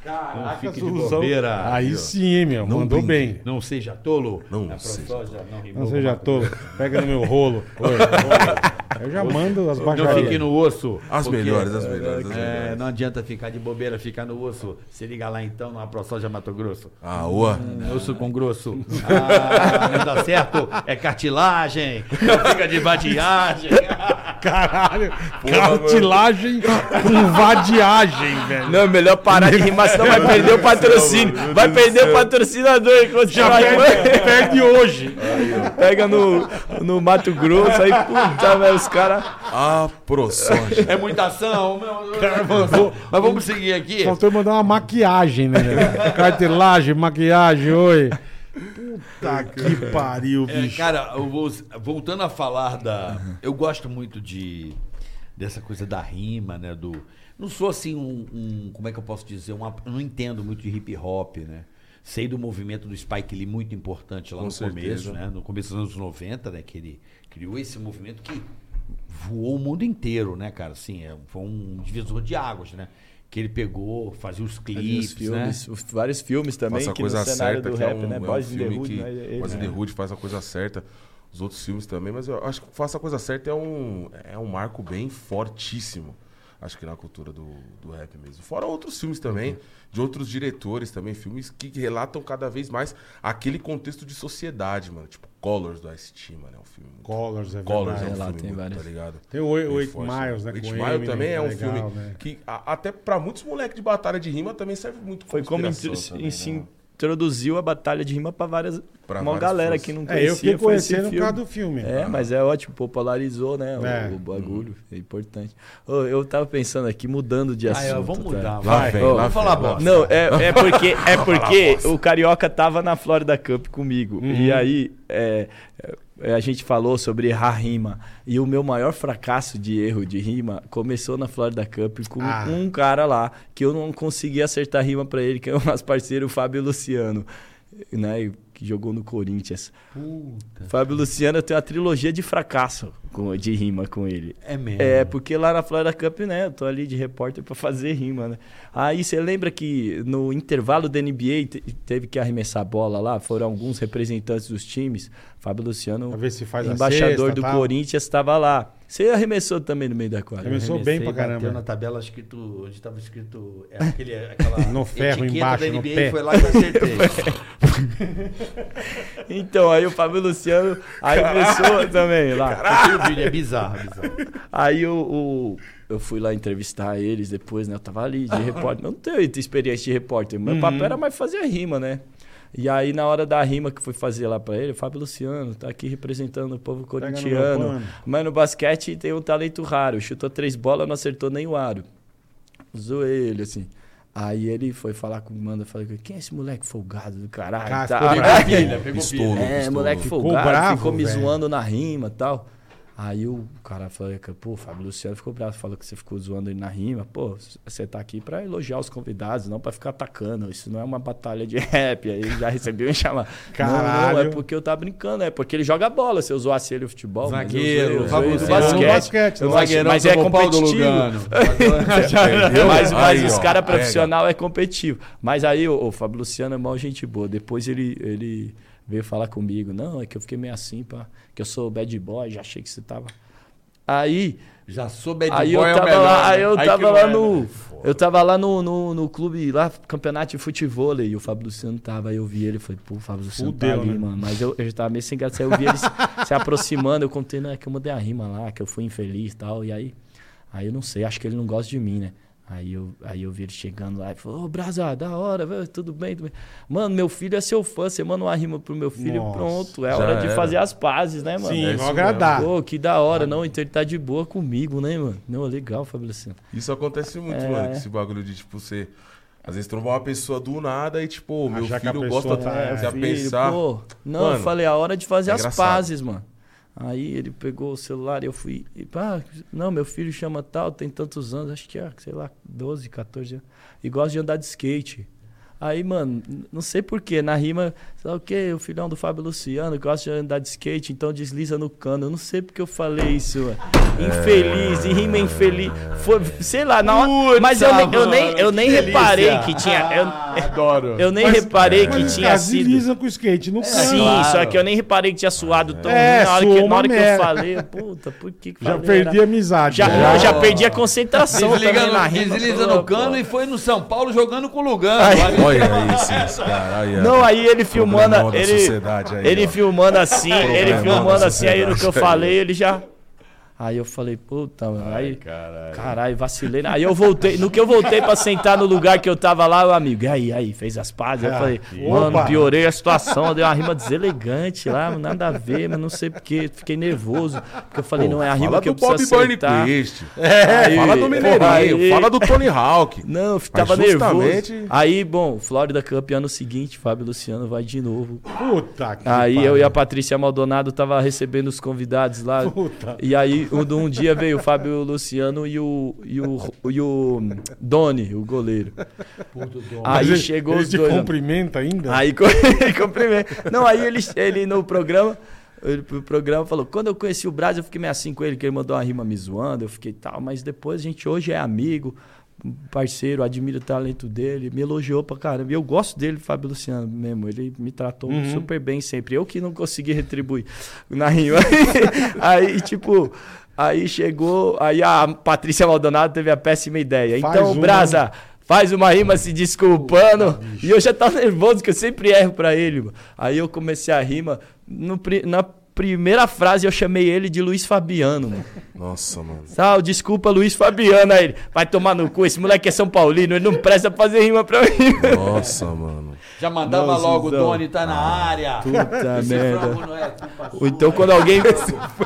Não fique de Zuluzão. bobeira. Aí sim, hein, meu. Não Mandou brinque. bem. Não seja tolo. Não a seja ProSoja não Não seja tolo. Pega no meu [LAUGHS] rolo. Oi, Eu já mando as Não baixarias. fique no osso. As melhores, as melhores, as É, melhores. não adianta ficar de bobeira, ficar no osso. Se liga lá então na ProSoja Mato Grosso. Ah, ua. Osso com grosso. Ah, não dá certo. É cartilagem. Não fica de vadiagem. [LAUGHS] Caralho. Cartilagem com vadiagem, velho. Não, melhor parar de rimar, senão vai [LAUGHS] perder o patrocínio. Vai perder o patrocinador enquanto já vai. Perde hoje. Pega no, no Mato Grosso, aí puta, velho, os caras. A ProSoja. É muita ação. meu. Mas vamos seguir aqui. Faltou mandar uma maquiagem, né? velho? Cartilagem, maquiagem, oi. Puta que pariu, É, bicho. cara, eu vou- voltando a falar da. Eu gosto muito de. dessa coisa da rima, né? Do. Não sou assim um. um- como é que eu posso dizer? Um, eu não entendo muito de hip hop, né? Sei do movimento do Spike Lee muito importante lá Com no certeza. começo, né? No começo dos anos 90, né? Que ele criou esse movimento que voou o mundo inteiro, né, cara? Assim, é, foi um divisor de águas, né? Que ele pegou, fazia os clipes, filmes, né? os- vários filmes também, Faça a coisa cenário certa, do que é rap, um, né? é um Boys filme Hood, que... né? Ele- Boys Hood faz a coisa certa. Os outros filmes também, mas eu acho que Faça a Coisa Certa é um, é um marco bem fortíssimo. Acho que na cultura do, do rap mesmo. Fora outros filmes também, de outros diretores também, filmes que relatam cada vez mais aquele contexto de sociedade, mano. Tipo, Colors do Ice-T, mano. É um filme. muito- Colors, é Colors é verdade. um lá filme tem muito, tá ligado? Tem o Eight- Eight Miles, né, Eight com Mile Eminem, também é um legal, filme né? que a- até pra muitos moleques de batalha de rima também serve muito Foi como inspiração intro- também, se né? Introduziu a batalha de rima pra várias. Pra uma galera que não É, conhecia. eu fiquei conhecendo por filme. causa do filme. É, mas é ótimo, popularizou, né? o- É. O, bagulho. É importante. Ô, eu tava pensando aqui, mudando de Ah, assunto. é, vamos tá? mudar. Lá vai. vem, Ô, lá Vamos falar bosta. Não, é, é [LAUGHS] porque, é porque o Carioca tava na Florida Cup comigo. Uhum. E aí é, é, a gente falou sobre errar rima. E o meu maior fracasso de erro de rima começou na Florida Cup com Ah. um cara lá que eu não consegui acertar rima pra ele, que é o [LAUGHS] nosso parceiro o Fábio Luciano. Né, que jogou no Corinthians. Fábio Luciano, eu tenho uma trilogia de fracasso com- de rima com ele. É mesmo. É, porque lá na Florida Cup, né, eu tô ali de repórter pra fazer rima, né? Aí você lembra que no intervalo da NBA te- teve que arremessar a bola lá, foram alguns representantes dos times. Fábio Luciano, embaixador cesta, do tal. Corinthians, estava lá. Você arremessou também no meio da quadra. Arremessou bem pra bateu caramba. na tabela escrito, onde estava escrito é, aquele, aquela [LAUGHS] No ferro embaixo, da no NBA, pé. foi lá que eu acertei. [LAUGHS] Então, aí o Fábio Luciano arremessou também lá. Eu vi o vídeo, é bizarro, bizarro. Aí o, o- eu fui lá entrevistar eles depois, né? Eu tava ali de repórter. Não tenho experiência de repórter. Meu papel era mais fazer a rima, né? E aí, na hora da rima que fui fazer lá pra ele, o Fábio Luciano tá aqui representando o povo corintiano. Mas no basquete tem um talento raro. Chutou três bolas, não acertou nem o aro. Usou ele, assim. Aí ele foi falar com o Manda, falei, quem é esse moleque folgado do caralho? Cara, Tá- ficou [LAUGHS] Pegou pilha, pegou pilha. é, pistola. moleque Ficou folgado, bravo, ficou me velho. zoando na rima e tal. Aí o cara falou, pô, o Fábio Luciano ficou bravo, falou que você ficou zoando ele na rima. Pô, você tá aqui pra elogiar os convidados, não pra ficar atacando. Isso não é uma batalha de [LAUGHS] rap. Aí ele já recebeu um chamado. Não, não, Caralho. é porque eu tava brincando, é porque ele joga bola. Se eu zoasse ele o futebol, Zagueiro, mas eu basquete. basquete, né? acho- mas é competitivo. [LAUGHS] Entendeu? Mas, mas Aí, os caras profissional é competitivo. Mas aí o, o Fábio Luciano é mó gente boa. Depois ele, ele veio falar comigo. Não, é que eu fiquei meio assim, pá, que eu sou bad boy, já achei que você tava. Aí, Já sou bad aí boy eu é tava melhor, lá, né? aí eu Aí tava lá é, no. né? Eu tava lá no, no, no clube, lá, campeonato de futebol, e o Fábio Luciano tava, aí eu vi ele, falei, pô, o Fábio Luciano Fudeu, tá ali, né? mano. Mas eu, eu já tava meio sem graça, aí eu vi ele se, se aproximando, eu contei, não, é que eu mudei a rima lá, que eu fui infeliz e tal, e aí, aí eu não sei, acho que ele não gosta de mim, né? Aí eu, aí eu vi ele chegando lá e falou, ô Brasa, da hora, velho, tudo bem, tudo bem. Mano, meu filho é seu fã, você manda uma rima pro meu filho Nossa, e pronto. É hora de era. fazer as pazes, né, mano? Sim, É agradar. Pô, que da hora, não. Então ele tá de boa comigo, né, mano? Não, legal, Luciano. Isso acontece muito, É, mano. é. Esse bagulho de, tipo, você. Às vezes trombar uma pessoa do nada e, tipo, meu Achar que a filho gosta tá- de é, a Filho, pensar. Pô, não, Mano, eu falei, a hora de fazer é as engraçado. pazes, mano. Aí ele pegou o celular e eu fui. E, pá, não, meu filho chama tal, tem tantos anos, acho que é, sei lá, 12, 14 anos. E gosta de andar de skate. Aí, mano, não sei porquê, na rima, sei lá o quê, o filhão do Fábio Luciano gosta de andar de skate, então desliza no cano. Eu não sei porque eu falei isso, mano. Infeliz, e rima infeliz. Foi, sei lá, na hora. Mas eu, nem- eu nem, eu nem reparei que tinha. Eu, Adoro. eu nem Mas- reparei Mas que os tinha sido. deslizam com o skate no cano. Sim, claro. só que eu nem reparei que tinha suado tão É, ruim na hora, que, na hora que eu falei. Puta, por que que Já falei? perdi a amizade. Já, já. eu já perdi a concentração Desliga também no, na rima. desliza Pô, no cano pô. e foi no São Paulo jogando com o Lugano. Aí, esses caras. Aí, ó. Não, aí ele filmando, ele, aí, ele filmando assim, ele filmando assim, aí no que eu falei, ele já... Aí eu falei, puta, mano, aí... Caralho, vacilei. Aí eu voltei, no que eu voltei pra sentar no lugar que eu tava lá, o amigo, e aí, aí, fez as pazes. Eu Ah, falei, que- mano, Opa. piorei a situação, deu uma rima deselegante lá, nada a ver, mas não sei porquê, fiquei nervoso. Porque eu falei, não é a rima que eu do Bob preciso acertar. Burnquist. Aí- Fala do Mineirinho. aí- Fala do Tony Hawk. Não, eu tava justamente- nervoso. Aí, bom, Flórida Cup ano seguinte, Fábio Luciano vai de novo. Puta que Aí pariu. eu e a Patrícia Maldonado tava recebendo os convidados lá. Puta. E aí um, um dia veio o Fábio Luciano e o, e o, e o Doni, o goleiro. Mas Aí ele- chegou ele os te dois. né? cumprimenta ainda? Aí [LAUGHS] cumprimento. Não, aí ele, ele no programa, ele pro programa falou: quando eu conheci o Brasil, eu fiquei meio assim com ele, que ele mandou uma rima me zoando, eu fiquei tal, mas depois a gente hoje é amigo, parceiro, admiro o talento dele, me elogiou pra caramba. Eu gosto dele, Fábio Luciano mesmo. Ele me tratou super bem sempre. Eu que não consegui retribuir [LAUGHS] na rima. [LAUGHS] aí, tipo. Aí chegou, aí a Patrícia Maldonado teve a péssima ideia. Faz então, uma- Brasa, faz uma rima se desculpando. e eu já tava nervoso, que eu sempre erro pra ele. mano. Aí eu comecei a rima. no na primeira frase eu chamei ele de Luiz Fabiano, mano. Nossa, mano. Sal, desculpa, Luiz Fabiano. Aí ele, vai tomar no cu, esse moleque é São Paulino, ele não presta pra fazer rima pra mim. Nossa, mano. Já mandava Nossa, logo, o. Doni tá na área. Puta Esse merda. frango não é culpa Ou sua. então quando alguém,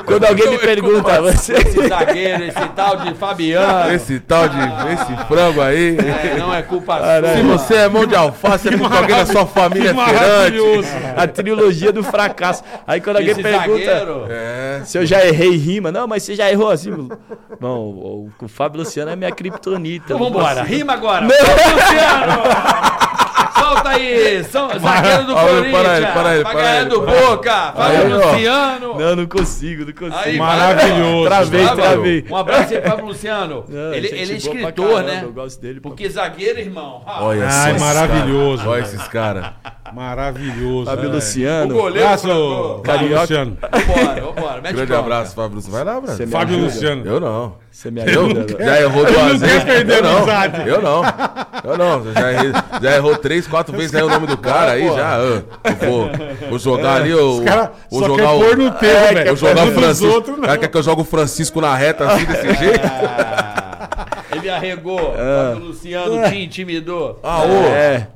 quando alguém me pergunta, você... Esse zagueiro, esse tal de Fabiano. Esse tal de. Esse frango aí. é, não é culpa Se sua. você é mão de alface, é porque alguém da sua família é. A trilogia do fracasso. Aí quando alguém Esse pergunta... zagueiro. É. Se eu já errei rima, não, mas você já errou assim. Bom, o, o Fábio Luciano é minha criptonita. Então não vambora, consigo. rima agora. Fábio Luciano! Solta aí, São, [LAUGHS] zagueiro do Corinthians. para aí, para aí, para aí, do. Boca. Fábio. Luciano. Não, não consigo, não consigo. Aí, Maravilhoso. Travei, travei. Um abraço aí, Fábio Luciano. Não, ele, ele é escritor, caramba, né? Eu gosto dele. Porque zagueiro, irmão. Olha Ai, maravilhoso. Olha esses caras. Maravilhoso. Fábio é. Luciano. O goleiro. Abraço, Fábio. Luciano. Vambora, vambora. Mete Grande abraço, Fábio Luciano. Vai lá, Você Brasil. Fábio? Luciano. Eu não. Você me ajuda? Já errou duas vezes. quer perder eu não. amizade. Eu não. Eu não. Já, errei- já errou três, quatro vezes aí o nome do cara aí já. ah, eu vou, vou jogar ali. Eu, Os caras vou jogar o. pôr no teu, É, velho. Vou jogar o Francisco. outros, O cara quer que eu jogue o Francisco na reta assim desse jeito? Ele arregou. Fábio Luciano te intimidou. Ah, ô. É.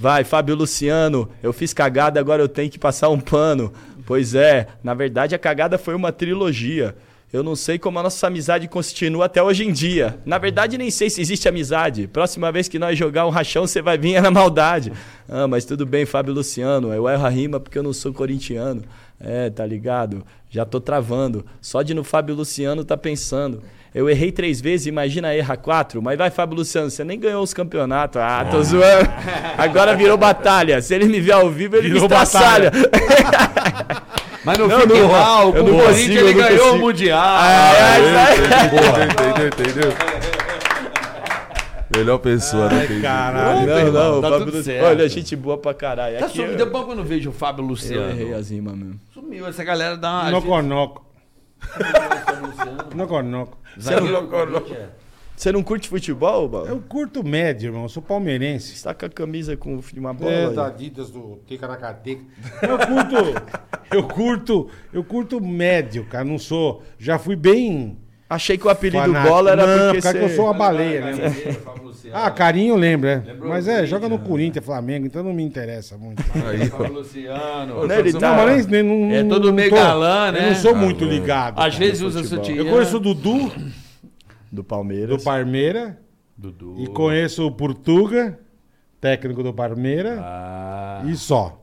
Vai, Fábio Luciano, eu fiz cagada, agora eu tenho que passar um pano. Pois é, na verdade a cagada foi uma trilogia. Eu não sei como a nossa amizade continua até hoje em dia. Na verdade, nem sei se existe amizade. Próxima vez que nós jogar um rachão, você vai vir é [LAUGHS] na maldade. Ah, mas tudo bem, Fábio Luciano. Eu erro a rima porque eu não sou corintiano. É, tá ligado? Já tô travando. Só de no Fábio Luciano tá pensando. Eu errei três vezes, imagina errar quatro. Mas vai, Fábio Luciano, você nem ganhou os campeonatos. Ah, tô zoando. Agora virou batalha. Se ele me ver ao vivo, ele Virou me estraçalha. Mas não, Não, não, eu com não o Corinthians ele eu não ganhou o. Mundial. Entendeu, entendeu, entendeu? Melhor pessoa, né? Entendi. Caralho. Não, irmão, não, o tá Fábio tudo Luciano. certo. Olha, gente boa pra caralho. Tá Aqui sumindo. eu, Depois quando eu vejo o Fábio eu Luciano. errei as rimas mesmo. Sumiu, essa galera dá uma... Noconoco. [LAUGHS] Noconoco. Zagueiro Corinthians. Você não curte futebol, Bal? Eu curto médio, irmão. Eu sou palmeirense. Você tá com a camisa com uma bola? É, aí. da Adidas do Ticaracateca. Eu curto, eu curto, eu curto médio, cara. Não sou. Já fui bem. Achei que o apelido fanático. bola era não, porque que eu você... sou uma baleia, né? Luciano. Ah, carinho lembra, é. Lembrou Mas é, joga no né? Corinthians, Flamengo, então não me interessa muito. Aí, Fábio Luciano. Né, ele Não, tá- mas nem, não, É todo meio tô- galã, né? Eu não sou muito ligado. Às cara. vezes usa sutiã. Eu conheço o Dudu, Do Palmeiras. do Parmeira, Dudu. e conheço o Portuga, técnico do Parmeira, Ah. e só.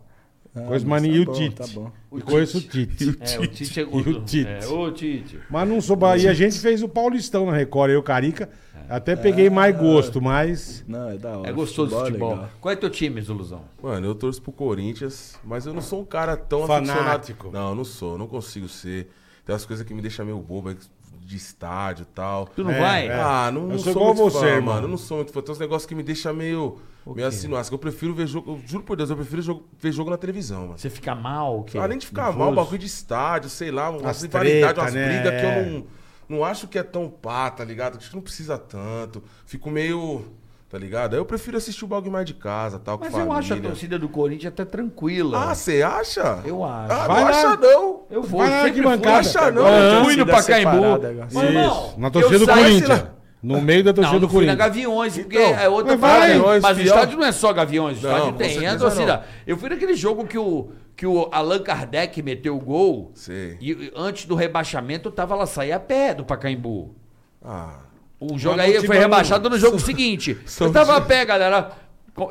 Conheço mas mais tá ninguém, e bom, o Tite. tá bom. E conheço o Tite. É, o Tite é E o Tite. É, o Tite. Mas não sou. E a gente fez o Paulistão na Record, eu, Carica. Até peguei mais gosto, mas. Não, é da hora. É gostoso o é futebol. legal. Qual é teu time, Zuluzão? Mano, eu torço pro Corinthians, mas eu não sou um cara tão Fanático. aficionado. Não, eu não sou, não consigo ser. Tem umas coisas que me deixam meio bobo, é de estádio e tal. Tu não É, vai? é. Ah, não, Eu não sou sou, igual muito você, fã, mano. Eu não sou muito fã. Tem uns negócios que me deixam meio, meio assim. Eu prefiro ver jogo. Eu juro por Deus, eu prefiro jogo- ver jogo na televisão, mano. Você fica mal? o quê? Além de ficar mal, um bagulho de estádio, sei lá, As rivalidades, treta, umas né? brigas que É. eu não, não acho que é tão pá, tá ligado? Acho que não precisa tanto. Fico meio. Tá ligado? Aí eu prefiro assistir o bagulho mais de casa, tal, Mas com eu acho a torcida do Corinthians até tranquila. Ah, você acha? Eu acho. Ah, Vai não lá. acha não. eu vou, Vai lá, sempre que fui. bancada. Acha não. Eu fui no Torcida Pacaembu. separada agora. Mas, irmão, Isso. Na torcida do Corinthians. No meio da Não, torcida não do fui na Corinthians. Gaviões, porque Então, é outra mas vai. Gaviões, Mas o pior. estádio não é só Gaviões, o Não, estádio com tem torcida. não. Eu fui naquele jogo que o, que o Allan Kardec meteu o gol. Sei. E antes do rebaixamento, eu tava lá, saí a pé do Pacaembu. Ah. O jogo aí não foi rebaixado no jogo seguinte. [LAUGHS] Eu tava a pé, galera.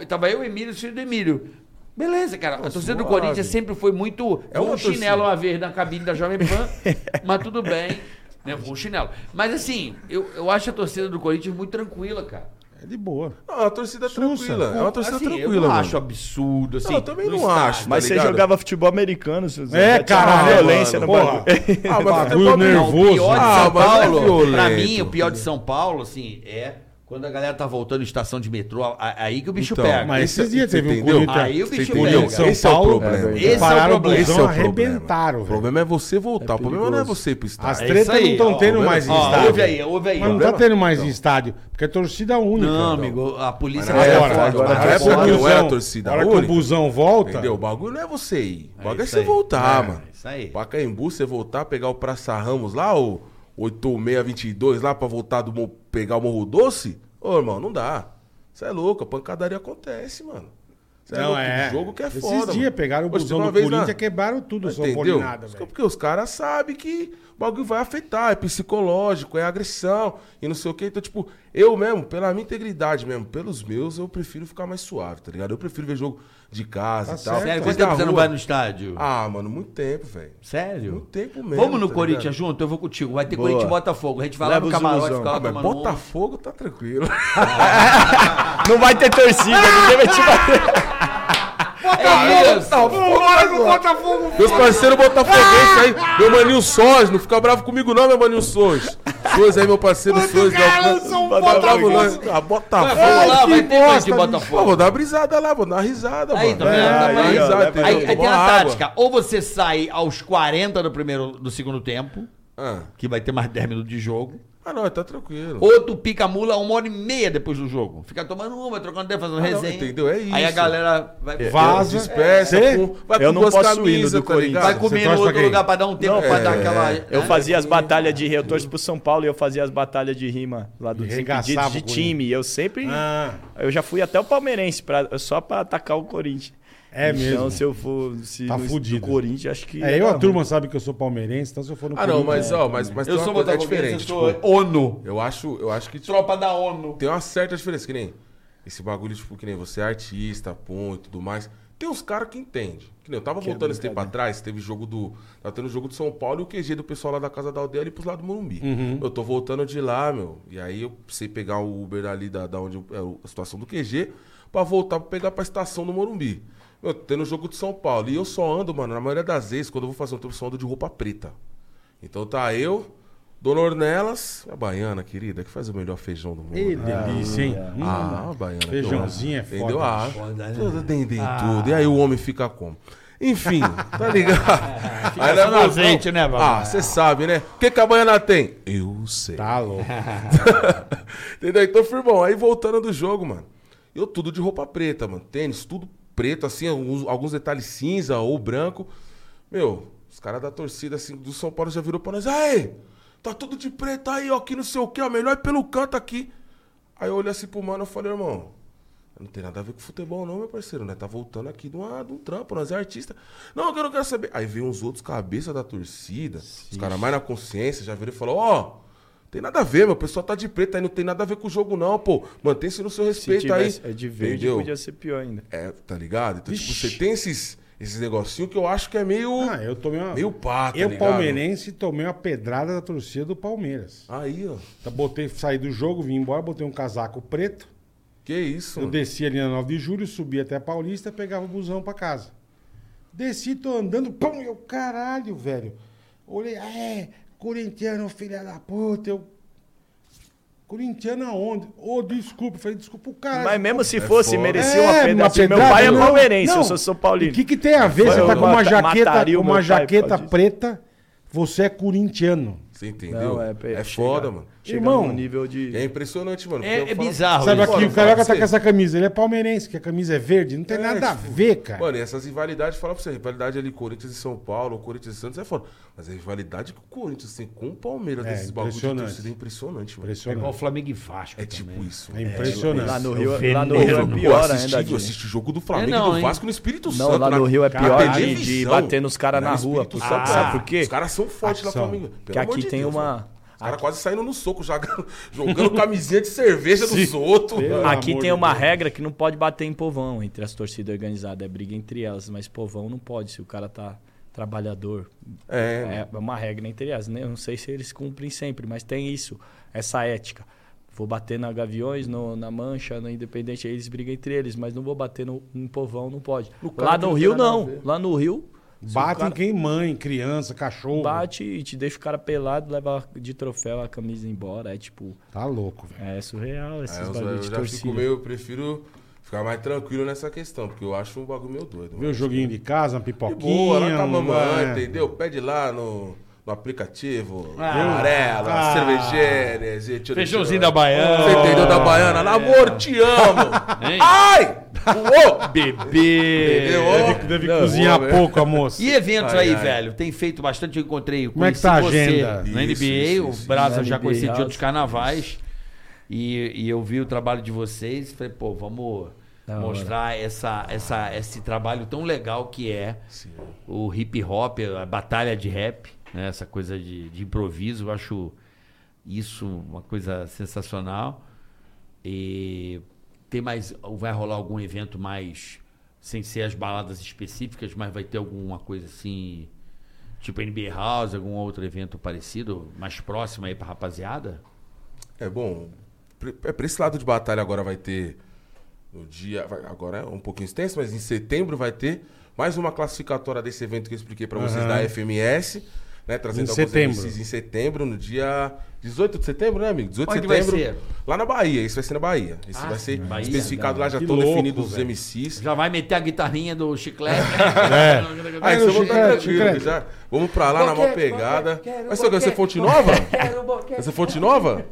Tava eu, Emílio e o filho do Emílio. Beleza, cara. A torcida do. Corinthians sempre foi muito. É um chinelo uma vez na cabine da Jovem Pan, [LAUGHS] mas tudo bem. Né, com um chinelo. Mas assim, eu, eu acho a torcida do Corinthians muito tranquila, cara. É de boa. Não, a torcida é Sussa. tranquila. É uma torcida Assim, eu tranquila, não mano. acho absurdo, assim. Não, eu também não estádio. acho. Mas tá você ligado? jogava futebol americano, seu Zé. É, uma caralho, violência mano, no bagulho. [LAUGHS] Ah, mas Bagulho nervoso. Não, o pior de Ah, São mas é Paulo, violento. pra mim, o pior de São Paulo, assim, é quando a galera tá voltando em estação de metrô, aí que o bicho Então, pega. Mas Esse- esses dias teve um entendeu? Corinthians. Aí o bicho pega. São Esse é o Paulo, problema. Esse é o pararam problema. o Esse é busão, o problema. arrebentaram, O velho. problema é você voltar. o problema não é você ir pro As estádio. É tretas não estão tendo ó, mais em Ó, estádio. ouve aí, ouve aí. Mas não tá tendo mais em estádio, porque é torcida única. Não, Então. amigo, a polícia Mas agora fora. que não era torcida a hora que o única. busão volta. Entendeu? O bagulho não é você ir. O bagulho é, você voltar, É, mano. isso aí. Pacaembu, você voltar, pegar o Praça Ramos lá, o 8622 lá pra voltar do pegar o Morro Doce. Ô, irmão, não dá. Você é louco, a pancadaria acontece, mano. Cê Não, louco, é. O jogo que é Esses foda. dias mano. pegaram o Hoje, busão uma do Corinthians na- e quebraram tudo, só Entendeu? polinada, velho. Porque os caras sabem que o bagulho vai afetar, é psicológico, é agressão e não sei o que. Então, tipo, eu mesmo, pela minha integridade mesmo, pelos meus, eu prefiro ficar mais suave, tá ligado? Eu prefiro ver jogo de casa Tá e tal. certo. Sério, quanto tempo você não vai no estádio? Ah, mano, muito tempo, velho. Sério? Muito tempo mesmo. Vamos no tá Corinthians ligado? junto? Eu vou contigo. Vai ter Boa. Corinthians e Botafogo. A gente vai lá Leva no os camarote, ilusão. fica lá Ah, mas um. Botafogo tá tranquilo. [LAUGHS] Não vai ter torcida, ninguém vai te bater. É isso. Meus parceiros botafoguenses aí, meu maninho Sons, não fica bravo comigo não, meu maninho Sons. Sons aí, meu parceiro Sons. Não, não bravo não. Ah, Vai, Botafogo. Vamos lá, vai ter e Pô, Botafogo. vou dar uma brisada lá, vou dar uma risada, Aí, mano. tá? É, Tá aí? Aí, aí tem a tática. Ou você sai aos 40 do primeiro do segundo tempo, Ah. que vai ter mais 10 minutos de jogo. Ah, não, tá tranquilo. Ou tu pica a mula uma hora e meia depois do jogo. Fica tomando uma, trocando ideia, fazendo Ah, não, resenha. entendeu? É isso. Aí a galera vai, Vaza. Dispersa, Cê- com, vai Eu com não duas posso ir no camisas, do tá Corinthians. vai comer pra outro quem? lugar pra dar um tempo Não, pra é, dar aquela. Eu né? fazia as batalhas de. Eu torço pro São Paulo e eu fazia as batalhas de rima lá do Desimpedidos de time. Eu sempre. Ah, Eu já fui até o Palmeirense, pra, só pra atacar o Corinthians. É mesmo. Então, se eu for se Tá no, fudido. no Corinthians, acho que. É, ia eu, a ruim. turma sabe que eu sou palmeirense, então se eu for no Ah, não, Corinthians- mas, ó, mas, mas Eu tem sou uma coisa é botafoguense, eu diferente. sou Tipo, ONU. eu acho, eu acho que tipo, Tropa da ONU. tem uma certa diferença, que nem esse bagulho, tipo, que nem você é artista, pum, e tudo mais. Tem uns caras que entendem. Que nem eu tava voltando esse tempo atrás, teve jogo do. Tava tendo jogo de São Paulo e o QG do pessoal lá da casa da aldeia ali pros lados do Morumbi. Eu tô voltando de lá, meu. E aí eu precisei pegar o Uber ali da, da onde é a situação do QG pra voltar pra pegar pra estação do Morumbi. Meu, tendo jogo de São Paulo. E eu só ando, mano, na maioria das vezes, quando eu vou fazer um tempo, eu só ando de roupa preta. Então tá eu, Dona Ornelas, a baiana querida, que faz o melhor feijão do mundo. Ih, né? delícia, hein? Hum. Ah, a baiana. que eu Feijãozinho é foda, Entendeu? Ah, né? tudo tem, tem tudo. E aí o homem fica como? Enfim, [LAUGHS] tá ligado? aí só no nós azeite, vamos- né, papai? Ah, você sabe, né? O que, que a baiana tem? Eu sei. Tá louco. [LAUGHS] Entendeu? Então, firmão, aí voltando do jogo, mano. Eu tudo de roupa preta, mano. Tênis, tudo preto, assim, alguns, alguns detalhes cinza ou branco. Meu, os caras da torcida, assim, do São Paulo já virou pra nós. Aí, tá tudo de preto aí, ó, aqui não sei o que, ó, melhor é pelo canto aqui. Aí eu olhei assim pro mano e falei, irmão, não tem nada a ver com futebol não, meu parceiro, né? Tá voltando aqui de, uma, de um trampo, nós é artista. Não, eu não quero saber. Aí veio uns outros cabeça da torcida, os caras mais na consciência, já viram e falou, ó... tem nada a ver, meu. O pessoal tá de preto aí, não tem nada a ver com o jogo, não, pô. Mantém-se no seu Se respeito tivesse aí. é de verde, Entendeu? podia ser pior ainda. É, tá ligado? Então, tipo, você tem esses, esses negocinhos que eu acho que é meio. Ah, eu tomei uma. Meio pá, tá Eu, ligado? palmeirense, tomei uma pedrada da torcida do Palmeiras. Aí, ó. Tá, Botei, saí do jogo, vim embora, botei um casaco preto. Que isso, Eu mano. desci ali na 9 de julho, subi até a Paulista, pegava o busão pra casa. Desci, tô andando, pum, eu, caralho, velho. Olhei, ah, é, corintiano, filha da puta, eu... Corintiano aonde? Ô, desculpa, eu falei, desculpa o cara. Mas mesmo se É fosse, foda. merecia uma É, pedrada. Meu pedrada, pai é não, palmeirense, não. eu sou São Paulino. O que, que tem a ver? Você Eu tá com uma jaqueta, meu uma jaqueta preta, você é corintiano. Você entendeu? Não, é é, foda, mano. Chega Irmão, num nível de. É impressionante, mano. É- é falo- bizarro Sabe isso. aqui, Mano, o Carioca tá com essa camisa, ele é palmeirense, que a camisa é verde, não tem É, nada a tipo, ver, cara. Mano, e essas rivalidades, fala pra você, rivalidade ali, Corinthians e São Paulo, Corinthians e Santos é foda. Mas a rivalidade que o Corinthians tem com o Palmeiras É, nesses bagulhos de impressionante. torcida é impressionante, mano. É igual Impressionante. Flamengo e Vasco. É tipo também. isso. É impressionante. Lá no É o Rio, lá no. Rio é pior assisti, ainda. eu assisti jogo do Flamengo É, não, e do? Vasco no Espírito Não, Santo. lá na- no Rio é pior de, bater nos caras Lá na rua. Sabe, por quê? Os caras são fortes lá no. Flamengo. Que aqui tem uma- caras quase saindo no soco, jogando, [LAUGHS] jogando camisinha de cerveja dos outros. Aqui tem uma Deus. regra que não pode bater em povão entre as torcidas organizadas. É briga entre elas, mas povão não pode se o cara tá trabalhador. É, É uma regra entre elas. né? Eu não sei se eles cumprem sempre, mas tem isso, essa ética. Vou bater na Gaviões, no- na Mancha, na Independente, aí eles brigam entre eles, mas não vou bater no, em povão, não pode. cara Lá no Rio, não. Lá no Rio, Bate em cara quem mãe, criança, cachorro. bate e te deixa o cara pelado, leva de troféu a camisa embora. É tipo, Tá louco, velho. é surreal esses É, bagulho eu de torcida. fico meio, eu prefiro ficar mais tranquilo nessa questão, porque eu acho um bagulho meio doido. Vê mano. o joguinho de casa, uma De pipoquinha. boa, lá com a mamãe, é. entendeu? Pede lá no, no aplicativo, Ah. amarela, Ah. cervejinha, gente. Feijãozinho da Baiana. Você entendeu da Baiana? Amor, te amo. Hein? Ai! Uou! Bebê. Entendeu? Deve, deve Não, cozinhar pouco a moça. E eventos Ai, aí, ai. velho? Tem feito bastante, eu encontrei. Como é que tá a você agenda? Na NBA, Isso, isso, o isso. Brasa já conheci de outros carnavais. E, e eu vi o trabalho de vocês e falei, pô, vamos Da mostrar essa, essa, esse trabalho tão legal que é o hip hop, a batalha de rap, né? essa coisa de, de improviso. Eu acho isso uma coisa sensacional. E tem mais. Vai rolar algum evento mais. Sem ser as baladas específicas, mas vai ter alguma coisa assim. Tipo NBA House, algum outro evento parecido, mais próximo aí pra rapaziada? É bom, é pra esse lado de batalha agora vai ter no dia, vai- agora é um pouquinho extenso, mas em setembro vai ter mais uma classificatória desse evento que eu expliquei pra vocês da FMS, né, trazendo Em alguns setembro. MCs em setembro, no dia 18 de setembro, né, amigo? 18 de Onde vai setembro. ser? Lá na Bahia, isso vai ser na Bahia. Isso Ah, vai ser Bahia, especificado lá, já Que estão louco, definidos os. MCs. Já vai meter a guitarrinha do chiclete? [LAUGHS] É. Ah, isso eu vou estar tranquilo já. Vamos pra lá na maior pegada. Vai ser o quê? Vai ser Fonte Nova? Vai ser Fonte Nova?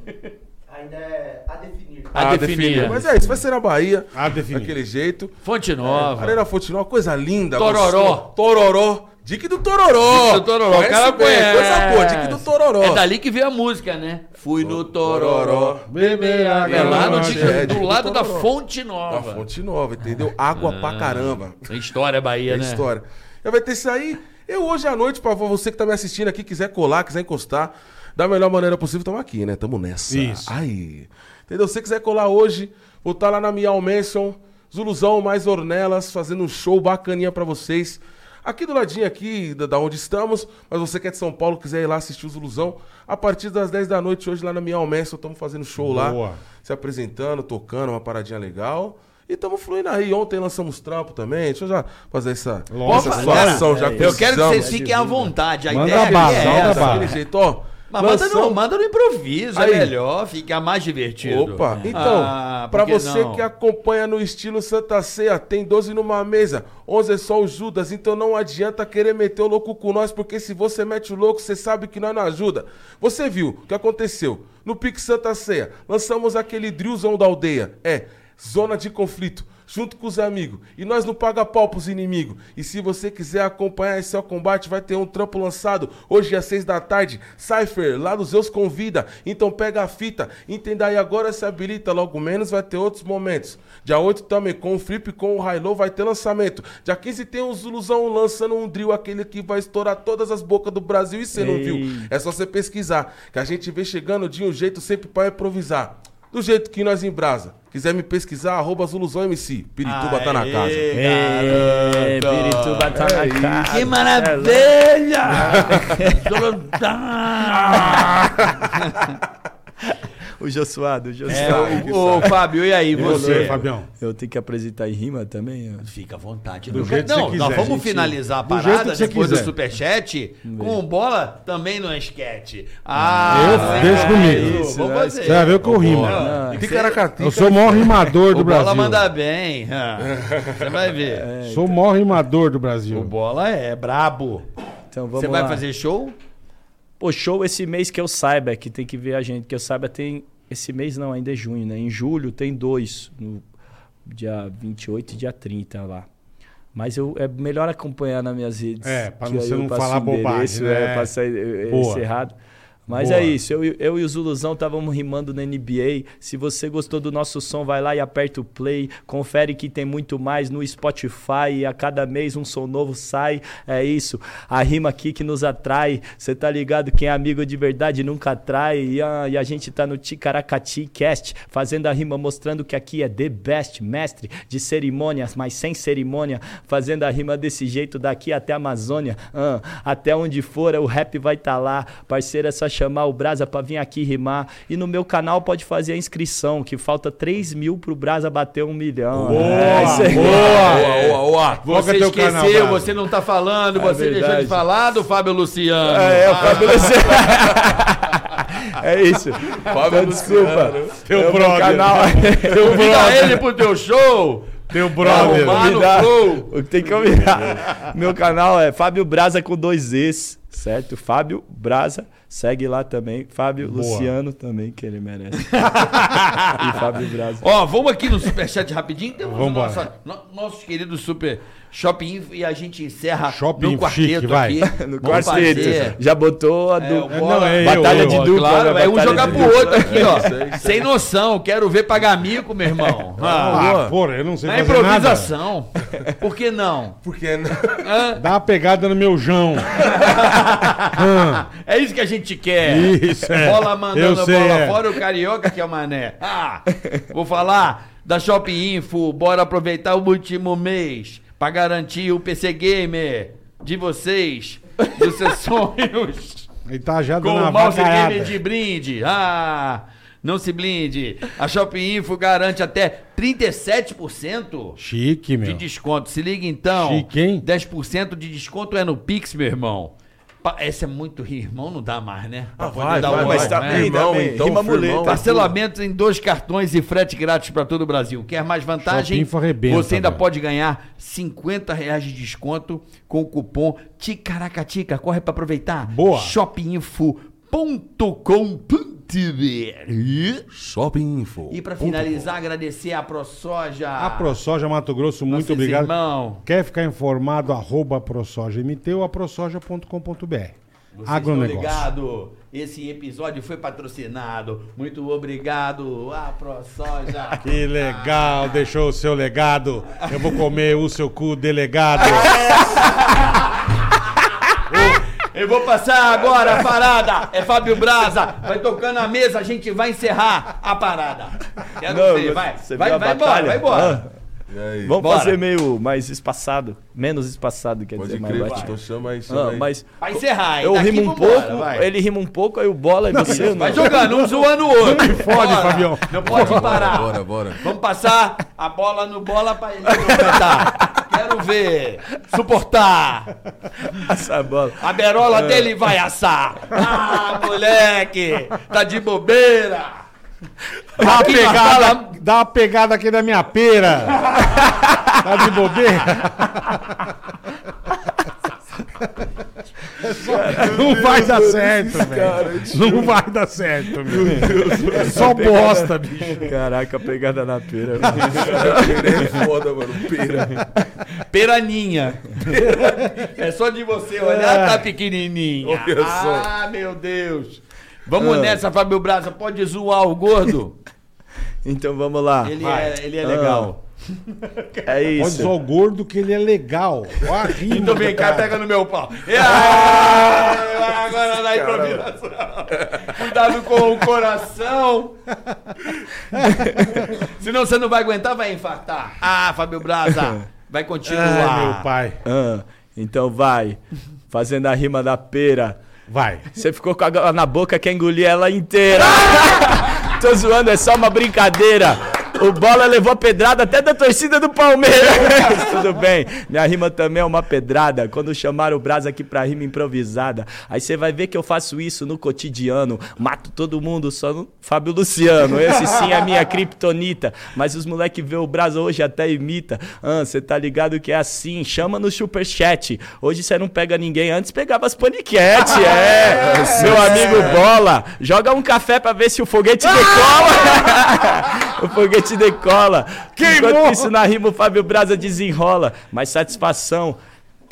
Ainda é a definir. A definir. Mas é, isso vai ser na Bahia. A definir. Daquele jeito. Fonte Nova. Arena Fonte Nova, coisa linda. Tororó. Tororó. Dique do Tororó. Dique do Tororó, o cara bem, conhece. Coisa boa, Dique do Tororó. É dali que veio a música, né? Fui no Tororó. Beber água. É lá no Dique- é, do lado do da. Fonte Da Nova. Fonte Nova, entendeu? Água pra caramba. Tem história Bahia, É né? história. Já vai ter isso aí. Eu hoje à noite, por favor, você que tá me assistindo aqui, quiser colar, quiser encostar, da melhor maneira possível, tamo aqui, né? Tamo nessa. Isso. Aí. Entendeu? Se você quiser colar hoje, vou estar lá na Miau Mansion, Zuluzão mais Ornelas, fazendo um show bacaninha pra vocês. Aqui do ladinho aqui, da, da onde estamos, mas você que é de São Paulo, quiser ir lá assistir o Zuluzão, a partir das 10 da noite hoje lá na Miau Mansion, estamos fazendo show lá, Boa. se apresentando, tocando, uma paradinha legal. E estamos fluindo aí. Ontem lançamos trampo também. Deixa eu já fazer essa, Lógico. essa situação. já Eu quero que vocês fiquem à vontade. A Manda ideia bala, é essa. bala. Daquele jeito, ó. Mas manda no, manda no improviso, Aí. é melhor, fica mais divertido. Opa, então, Ah, pra por que você não? que acompanha no estilo Santa Ceia, tem 12 numa mesa, 11 é só o Judas, então não adianta querer meter o louco com nós, porque se você mete o louco, você sabe que nós não ajuda. Você viu o que aconteceu? No Pique Santa Ceia, lançamos aquele drillzão da aldeia, é, zona de conflito. Junto com os amigos. E nós não paga pau pros inimigos. E se você quiser acompanhar esse ao combate, vai ter um trampo lançado hoje às seis da tarde. Cypher, lá nos Zeus convida. Então pega a fita. Entenda aí agora se habilita. Logo menos vai ter outros momentos. Dia 8 também com o Flip, com o Hilo vai ter lançamento. Dia 15 tem o Zuluzão lançando um drill, aquele que vai estourar todas as bocas do Brasil. E você não viu? É só você pesquisar. Que a gente vê chegando de um jeito sempre pra improvisar. Do jeito que nós embrasa. Quiser me pesquisar, arroba Zuluzão MC. Pirituba tá na casa. É, Pirituba tá na casa. Que maravilha! [LAUGHS] [LAUGHS] O Josuado, o É, Josuado. ô, ô, Fábio, e aí, E você, você? Fabião? Eu tenho que apresentar em rima também? ó. Fica à vontade. Do Não, jeito que não, você nós quiser, vamos gente. finalizar a Do jeito parada que você depois do quiser. superchat com bola também no esquete. Ah, Eu- sim, deixa comigo. isso, Vamos né? fazer. Você vai ver que eu rimo. Eu sou o maior rimador do O bola Brasil. manda bem. ah, Você vai ver. Sou o maior rimador do O Brasil. bola é brabo. Então vamos Você vai lá. fazer show? Pô, show esse mês que eu saiba, que tem que ver a gente, que eu saiba tem. Esse mês não, ainda é junho, né? Em julho tem dois, no dia 28 e dia 30 lá. Mas eu, é melhor acompanhar nas minhas redes. É, aí você não falar bobagem, né? É, sair é, Boa. esse errado. Mas Boa. é isso, eu, e- eu e o Zuluzão estávamos rimando na NBA. Se você gostou do nosso som, vai lá e aperta o play. Confere que tem muito mais no Spotify. E a cada mês um som novo sai. É isso. A rima aqui que nos atrai. Você tá ligado? Quem é amigo de verdade nunca atrai. E a, e a gente tá no Ticaracati Cast, fazendo a rima, mostrando que aqui é the best, mestre de cerimônias, mas sem cerimônia. Fazendo a rima desse jeito daqui até a Amazônia. Ah, até onde for, o rap vai tá lá. Parceiro, é só chamar o Brasa pra vir aqui rimar. E no meu canal pode fazer a inscrição, que falta 3 mil pro Brasa bater um milhão. é isso aí. Boa, boa, boa. Você é esqueceu, canal, você não tá falando, você deixou verdade. de falar do Fábio Luciano. É, o Ah, Fábio Luciano. [LAUGHS] É isso. Então, desculpa. Teu É o brother. canal. Teu [LAUGHS] brother. ele pro teu show. Teu brother. Convidar. O tem que convidar. Meu canal é Fábio Brasa com dois Es, certo? Fábio Brasa. Segue lá também. Fábio Boa. Luciano também, que ele merece. [LAUGHS] e Fábio Brasa. Ó, vamos aqui no superchat rapidinho. Temos o Vambora. nossa, no, nossos queridos super shopping Info e a gente encerra Shopping no quarteto chique, vai. aqui. No quarteto. Já botou a do... É, não, é Batalha eu. de dupla. Claro, é um jogar pro dupla. outro aqui, ó. Sem noção, quero ver pagar mico, meu irmão. [LAUGHS] Ah, Ah, porra, eu não sei na fazer nada. improvisação. Por que não? Porque não. Dá uma pegada no meu jão. [LAUGHS] É isso que a gente quer. Isso, é. Bola mandando sei, bola é. fora, o carioca que é o mané. Ah, vou falar da Shopping Info. Bora aproveitar o último mês pra garantir o PC Gamer de vocês, dos seus [LAUGHS] sonhos. Ele tá já Com o mouse vacaiada. gamer de brinde. Ah, não se blinde. A Shopping Info garante até 37% Chique, de meu. desconto. Se liga então. Chique, hein? 10% de desconto é no Pix, meu irmão. Essa é muito irmão, não dá mais, né? Pra poder vai, dar vai, vai, nome, tá né? bem, Irmão, bem. então, Rima firmão. muleta. Parcelamentos em dois cartões e frete grátis para todo o Brasil. Quer mais vantagem? Arrebenta, Você ainda velho. pode ganhar 50 reais de desconto com o cupom Ticaracatica. Corre para aproveitar. Boa. Shopinfo.com.br YouTube. Shopping Info. E pra finalizar, agradecer a ProSoja. A ProSoja Mato Grosso, muito obrigado. irmão. Quer ficar informado, arroba ProSojaMT ou. Vocês Agronegócio. estão ligados? Esse episódio foi patrocinado. Muito obrigado a ProSoja. [LAUGHS] Que legal, deixou o seu legado. Eu vou comer o seu cu, delegado. [LAUGHS] Eu vou passar agora a parada. É Fábio Braza. Vai tocando a mesa, a gente vai encerrar a parada. Quero Não, ver, vai. você Vai, vai embora, vai embora. E aí? Vamos Bora. fazer meio mais espaçado. Menos espaçado, quer Pode dizer, mais crer, baixo. então chama aí, chama Ah, aí. mas Vai encerrar, hein? eu Daqui rimo um pouco, vai. ele rima um pouco, aí o bola e você não. Vai jogando, um zoando o outro. Não fode, Fabião. Não pode parar. Bora, bora. Vamos passar a bola no bola pra ele [LAUGHS] completar. Quero ver. Suportar. Essa bola. A berola dele vai assar. Ah, moleque. Tá de bobeira. Dá uma pegada, dá uma pegada aqui na minha pera. Tá de bobeira? [LAUGHS] É Não vai dar certo, velho. Não vai dar certo, meu. É só bosta, bicho. Caraca, pegada na pera. [LAUGHS] Pera é foda, mano. Pera. Peraninha. É só de você olhar, tá pequenininha. Ah, meu Deus. Vamos nessa, Fábio Braza. Pode zoar o gordo? então vamos lá. Ele é, ele é legal. É Pode isso. usar o gordo que ele é legal. Ó a rima Então vem cá, pega no meu pau. [LAUGHS] Ah, agora na improvisação. Cuidado com o coração. [LAUGHS] Senão você não vai aguentar, vai infartar. Ah, Fábio Braza, vai continuar. Ai, meu pai. Ah, então vai. Fazendo a rima da pera. Vai. Você ficou com a na boca, quer engolir ela inteira. [LAUGHS] Tô zoando, é só uma brincadeira. O Bola levou a pedrada até da torcida do Palmeiras. [LAUGHS] Tudo bem. Minha rima também é uma pedrada. Quando chamaram o Brás aqui pra rima improvisada. Aí você vai ver que eu faço isso no cotidiano. Mato todo mundo, só no Fábio Luciano. Esse sim é a minha kriptonita. Mas os moleque vê o Brás hoje até imita. Ah, você tá ligado que é assim. Chama no superchat. Hoje você não pega ninguém. Antes pegava as paniquete, é. [LAUGHS] Meu amigo Bola, joga um café pra ver se o foguete [LAUGHS] decola. o foguete decola. Enquanto isso na rima o Fábio Braza desenrola. Mas satisfação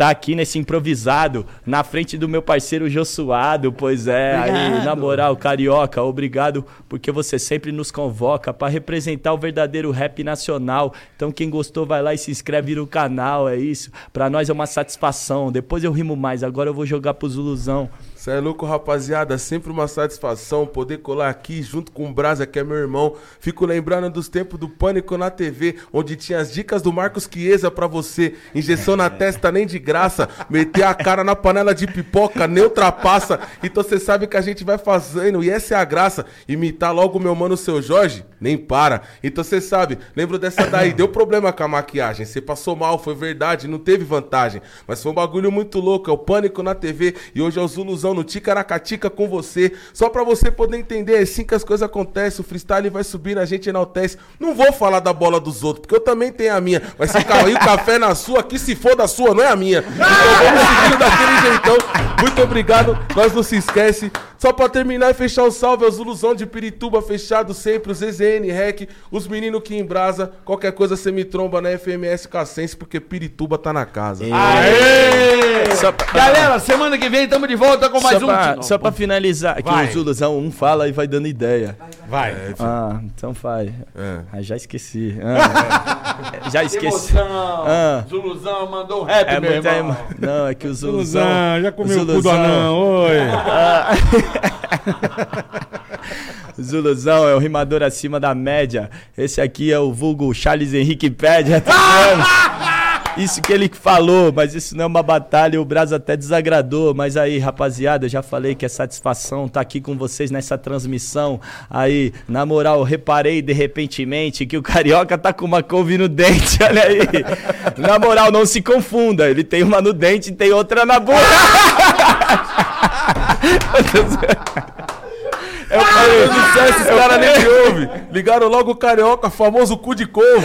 tá aqui nesse improvisado, na frente do meu parceiro Josuado, pois é, aí, Obrigado. na moral, carioca, obrigado, porque você sempre nos convoca pra representar o verdadeiro rap nacional. Então quem gostou vai lá e se inscreve no canal, é isso. Pra nós é uma satisfação. Depois eu rimo mais, agora eu vou jogar pro Zuluzão. Cê é louco, rapaziada. Sempre uma satisfação poder colar aqui junto com o Brasa, que é meu irmão. Fico lembrando dos tempos do Pânico na TV, onde tinha as dicas do Marcos Chiesa pra você. Injeção na testa nem de graça. Meter a cara na panela de pipoca, nem ultrapassa. Então você sabe que a gente vai fazendo, e essa é a graça. Imitar logo meu mano, seu Jorge, nem para. Então você sabe, lembro dessa daí. Deu problema com a maquiagem. Você passou mal, foi verdade, não teve vantagem. Mas foi um bagulho muito louco. É o Pânico na TV. E hoje é o Zuluzão no Ticaracatica com você. Só pra você poder entender, é assim que as coisas acontecem. O freestyle vai subir, a gente enaltece. Não vou falar da bola dos outros, porque eu também tenho a minha. Mas se cair o café na sua, que se for da sua, não é a minha. Então vamos seguindo daquele jeitão. Muito obrigado, nós não se esquece. Só pra terminar e fechar o salve, é o Zuluzão de Pirituba, fechado sempre, o ZZN Rec, os meninos que embrasa. Qualquer coisa você me tromba na FMS Cassense, porque Pirituba tá na casa. Aê! Pra- Galera, semana que vem estamos de volta com mais só, um. pra, só pra finalizar, aqui Vai. o Zuluzão um fala e vai dando ideia. Vai. Ah, então vai. É. Ah, já esqueci. Ah, [LAUGHS] já esqueci. Emoção. Ah. Zuluzão mandou um rap, É meu muita irmão. Não, é que o [LAUGHS] Zuluzão. Zuluzão, já comeu o cu do Zuluzão- anão, oi. O [LAUGHS] Zuluzão é o rimador acima da média. Esse aqui é o vulgo Charles Henrique Pédia. Tá? [LAUGHS] Isso que ele falou, mas isso não é uma batalha. O Braz até desagradou. Mas aí, rapaziada, eu já falei que é satisfação estar aqui com vocês nessa transmissão. Aí, na moral, reparei de repentemente que o carioca tá com uma couve no dente. [LAUGHS] Olha aí. Na moral, não se confunda. Ele tem uma no dente e tem outra na boca. [LAUGHS] Entonces, Meu Deus do céu, esses caras nem me ouvem. Ligaram logo o carioca, famoso cu de couve.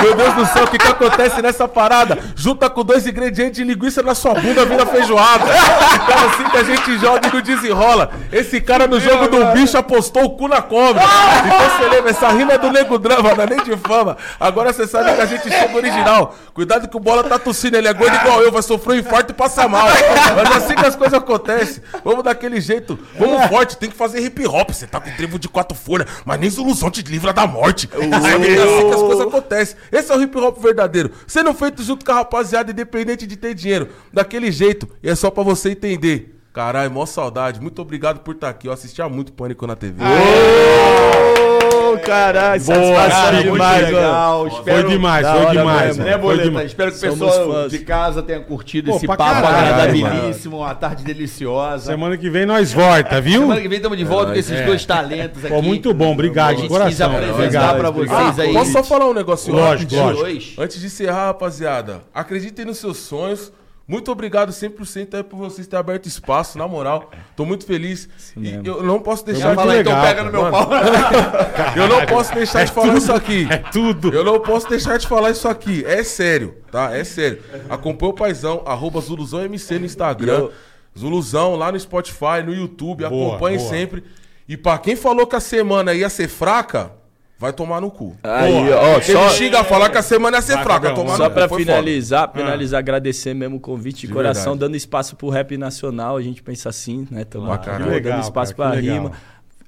Meu Deus do céu, o que, que acontece nessa parada? Junta com dois ingredientes de linguiça na sua bunda, vira feijoada. Então assim que a gente joga e não desenrola. Esse cara no jogo do bicho apostou o cu na cobra. Então você lembra, essa rima é do Nego Drama, não é nem de fama. Agora você sabe que a gente chega original. Cuidado que o Bola tá tossindo, ele é gordo igual eu, vai sofrer um infarto e passar mal. Mas é assim que as coisas acontecem. Vamos daquele jeito, vamos forte, tem que fazer hip hop. Você tá com trevo de quatro folhas, mas nem Zuluzão te livra da morte. Sabe é assim que as coisas acontecem. Esse é o hip hop verdadeiro. Sendo feito junto com a rapaziada, independente de ter dinheiro. Daquele jeito, e é só pra você entender. Caralho, mó saudade. Muito obrigado por estar aqui. Eu assistia muito Pânico na TV. Ô, caralho, satisfação demais, legal. Foi Espero, demais, foi demais. né, Foi Boleta? demais. Espero que o pessoal fãs. de casa tenha curtido Pô, esse papo caralho, agradabilíssimo, uma tarde deliciosa. Semana que vem nós volta, viu? Semana que vem estamos de volta com esses É. dois talentos aqui. Pô, muito bom, obrigado, A de gente coração. quis apresentar pra vocês aí. Posso só falar um negócio Lógico, lógico. Antes de encerrar, rapaziada, acreditem nos seus sonhos. Muito obrigado 100% aí por vocês terem aberto espaço, na moral. Tô muito feliz. E eu não posso deixar de falar, legal, então pega no meu mano. pau. [LAUGHS] eu não posso deixar de falar isso aqui. É tudo. Eu não posso deixar de falar isso aqui. É sério, tá? É sério. Acompanha o paizão, arroba ZuluzãoMC no Instagram. Zuluzão lá no Spotify, no YouTube. Boa, Acompanhe boa. sempre. E pra quem falou que a semana ia ser fraca, vai tomar no cu. Aí, ó, Ele só, xinga a falar que a semana ia ser Vai, fraca, tomar só no cu. pra Foi finalizar, finalizar, agradecer mesmo o convite de, De coração, verdade. dando espaço pro rap nacional, a gente pensa assim, né? Tamo aqui, Bacana. pô, Que legal, dando espaço cara, pra legal. rima.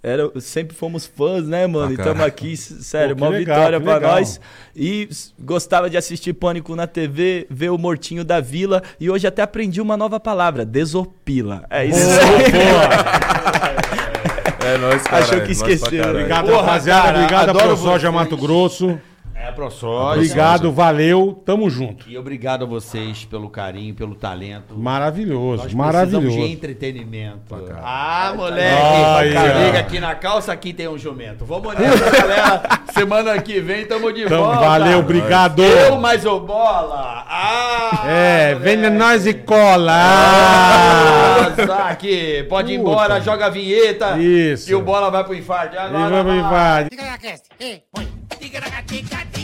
Era, sempre fomos fãs, né, mano? E Bacana. tamo aqui, sério, Pô, uma legal, vitória legal. nós. E gostava de assistir Pânico na TV, ver o Mortinho da Vila. E hoje até aprendi uma nova palavra, desopila. É isso aí. [LAUGHS] É nóis, cara. Achou que esqueceu. Obrigado, Porra, rapaziada. obrigado a adoro ProSoja vocês. Mato Grosso. É, ProSoja. Obrigado, valeu. Tamo junto. E obrigado a vocês pelo carinho, pelo talento. Maravilhoso, Nós precisamos de maravilhoso. entretenimento. Ah, moleque! Ó. Liga aqui na calça, aqui tem um jumento. Vamos nessa, galera. Semana que vem tamo de Então, volta. valeu, obrigado. Eu mais o bola. Ah! É, vem na nós e cola. Ah, Ah. Zaque, pode ir Puta. embora, joga a vinheta. Isso. E o bola vai pro infarto. E Agora vamos vai. invadir. Ticaracast, ei, tigre, tica, tica.